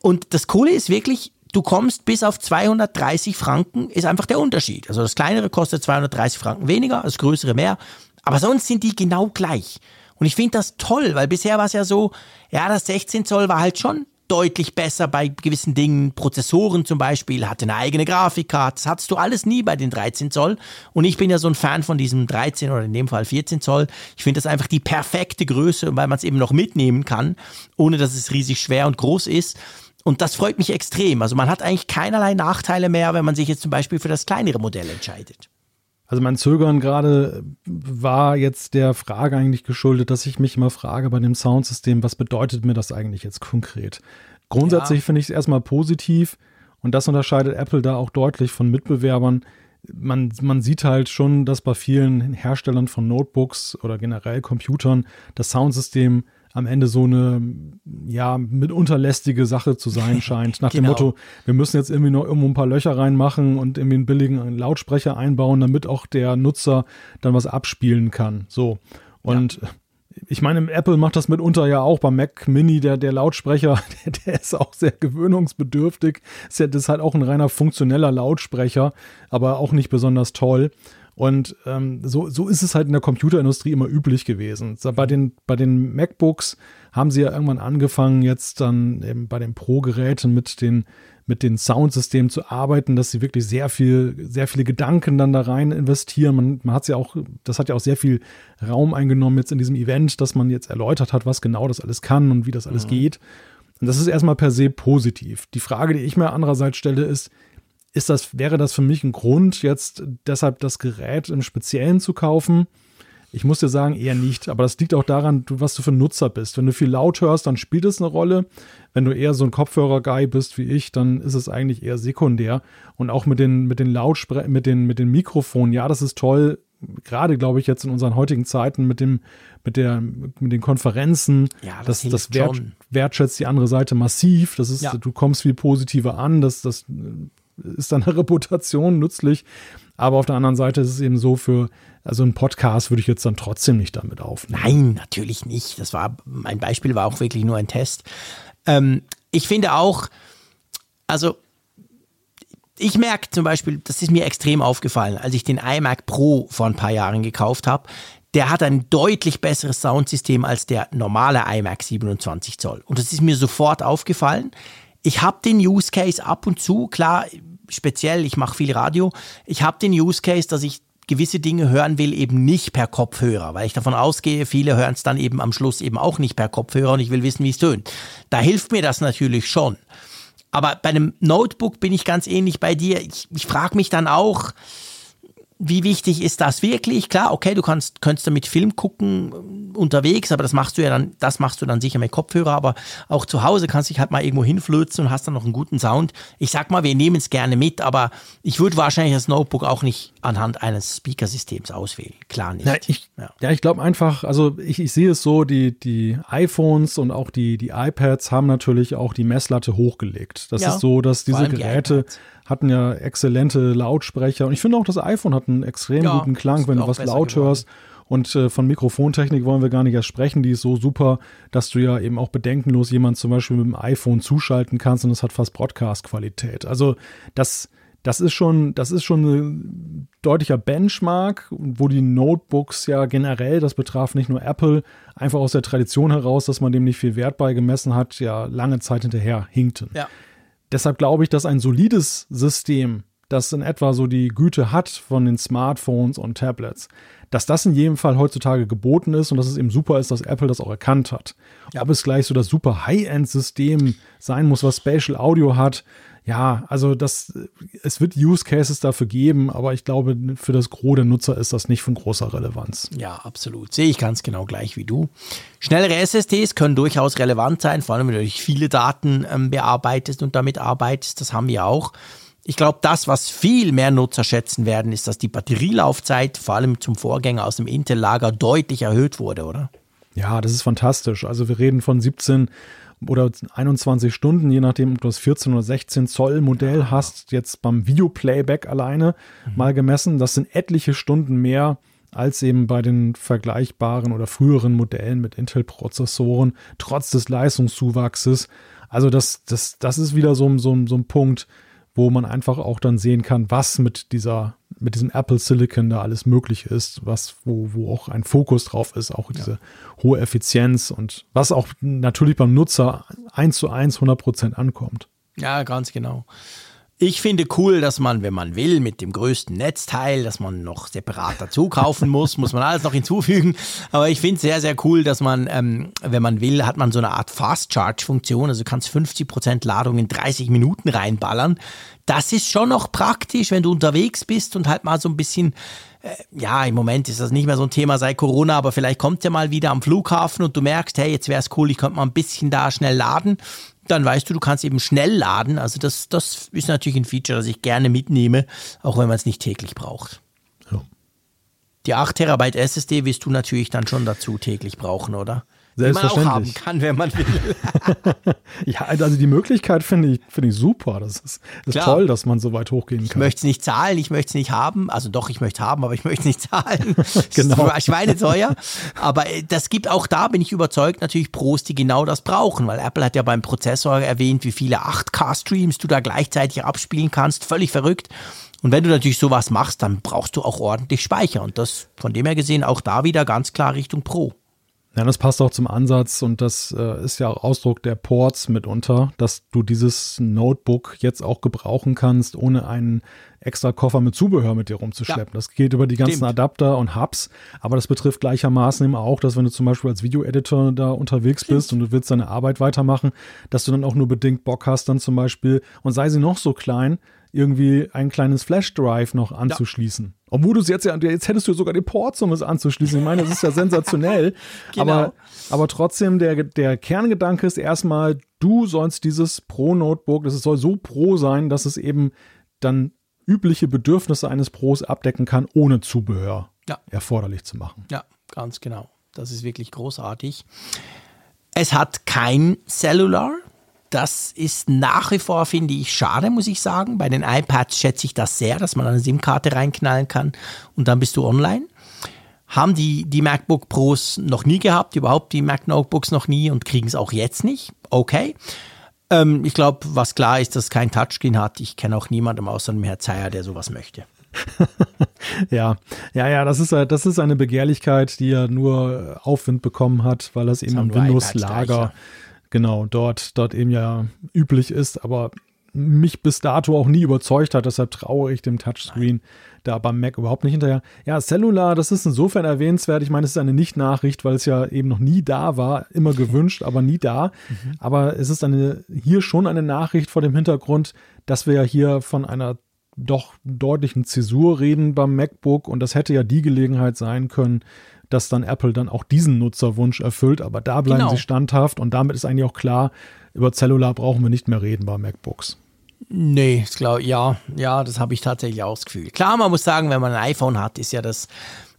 Und das Coole ist wirklich, du kommst bis auf 230 Franken, ist einfach der Unterschied. Also das kleinere kostet 230 Franken weniger, das größere mehr. Aber sonst sind die genau gleich. Und ich finde das toll, weil bisher war es ja so, ja, das 16 Zoll war halt schon deutlich besser bei gewissen Dingen. Prozessoren zum Beispiel, hatte eine eigene Grafikkarte. Das hattest du alles nie bei den 13 Zoll. Und ich bin ja so ein Fan von diesem 13 oder in dem Fall 14 Zoll. Ich finde das einfach die perfekte Größe, weil man es eben noch mitnehmen kann, ohne dass es riesig schwer und groß ist. Und das freut mich extrem. Also man hat eigentlich keinerlei Nachteile mehr, wenn man sich jetzt zum Beispiel für das kleinere Modell entscheidet. Also mein Zögern gerade war jetzt der Frage eigentlich geschuldet, dass ich mich immer frage bei dem Soundsystem, was bedeutet mir das eigentlich jetzt konkret? Grundsätzlich ja. finde ich es erstmal positiv und das unterscheidet Apple da auch deutlich von Mitbewerbern. Man, man sieht halt schon, dass bei vielen Herstellern von Notebooks oder generell Computern das Soundsystem am Ende so eine, ja, mitunter lästige Sache zu sein scheint. Nach genau. dem Motto, wir müssen jetzt irgendwie noch irgendwo ein paar Löcher reinmachen und irgendwie einen billigen Lautsprecher einbauen, damit auch der Nutzer dann was abspielen kann. So. Und ja. ich meine, Apple macht das mitunter ja auch beim Mac Mini, der, der Lautsprecher, der, der ist auch sehr gewöhnungsbedürftig. Das ist halt auch ein reiner funktioneller Lautsprecher, aber auch nicht besonders toll. Und ähm, so, so ist es halt in der Computerindustrie immer üblich gewesen. Bei den, bei den MacBooks haben sie ja irgendwann angefangen, jetzt dann eben bei den Pro-Geräten mit den, mit den Soundsystemen zu arbeiten, dass sie wirklich sehr viel, sehr viele Gedanken dann da rein investieren. Man, man hat ja auch, das hat ja auch sehr viel Raum eingenommen jetzt in diesem Event, dass man jetzt erläutert hat, was genau das alles kann und wie das alles mhm. geht. Und das ist erstmal per se positiv. Die Frage, die ich mir andererseits stelle, ist, ist das, wäre das für mich ein Grund, jetzt deshalb das Gerät im Speziellen zu kaufen? Ich muss dir sagen, eher nicht. Aber das liegt auch daran, was du für ein Nutzer bist. Wenn du viel laut hörst, dann spielt es eine Rolle. Wenn du eher so ein Kopfhörer-Guy bist wie ich, dann ist es eigentlich eher sekundär. Und auch mit den, mit den Lautspre mit den, mit den Mikrofonen, ja, das ist toll. Gerade, glaube ich, jetzt in unseren heutigen Zeiten mit dem, mit der, mit den Konferenzen, Ja, das das, das wert, wertschätzt die andere Seite massiv. Das ist, Ja. du kommst viel positiver an. Das, das ist deiner Reputation nützlich. Aber auf der anderen Seite ist es eben so für, also ein Podcast würde ich jetzt dann trotzdem nicht damit aufnehmen. Nein, natürlich nicht. Das war, mein Beispiel war auch wirklich nur ein Test. Ähm, ich finde auch, also ich merke zum Beispiel, das ist mir extrem aufgefallen, als ich den iMac Pro vor ein paar Jahren gekauft habe. Der hat ein deutlich besseres Soundsystem als der normale iMac 27 Zoll. Und das ist mir sofort aufgefallen. Ich habe den Use Case ab und zu, klar, speziell, ich mache viel Radio, ich habe den Use Case, dass ich gewisse Dinge hören will, eben nicht per Kopfhörer, weil ich davon ausgehe, viele hören es dann eben am Schluss eben auch nicht per Kopfhörer und ich will wissen, wie es tönt. Da hilft mir das natürlich schon. Aber bei einem Notebook bin ich ganz ähnlich bei dir. Ich, ich frage mich dann auch, wie wichtig ist das wirklich? Klar, okay, du kannst, könntest damit Film gucken äh, unterwegs, aber das machst du ja dann, das machst du dann sicher mit Kopfhörer, aber auch zu Hause kannst du dich halt mal irgendwo hinflözen und hast dann noch einen guten Sound. Ich sag mal, wir nehmen es gerne mit, aber ich würde wahrscheinlich das Notebook auch nicht anhand eines Speakersystems auswählen. Klar nicht. Ja, ich, Ja. ja. ich glaube einfach, also ich, ich sehe es so, die, die iPhones und auch die, die iPads haben natürlich auch die Messlatte hochgelegt. Das Ja, ist so, dass diese die Geräte iPads. Hatten ja exzellente Lautsprecher und ich finde auch, das iPhone hat einen extrem Ja, guten Klang, wenn du was laut geworden. hörst. Und äh, von Mikrofontechnik wollen wir gar nicht erst sprechen. Die ist so super, dass du ja eben auch bedenkenlos jemand zum Beispiel mit dem iPhone zuschalten kannst und es hat fast Broadcast-Qualität. Also das, das ist schon, das ist schon ein deutlicher Benchmark, wo die Notebooks ja generell, das betraf nicht nur Apple, einfach aus der Tradition heraus, dass man dem nicht viel Wert beigemessen hat, ja lange Zeit hinterher hinkten. Ja. Deshalb glaube ich, dass ein solides System, das in etwa so die Güte hat von den Smartphones und Tablets, dass das in jedem Fall heutzutage geboten ist und dass es eben super ist, dass Apple das auch erkannt hat. Ob es gleich so das super High-End-System sein muss, was Spatial Audio hat, ja, also das, es wird Use Cases dafür geben, aber ich glaube, für das Gros der Nutzer ist das nicht von großer Relevanz. Ja, absolut. Sehe ich ganz genau gleich wie du. Schnellere SSDs können durchaus relevant sein, vor allem wenn du durch viele Daten ähm, bearbeitest und damit arbeitest. Das haben wir auch. Ich glaube, das, was viel mehr Nutzer schätzen werden, ist, dass die Batterielaufzeit, vor allem zum Vorgänger aus dem Intel-Lager, deutlich erhöht wurde, oder? Ja, das ist fantastisch. Also wir reden von 17 oder 21 Stunden, je nachdem, ob du das 14 oder 16 Zoll Modell hast, jetzt beim Videoplayback alleine mal gemessen. Das sind etliche Stunden mehr als eben bei den vergleichbaren oder früheren Modellen mit Intel-Prozessoren, trotz des Leistungszuwachses. Also das, das, das ist wieder so, so, so ein Punkt, wo man einfach auch dann sehen kann, was mit dieser, mit diesem Apple Silicon da alles möglich ist, was, wo, wo auch ein Fokus drauf ist, auch diese hohe Effizienz und was auch natürlich beim Nutzer eins zu eins 100 Prozent ankommt. Ja, ganz genau. Ich finde cool, dass man, wenn man will, mit dem größten Netzteil, das man noch separat dazu kaufen muss, muss man alles noch hinzufügen. Aber ich finde es sehr, sehr cool, dass man, ähm, wenn man will, hat man so eine Art Fast-Charge-Funktion. Also du kannst 50% Ladung in 30 Minuten reinballern. Das ist schon noch praktisch, wenn du unterwegs bist und halt mal so ein bisschen äh, ja, im Moment ist das nicht mehr so ein Thema seit Corona, aber vielleicht kommt ja mal wieder am Flughafen und du merkst, hey, jetzt wäre es cool, ich könnte mal ein bisschen da schnell laden. Dann weißt du, du kannst eben schnell laden. Also das, das ist natürlich ein Feature, das ich gerne mitnehme, auch wenn man es nicht täglich braucht. Ja. Die 8 Terabyte SSD wirst du natürlich dann schon dazu täglich brauchen, oder? Die man auch haben Selbstverständlich. kann, wenn man will. Ja, also die Möglichkeit finde ich, finde ich super. Das ist, ist Klar. toll, dass man so weit hochgehen Ich kann. möchte es nicht zahlen, ich möchte es nicht haben. Also doch, ich möchte es haben, aber ich möchte es nicht zahlen. Genau. Das ist schweineteuer. Aber äh, das gibt auch da, bin ich überzeugt, natürlich Pros, die genau das brauchen. Weil Apple hat ja beim Prozessor erwähnt, wie viele 8K-Streams du da gleichzeitig abspielen kannst. Völlig verrückt. Und wenn du natürlich sowas machst, dann brauchst du auch ordentlich Speicher. Und das von dem her gesehen auch da wieder ganz klar Richtung Pro. Ja, das passt auch zum Ansatz und das äh, ist ja auch Ausdruck der Ports mitunter, dass du dieses Notebook jetzt auch gebrauchen kannst, ohne einen extra Koffer mit Zubehör mit dir rumzuschleppen. Ja. Das geht über die ganzen Stimmt. Adapter und Hubs, aber das betrifft gleichermaßen eben auch, dass wenn du zum Beispiel als Videoeditor da unterwegs bist und du willst deine Arbeit weitermachen, dass du dann auch nur bedingt Bock hast, dann zum Beispiel, und sei sie noch so klein, irgendwie ein kleines Flash-Drive noch anzuschließen. Ja. Obwohl du es jetzt ja, jetzt hättest du sogar den Port, um es anzuschließen. Ich meine, das ist ja sensationell. genau. aber, aber trotzdem, der, der Kerngedanke ist erstmal, du sollst dieses Pro-Notebook, das soll so pro sein, dass es eben dann übliche Bedürfnisse eines Pros abdecken kann, ohne Zubehör ja. erforderlich zu machen. Ja, ganz genau. Das ist wirklich großartig. Es hat kein Cellular. Das ist nach wie vor, finde ich, schade, muss ich sagen. Bei den iPads schätze ich das sehr, dass man eine SIM-Karte reinknallen kann und dann bist du online. Haben die, die MacBook Pros noch nie gehabt, überhaupt die Mac Notebooks noch nie und kriegen es auch jetzt nicht. Okay. Ähm, ich glaube, was klar ist, dass es kein Touchscreen hat. Ich kenne auch niemanden außer dem Herr Zeier, der sowas möchte. ja, ja, ja, das ist, das ist eine Begehrlichkeit, die er nur Aufwind bekommen hat, weil das, das eben im Windows-Lager genau dort, dort eben ja üblich ist, aber mich bis dato auch nie überzeugt hat, deshalb traue ich dem Touchscreen Nein. da beim Mac überhaupt nicht hinterher. Ja, Cellular, das ist insofern erwähnenswert. Ich meine, es ist eine Nicht-Nachricht, weil es ja eben noch nie da war, immer gewünscht, aber nie da. Mhm. Aber es ist eine, hier schon eine Nachricht vor dem Hintergrund, dass wir ja hier von einer doch deutlichen Zäsur reden beim MacBook und das hätte ja die Gelegenheit sein können, dass dann Apple dann auch diesen Nutzerwunsch erfüllt, aber da bleiben genau. sie standhaft und damit ist eigentlich auch klar, über Cellular brauchen wir nicht mehr reden bei MacBooks. Nee, ich glaube, ja, ja, das habe ich tatsächlich auch das Gefühl. Klar, man muss sagen, wenn man ein iPhone hat, ist ja das,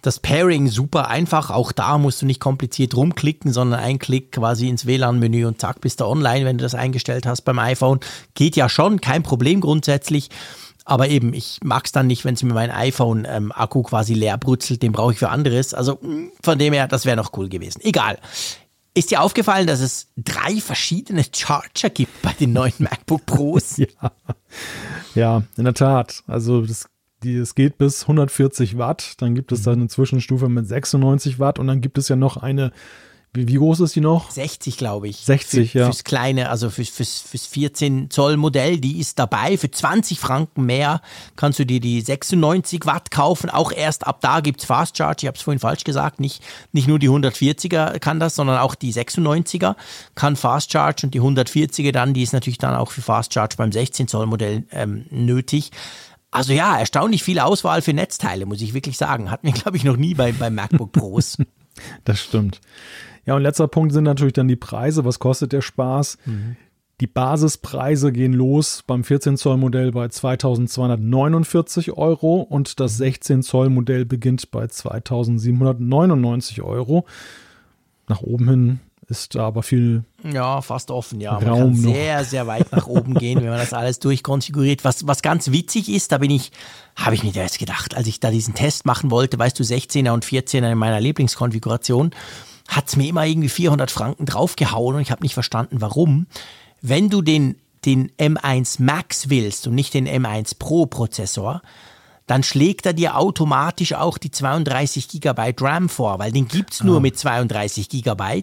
das Pairing super einfach. Auch da musst du nicht kompliziert rumklicken, sondern ein Klick quasi ins WLAN-Menü und zack, bist du online, wenn du das eingestellt hast beim iPhone. Geht ja schon, kein Problem grundsätzlich. Aber eben, ich mag es dann nicht, wenn es mir mein iPhone-Akku ähm, quasi leer brutzelt. Den brauche ich für anderes. Also mm, von dem her, das wäre noch cool gewesen. Egal. Ist dir aufgefallen, dass es drei verschiedene Charger gibt bei den neuen MacBook Pros? ja. ja, in der Tat. Also das die, es geht bis 140 Watt, dann gibt es mhm. dann eine Zwischenstufe mit 96 Watt und dann gibt es ja noch eine wie, wie groß ist die noch? 60, glaube ich. 60, für, ja. Fürs kleine, also fürs, fürs, fürs 14 Zoll Modell, die ist dabei. Für 20 Franken mehr kannst du dir die 96 Watt kaufen. Auch erst ab da gibt es Fast Charge. Ich habe es vorhin falsch gesagt. Nicht, nicht nur die 140er kann das, sondern auch die 96er kann Fast Charge und die 140er dann, die ist natürlich dann auch für Fast Charge beim 16 Zoll Modell ähm, nötig. Also ja, erstaunlich viel Auswahl für Netzteile, muss ich wirklich sagen. Hatten wir, glaube ich, noch nie bei, bei MacBook Pros. das stimmt. Ja, und letzter Punkt sind natürlich dann die Preise. Was kostet der Spaß? Mhm. Die Basispreise gehen los beim 14 Zoll Modell bei 2249 Euro und das 16 Zoll Modell beginnt bei 2799 Euro. Nach oben hin ist da aber viel. Ja, fast offen, ja. Man Raum kann sehr, sehr weit nach oben gehen, wenn man das alles durchkonfiguriert. Was, was ganz witzig ist, da bin ich, habe ich mir jetzt gedacht, als ich da diesen Test machen wollte, weißt du, 16er und 14er in meiner Lieblingskonfiguration hat es mir immer irgendwie 400 Franken draufgehauen und ich habe nicht verstanden, warum. Wenn du den, den M1 Max willst und nicht den M1 Pro Prozessor, dann schlägt er dir automatisch auch die 32 GB RAM vor, weil den gibt's nur ah. mit 32 GB.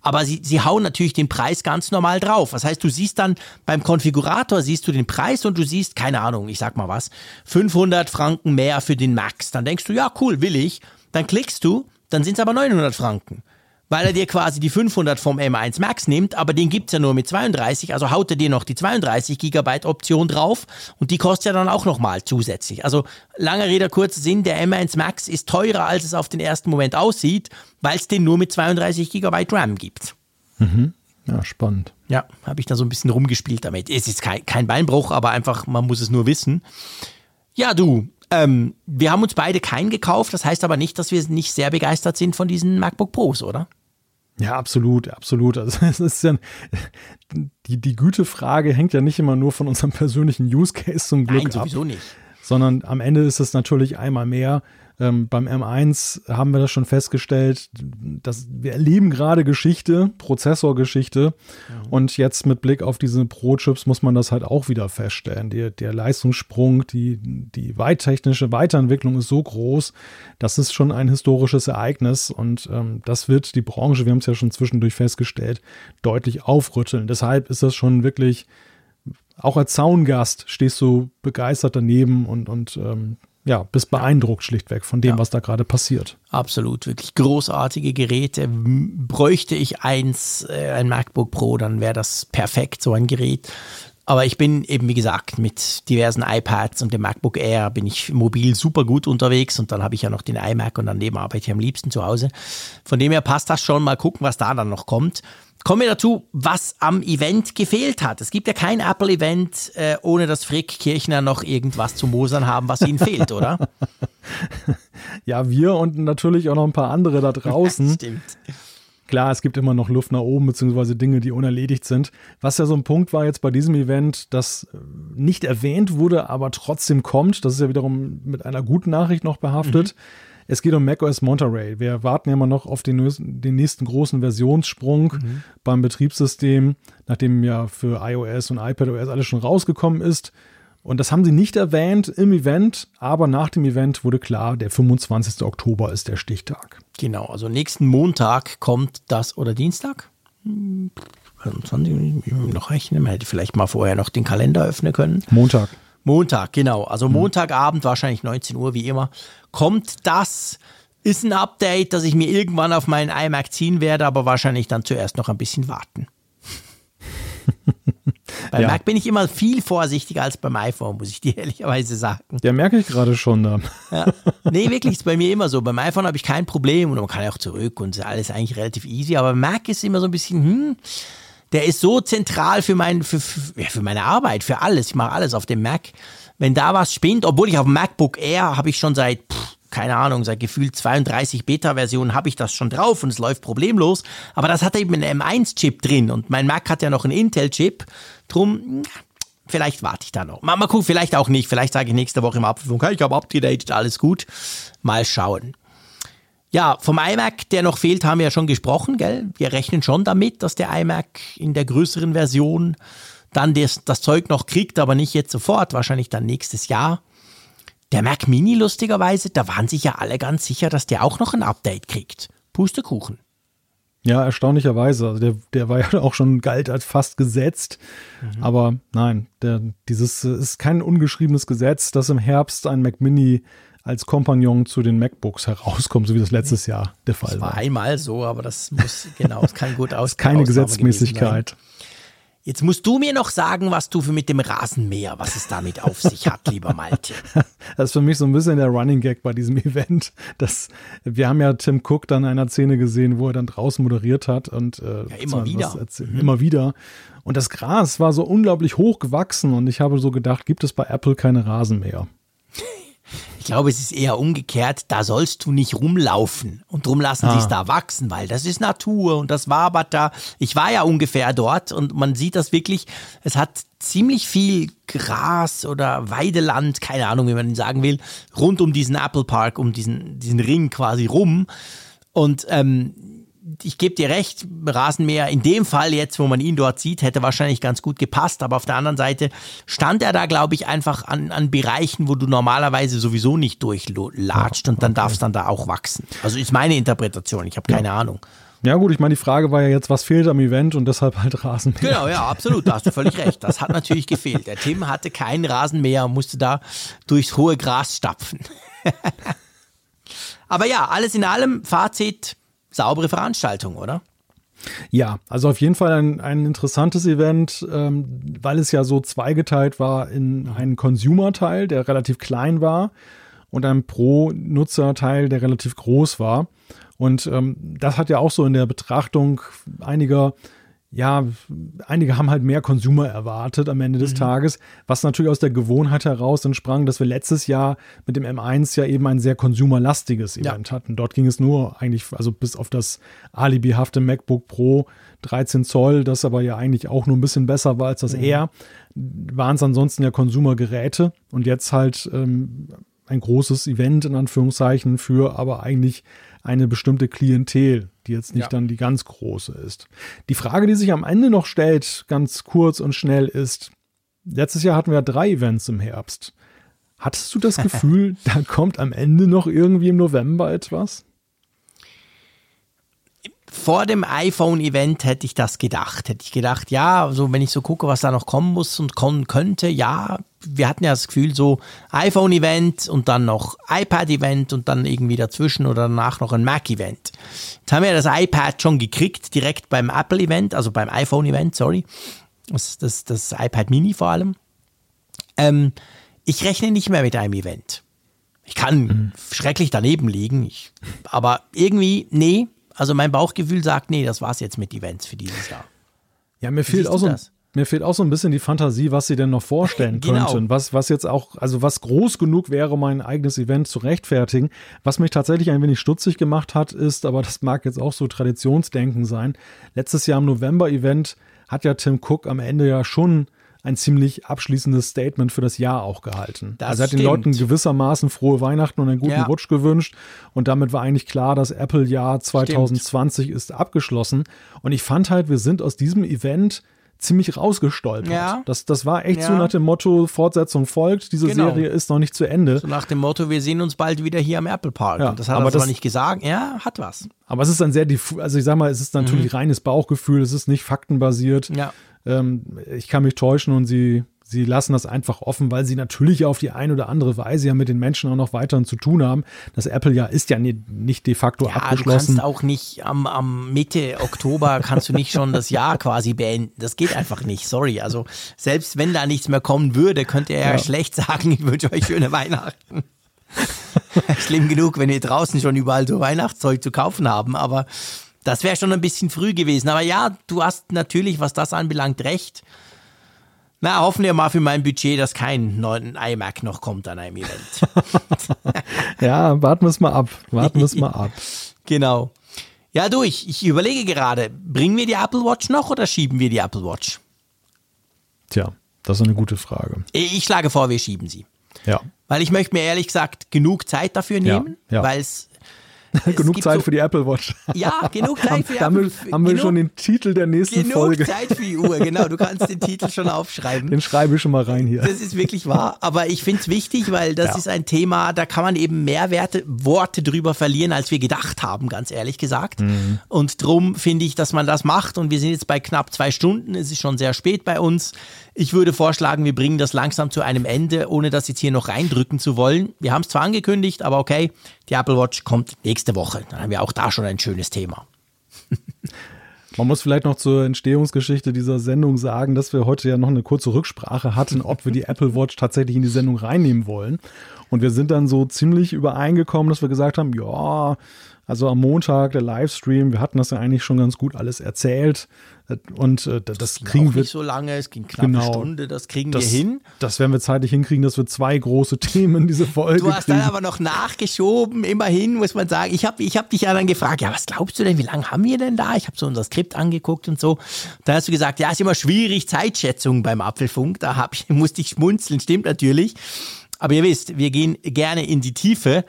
Aber sie, sie hauen natürlich den Preis ganz normal drauf. Das heißt, du siehst dann beim Konfigurator, siehst du den Preis und du siehst, keine Ahnung, ich sag mal was, 500 Franken mehr für den Max. Dann denkst du, ja cool, will ich. Dann klickst du, dann sind es aber 900 Franken weil er dir quasi die 500 vom M1 Max nimmt, aber den gibt's ja nur mit 32, also haut er dir noch die 32 Gigabyte Option drauf und die kostet ja dann auch nochmal zusätzlich. Also lange Rede, kurzer Sinn, der M1 Max ist teurer, als es auf den ersten Moment aussieht, weil es den nur mit 32 Gigabyte RAM gibt. Mhm. Ja, spannend. Ja, habe ich da so ein bisschen rumgespielt damit. Es ist kein, kein Beinbruch, aber einfach, man muss es nur wissen. Ja, du, ähm, wir haben uns beide keinen gekauft, das heißt aber nicht, dass wir nicht sehr begeistert sind von diesen MacBook Pros, oder? Ja, absolut, absolut. Also es ist ja, die, die Gütefrage hängt ja nicht immer nur von unserem persönlichen Use Case zum Glück Nein, sowieso ab, nicht. Sondern am Ende ist es natürlich einmal mehr ähm, beim M1 haben wir das schon festgestellt, dass wir erleben gerade Geschichte, Prozessorgeschichte. Mhm. Und jetzt mit Blick auf diese Pro-Chips muss man das halt auch wieder feststellen. Der, der Leistungssprung, die, die weittechnische Weiterentwicklung ist so groß, das ist schon ein historisches Ereignis. Und ähm, das wird die Branche, wir haben es ja schon zwischendurch festgestellt, deutlich aufrütteln. Deshalb ist das schon wirklich auch als Zaungast stehst du begeistert daneben und, und ähm, ja, bist beeindruckt schlichtweg von dem, ja. was da gerade passiert. Absolut, wirklich großartige Geräte. Bräuchte ich eins, äh, ein MacBook Pro, dann wäre das perfekt, so ein Gerät. Aber ich bin eben, wie gesagt, mit diversen iPads und dem MacBook Air bin ich mobil super gut unterwegs und dann habe ich ja noch den iMac und daneben arbeite ich am liebsten zu Hause. Von dem her passt das schon. Mal gucken, was da dann noch kommt. Kommen wir dazu, was am Event gefehlt hat. Es gibt ja kein Apple-Event, äh, ohne dass Frick Kirchner noch irgendwas zu mosern haben, was ihnen fehlt, oder? Ja, wir und natürlich auch noch ein paar andere da draußen. Stimmt. Klar, es gibt immer noch Luft nach oben, beziehungsweise Dinge, die unerledigt sind. Was ja so ein Punkt war jetzt bei diesem Event, das äh, nicht erwähnt wurde, aber trotzdem kommt. Das ist ja wiederum mit einer guten Nachricht noch behaftet. Mhm. Es geht um macOS Monterey. Wir warten ja immer noch auf den, den nächsten großen Versionssprung mhm. beim Betriebssystem, nachdem ja für iOS und iPadOS alles schon rausgekommen ist. Und das haben sie nicht erwähnt im Event, aber nach dem Event wurde klar, der 25. Oktober ist der Stichtag. Genau, also nächsten Montag kommt das oder Dienstag? 25, hm, noch rechnen, man hätte vielleicht mal vorher noch den Kalender öffnen können. Montag. Montag, genau. Also Montagabend, wahrscheinlich 19 Uhr, wie immer, kommt das. Ist ein Update, das ich mir irgendwann auf meinen iMac ziehen werde, aber wahrscheinlich dann zuerst noch ein bisschen warten. Beim ja. Mac bin ich immer viel vorsichtiger als beim iPhone, muss ich dir ehrlicherweise sagen. Ja, merke ich gerade schon. Da. Ja. Nee, wirklich, ist bei mir immer so. Beim iPhone habe ich kein Problem und man kann ja auch zurück und alles eigentlich relativ easy, aber Mac ist immer so ein bisschen, hm, der ist so zentral für, mein, für, für, für meine Arbeit, für alles. Ich mache alles auf dem Mac. Wenn da was spinnt, obwohl ich auf dem MacBook Air habe ich schon seit pff, keine Ahnung, seit gefühlt 32 Beta-Versionen habe ich das schon drauf und es läuft problemlos. Aber das hat eben einen M1-Chip drin und mein Mac hat ja noch einen Intel-Chip. Drum, vielleicht warte ich da noch. Mal, mal gucken, vielleicht auch nicht. Vielleicht sage ich nächste Woche im Abflug, okay, ich habe abgedatet, alles gut. Mal schauen. Ja, vom iMac, der noch fehlt, haben wir ja schon gesprochen, gell? Wir rechnen schon damit, dass der iMac in der größeren Version dann das, das Zeug noch kriegt, aber nicht jetzt sofort, wahrscheinlich dann nächstes Jahr. Der Mac Mini lustigerweise, da waren sich ja alle ganz sicher, dass der auch noch ein Update kriegt. Pustekuchen. Ja, erstaunlicherweise. Also der, der war ja auch schon galt als fast gesetzt. Mhm. Aber nein, der, dieses ist kein ungeschriebenes Gesetz, dass im Herbst ein Mac Mini als Kompagnon zu den MacBooks herauskommt, so wie das letztes Jahr der Fall das war. war einmal so, aber das muss, genau, es kann gut aus. Keine Gesetzmäßigkeit. Jetzt musst du mir noch sagen, was du für mit dem Rasenmäher, was es damit auf sich hat, lieber Malte. Das ist für mich so ein bisschen der Running Gag bei diesem Event. Das, wir haben ja Tim Cook dann in einer Szene gesehen, wo er dann draußen moderiert hat und äh, ja, immer wieder. Mhm. Immer wieder. Und das Gras war so unglaublich hoch gewachsen und ich habe so gedacht, gibt es bei Apple keine Rasenmäher? Ich glaube, es ist eher umgekehrt, da sollst du nicht rumlaufen und drum lassen ah. sie es da wachsen, weil das ist Natur und das wabert da. Ich war ja ungefähr dort und man sieht das wirklich, es hat ziemlich viel Gras oder Weideland, keine Ahnung, wie man sagen will, rund um diesen Apple Park, um diesen, diesen Ring quasi rum. Und ähm, ich gebe dir recht, Rasenmäher in dem Fall jetzt, wo man ihn dort sieht, hätte wahrscheinlich ganz gut gepasst. Aber auf der anderen Seite stand er da, glaube ich, einfach an, an Bereichen, wo du normalerweise sowieso nicht durchlatscht und dann okay. darf es dann da auch wachsen. Also ist meine Interpretation. Ich habe keine ja. Ahnung. Ja gut, ich meine, die Frage war ja jetzt, was fehlt am Event und deshalb halt Rasenmäher. Genau, ja, absolut, da hast du völlig recht. Das hat natürlich gefehlt. Der Tim hatte keinen Rasenmäher und musste da durchs hohe Gras stapfen. Aber ja, alles in allem, Fazit, saubere Veranstaltung, oder? Ja, also auf jeden Fall ein, ein interessantes Event, ähm, weil es ja so zweigeteilt war in einen Consumer-Teil, der relativ klein war, und einen Pro-Nutzer-Teil, der relativ groß war. Und ähm, das hat ja auch so in der Betrachtung einiger ja, einige haben halt mehr Consumer erwartet am Ende des mhm. Tages, was natürlich aus der Gewohnheit heraus entsprang, dass wir letztes Jahr mit dem M1 ja eben ein sehr consumerlastiges Event ja. hatten. Dort ging es nur eigentlich, also bis auf das alibihafte MacBook Pro 13 Zoll, das aber ja eigentlich auch nur ein bisschen besser war als das mhm. Air, waren es ansonsten ja Konsumergeräte und jetzt halt ähm, ein großes Event in Anführungszeichen für aber eigentlich eine bestimmte Klientel, die jetzt nicht ja. dann die ganz große ist. Die Frage, die sich am Ende noch stellt, ganz kurz und schnell, ist, letztes Jahr hatten wir drei Events im Herbst. Hattest du das Gefühl, da kommt am Ende noch irgendwie im November etwas? Vor dem iPhone-Event hätte ich das gedacht. Hätte ich gedacht, ja, also wenn ich so gucke, was da noch kommen muss und kommen könnte, ja, wir hatten ja das Gefühl, so iPhone-Event und dann noch iPad-Event und dann irgendwie dazwischen oder danach noch ein Mac-Event. Jetzt haben wir das iPad schon gekriegt, direkt beim Apple-Event, also beim iPhone-Event, sorry. Das, das, das iPad Mini vor allem. Ähm, ich rechne nicht mehr mit einem Event. Ich kann mhm. schrecklich daneben liegen, ich, aber irgendwie, nee. Also mein Bauchgefühl sagt, nee, das war's jetzt mit Events für dieses Jahr. Ja, mir fehlt auch so ein, mir fehlt auch so ein bisschen die Fantasie, was sie denn noch vorstellen genau. könnten. Was, was jetzt auch, also was groß genug wäre, mein eigenes Event zu rechtfertigen. Was mich tatsächlich ein wenig stutzig gemacht hat, ist, aber das mag jetzt auch so Traditionsdenken sein. Letztes Jahr im November-Event hat ja Tim Cook am Ende ja schon ein ziemlich abschließendes Statement für das Jahr auch gehalten. Das also er hat stimmt. den Leuten gewissermaßen frohe Weihnachten und einen guten ja. Rutsch gewünscht. Und damit war eigentlich klar, das Apple-Jahr 2020 stimmt. ist abgeschlossen. Und ich fand halt, wir sind aus diesem Event ziemlich rausgestolpert. Ja. Das, das war echt ja. so nach dem Motto, Fortsetzung folgt, diese genau. Serie ist noch nicht zu Ende. So nach dem Motto, wir sehen uns bald wieder hier am Apple Park. Ja, das hat aber er zwar nicht gesagt, ja, hat was. Aber es ist ein sehr, also ich sag mal, es ist natürlich mhm. reines Bauchgefühl, es ist nicht faktenbasiert. Ja. Ähm, ich kann mich täuschen und sie sie lassen das einfach offen, weil sie natürlich auf die eine oder andere Weise ja mit den Menschen auch noch weiterhin zu tun haben. Das Apple-Jahr ist ja nicht, nicht de facto ja, abgeschlossen. Du kannst auch nicht am, am Mitte Oktober kannst du nicht schon das Jahr quasi beenden. Das geht einfach nicht. Sorry. Also selbst wenn da nichts mehr kommen würde, könnt ihr ja, ja. schlecht sagen, ich wünsche euch schöne Weihnachten. Schlimm genug, wenn wir draußen schon überall so Weihnachtszeug zu kaufen haben, aber das wäre schon ein bisschen früh gewesen. Aber ja, du hast natürlich, was das anbelangt, recht. Na, hoffen wir mal für mein Budget, dass kein neuen iMac noch kommt an einem Event. ja, warten wir es mal ab. Warten wir es mal ab. genau. Ja, du, ich, ich überlege gerade, bringen wir die Apple Watch noch oder schieben wir die Apple Watch? Tja, das ist eine gute Frage. Ich schlage vor, wir schieben sie. Ja. Weil ich möchte mir ehrlich gesagt genug Zeit dafür nehmen, ja, ja. weil es genug Zeit so, für die Apple Watch. Ja, genug Zeit für die Apple Watch. Haben wir genug, schon den Titel der nächsten genug Folge. Genug Zeit für die Uhr, genau. Du kannst den Titel schon aufschreiben. Den schreibe ich schon mal rein hier. Das ist wirklich wahr. Aber ich finde es wichtig, weil das ja. ist ein Thema, da kann man eben mehr Werte, Worte drüber verlieren, als wir gedacht haben, ganz ehrlich gesagt. Mhm. Und drum finde ich, dass man das macht. Und wir sind jetzt bei knapp zwei Stunden. Es ist schon sehr spät bei uns. Ich würde vorschlagen, wir bringen das langsam zu einem Ende, ohne das jetzt hier noch reindrücken zu wollen. Wir haben es zwar angekündigt, aber okay, die Apple Watch kommt nächste Woche. Dann haben wir auch da schon ein schönes Thema. Man muss vielleicht noch zur Entstehungsgeschichte dieser Sendung sagen, dass wir heute ja noch eine kurze Rücksprache hatten, ob wir die Apple Watch tatsächlich in die Sendung reinnehmen wollen. Und wir sind dann so ziemlich übereingekommen, dass wir gesagt haben, ja, also am Montag der Livestream, wir hatten das ja eigentlich schon ganz gut alles erzählt. Und äh, das, das kriegen wir. nicht so lange, es ging knapp genau, eine Stunde, das kriegen das, wir hin. Das werden wir zeitlich hinkriegen, dass wir zwei große Themen in diese Folge Du hast kriegen. dann aber noch nachgeschoben, immerhin muss man sagen. Ich habe ich hab dich ja dann gefragt, ja, was glaubst du denn, wie lange haben wir denn da? Ich habe so unser Skript angeguckt und so. Da hast du gesagt, ja, ist immer schwierig, Zeitschätzung beim Apfelfunk. Da hab ich, musste ich schmunzeln, stimmt natürlich. Aber ihr wisst, wir gehen gerne in die Tiefe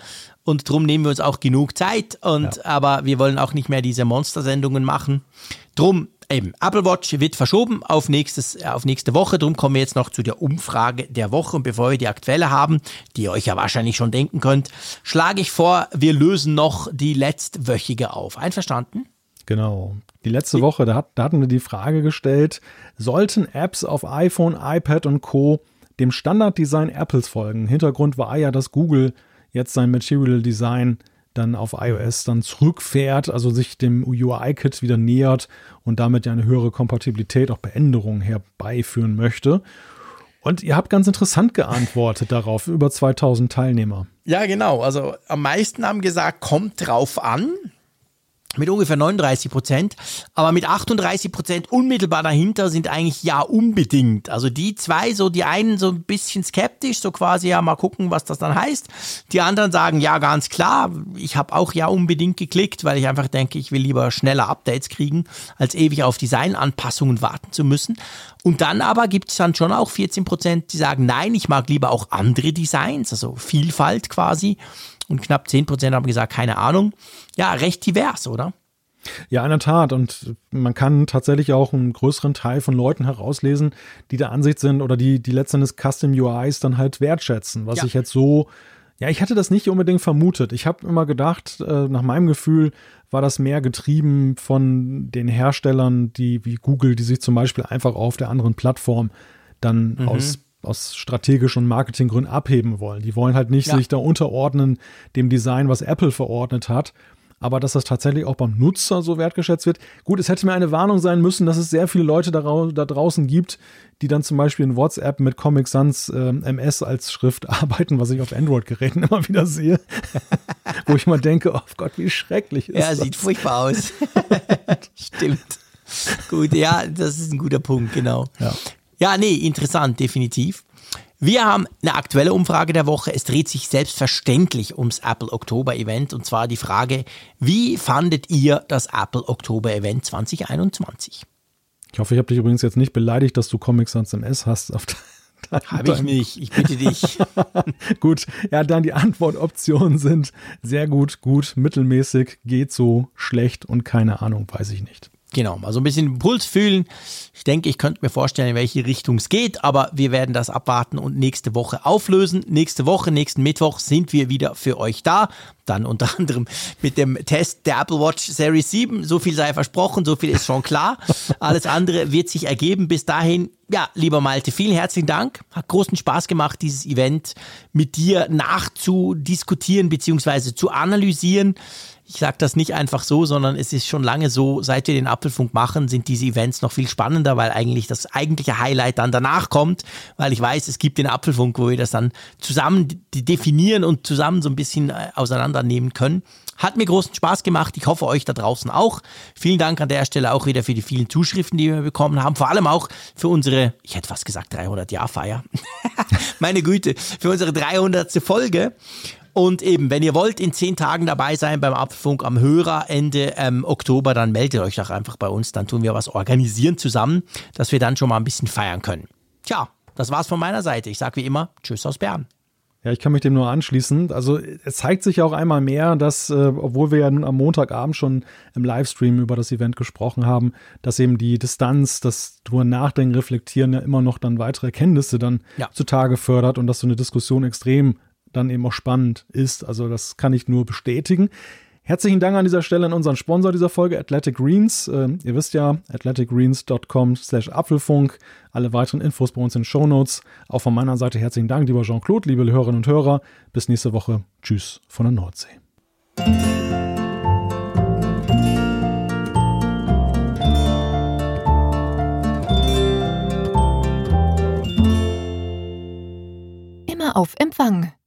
und drum nehmen wir uns auch genug Zeit. Und ja. aber wir wollen auch nicht mehr diese Monstersendungen machen. Drum eben Apple Watch wird verschoben auf nächstes äh, auf nächste Woche. Drum kommen wir jetzt noch zu der Umfrage der Woche und bevor wir die aktuelle haben, die ihr euch ja wahrscheinlich schon denken könnt, schlage ich vor, wir lösen noch die letztwöchige auf. Einverstanden? Genau. Die letzte Woche, da, hat, da hatten wir die Frage gestellt, sollten Apps auf iPhone, iPad und Co dem Standarddesign Apples folgen. Hintergrund war ja, dass Google jetzt sein Material Design dann auf iOS dann zurückfährt, also sich dem UI-Kit wieder nähert und damit ja eine höhere Kompatibilität auch bei Änderungen herbeiführen möchte. Und ihr habt ganz interessant geantwortet darauf, über 2000 Teilnehmer. Ja, genau. Also am meisten haben gesagt, kommt drauf an mit ungefähr 39 Prozent, aber mit 38 Prozent unmittelbar dahinter sind eigentlich ja unbedingt. Also die zwei, so die einen so ein bisschen skeptisch, so quasi ja mal gucken, was das dann heißt. Die anderen sagen ja ganz klar, ich habe auch ja unbedingt geklickt, weil ich einfach denke, ich will lieber schneller Updates kriegen, als ewig auf Designanpassungen warten zu müssen. Und dann aber gibt es dann schon auch 14 Prozent, die sagen, nein, ich mag lieber auch andere Designs, also Vielfalt quasi und knapp 10 Prozent haben gesagt, keine Ahnung. Ja, recht divers, oder? Ja, in der Tat. Und man kann tatsächlich auch einen größeren Teil von Leuten herauslesen, die der Ansicht sind oder die, die letztendlich Custom UIs dann halt wertschätzen, was ja. ich jetzt so, ja, ich hatte das nicht unbedingt vermutet. Ich habe immer gedacht, äh, nach meinem Gefühl war das mehr getrieben von den Herstellern, die wie Google, die sich zum Beispiel einfach auf der anderen Plattform dann mhm. aus aus strategischen und Marketinggründen abheben wollen. Die wollen halt nicht ja. sich da unterordnen dem Design, was Apple verordnet hat. aber dass das tatsächlich auch beim Nutzer so wertgeschätzt wird. Gut, es hätte mir eine Warnung sein müssen, dass es sehr viele Leute da, da draußen gibt, die dann zum Beispiel in WhatsApp mit Comic Sans äh, MS als Schrift arbeiten, was ich auf Android-Geräten immer wieder sehe. Wo ich mal denke, oh Gott, wie schrecklich ist ja, das. Ja, sieht furchtbar aus. Stimmt. Gut, ja, das ist ein guter Punkt, genau. Ja. Ja, nee, interessant, definitiv. Wir haben eine aktuelle Umfrage der Woche. Es dreht sich selbstverständlich ums Apple Oktober Event und zwar die Frage, wie fandet ihr das Apple Oktober Event 2021? Ich hoffe, ich habe dich übrigens jetzt nicht beleidigt, dass du Comic Sans MS hast. Habe ich nicht, ich bitte dich. gut, ja, dann die Antwortoptionen sind sehr gut, gut, mittelmäßig, geht so, schlecht und keine Ahnung, weiß ich nicht. Genau, mal so ein bisschen Puls fühlen. Ich denke, ich könnte mir vorstellen, in welche Richtung es geht, aber wir werden das abwarten und nächste Woche auflösen. Nächste Woche, nächsten Mittwoch sind wir wieder für euch da. Dann unter anderem mit dem Test der Apple Watch Series 7. So viel sei versprochen, so viel ist schon klar. Alles andere wird sich ergeben. Bis dahin, ja, lieber Malte, vielen herzlichen Dank. Hat großen Spaß gemacht, dieses Event mit dir nachzudiskutieren bzw. zu analysieren. Ich sage das nicht einfach so, sondern es ist schon lange so, seit wir den Apfelfunk machen, sind diese Events noch viel spannender, weil eigentlich das eigentliche Highlight dann danach kommt, weil ich weiß, es gibt den Apfelfunk, wo wir das dann zusammen definieren und zusammen so ein bisschen äh, auseinandernehmen können. Hat mir großen Spaß gemacht. Ich hoffe euch da draußen auch. Vielen Dank an der Stelle auch wieder für die vielen Zuschriften, die wir bekommen haben. Vor allem auch für unsere, ich hätte fast gesagt 300 Jahr Feier. Meine Güte, für unsere 300. Folge. Und eben, wenn ihr wollt, in zehn Tagen dabei sein beim Apfelfunk am Hörerende ähm, Oktober, dann meldet euch doch einfach bei uns. Dann tun wir was organisieren zusammen, dass wir dann schon mal ein bisschen feiern können. Tja, das war's von meiner Seite. Ich sage wie immer, Tschüss aus Bern. Ja, ich kann mich dem nur anschließen. Also es zeigt sich ja auch einmal mehr, dass, äh, obwohl wir ja nun am Montagabend schon im Livestream über das Event gesprochen haben, dass eben die Distanz, das drüber nachdenken, reflektieren ja immer noch dann weitere Erkenntnisse dann ja. zutage fördert und dass so eine Diskussion extrem dann eben auch spannend ist. Also das kann ich nur bestätigen. Herzlichen Dank an dieser Stelle an unseren Sponsor dieser Folge, Athletic Greens. Ähm, ihr wisst ja, athleticgreens.com slash Apfelfunk. Alle weiteren Infos bei uns in Show Notes. Auch von meiner Seite herzlichen Dank, lieber Jean-Claude, liebe Hörerinnen und Hörer. Bis nächste Woche. Tschüss von der Nordsee. Immer auf Empfang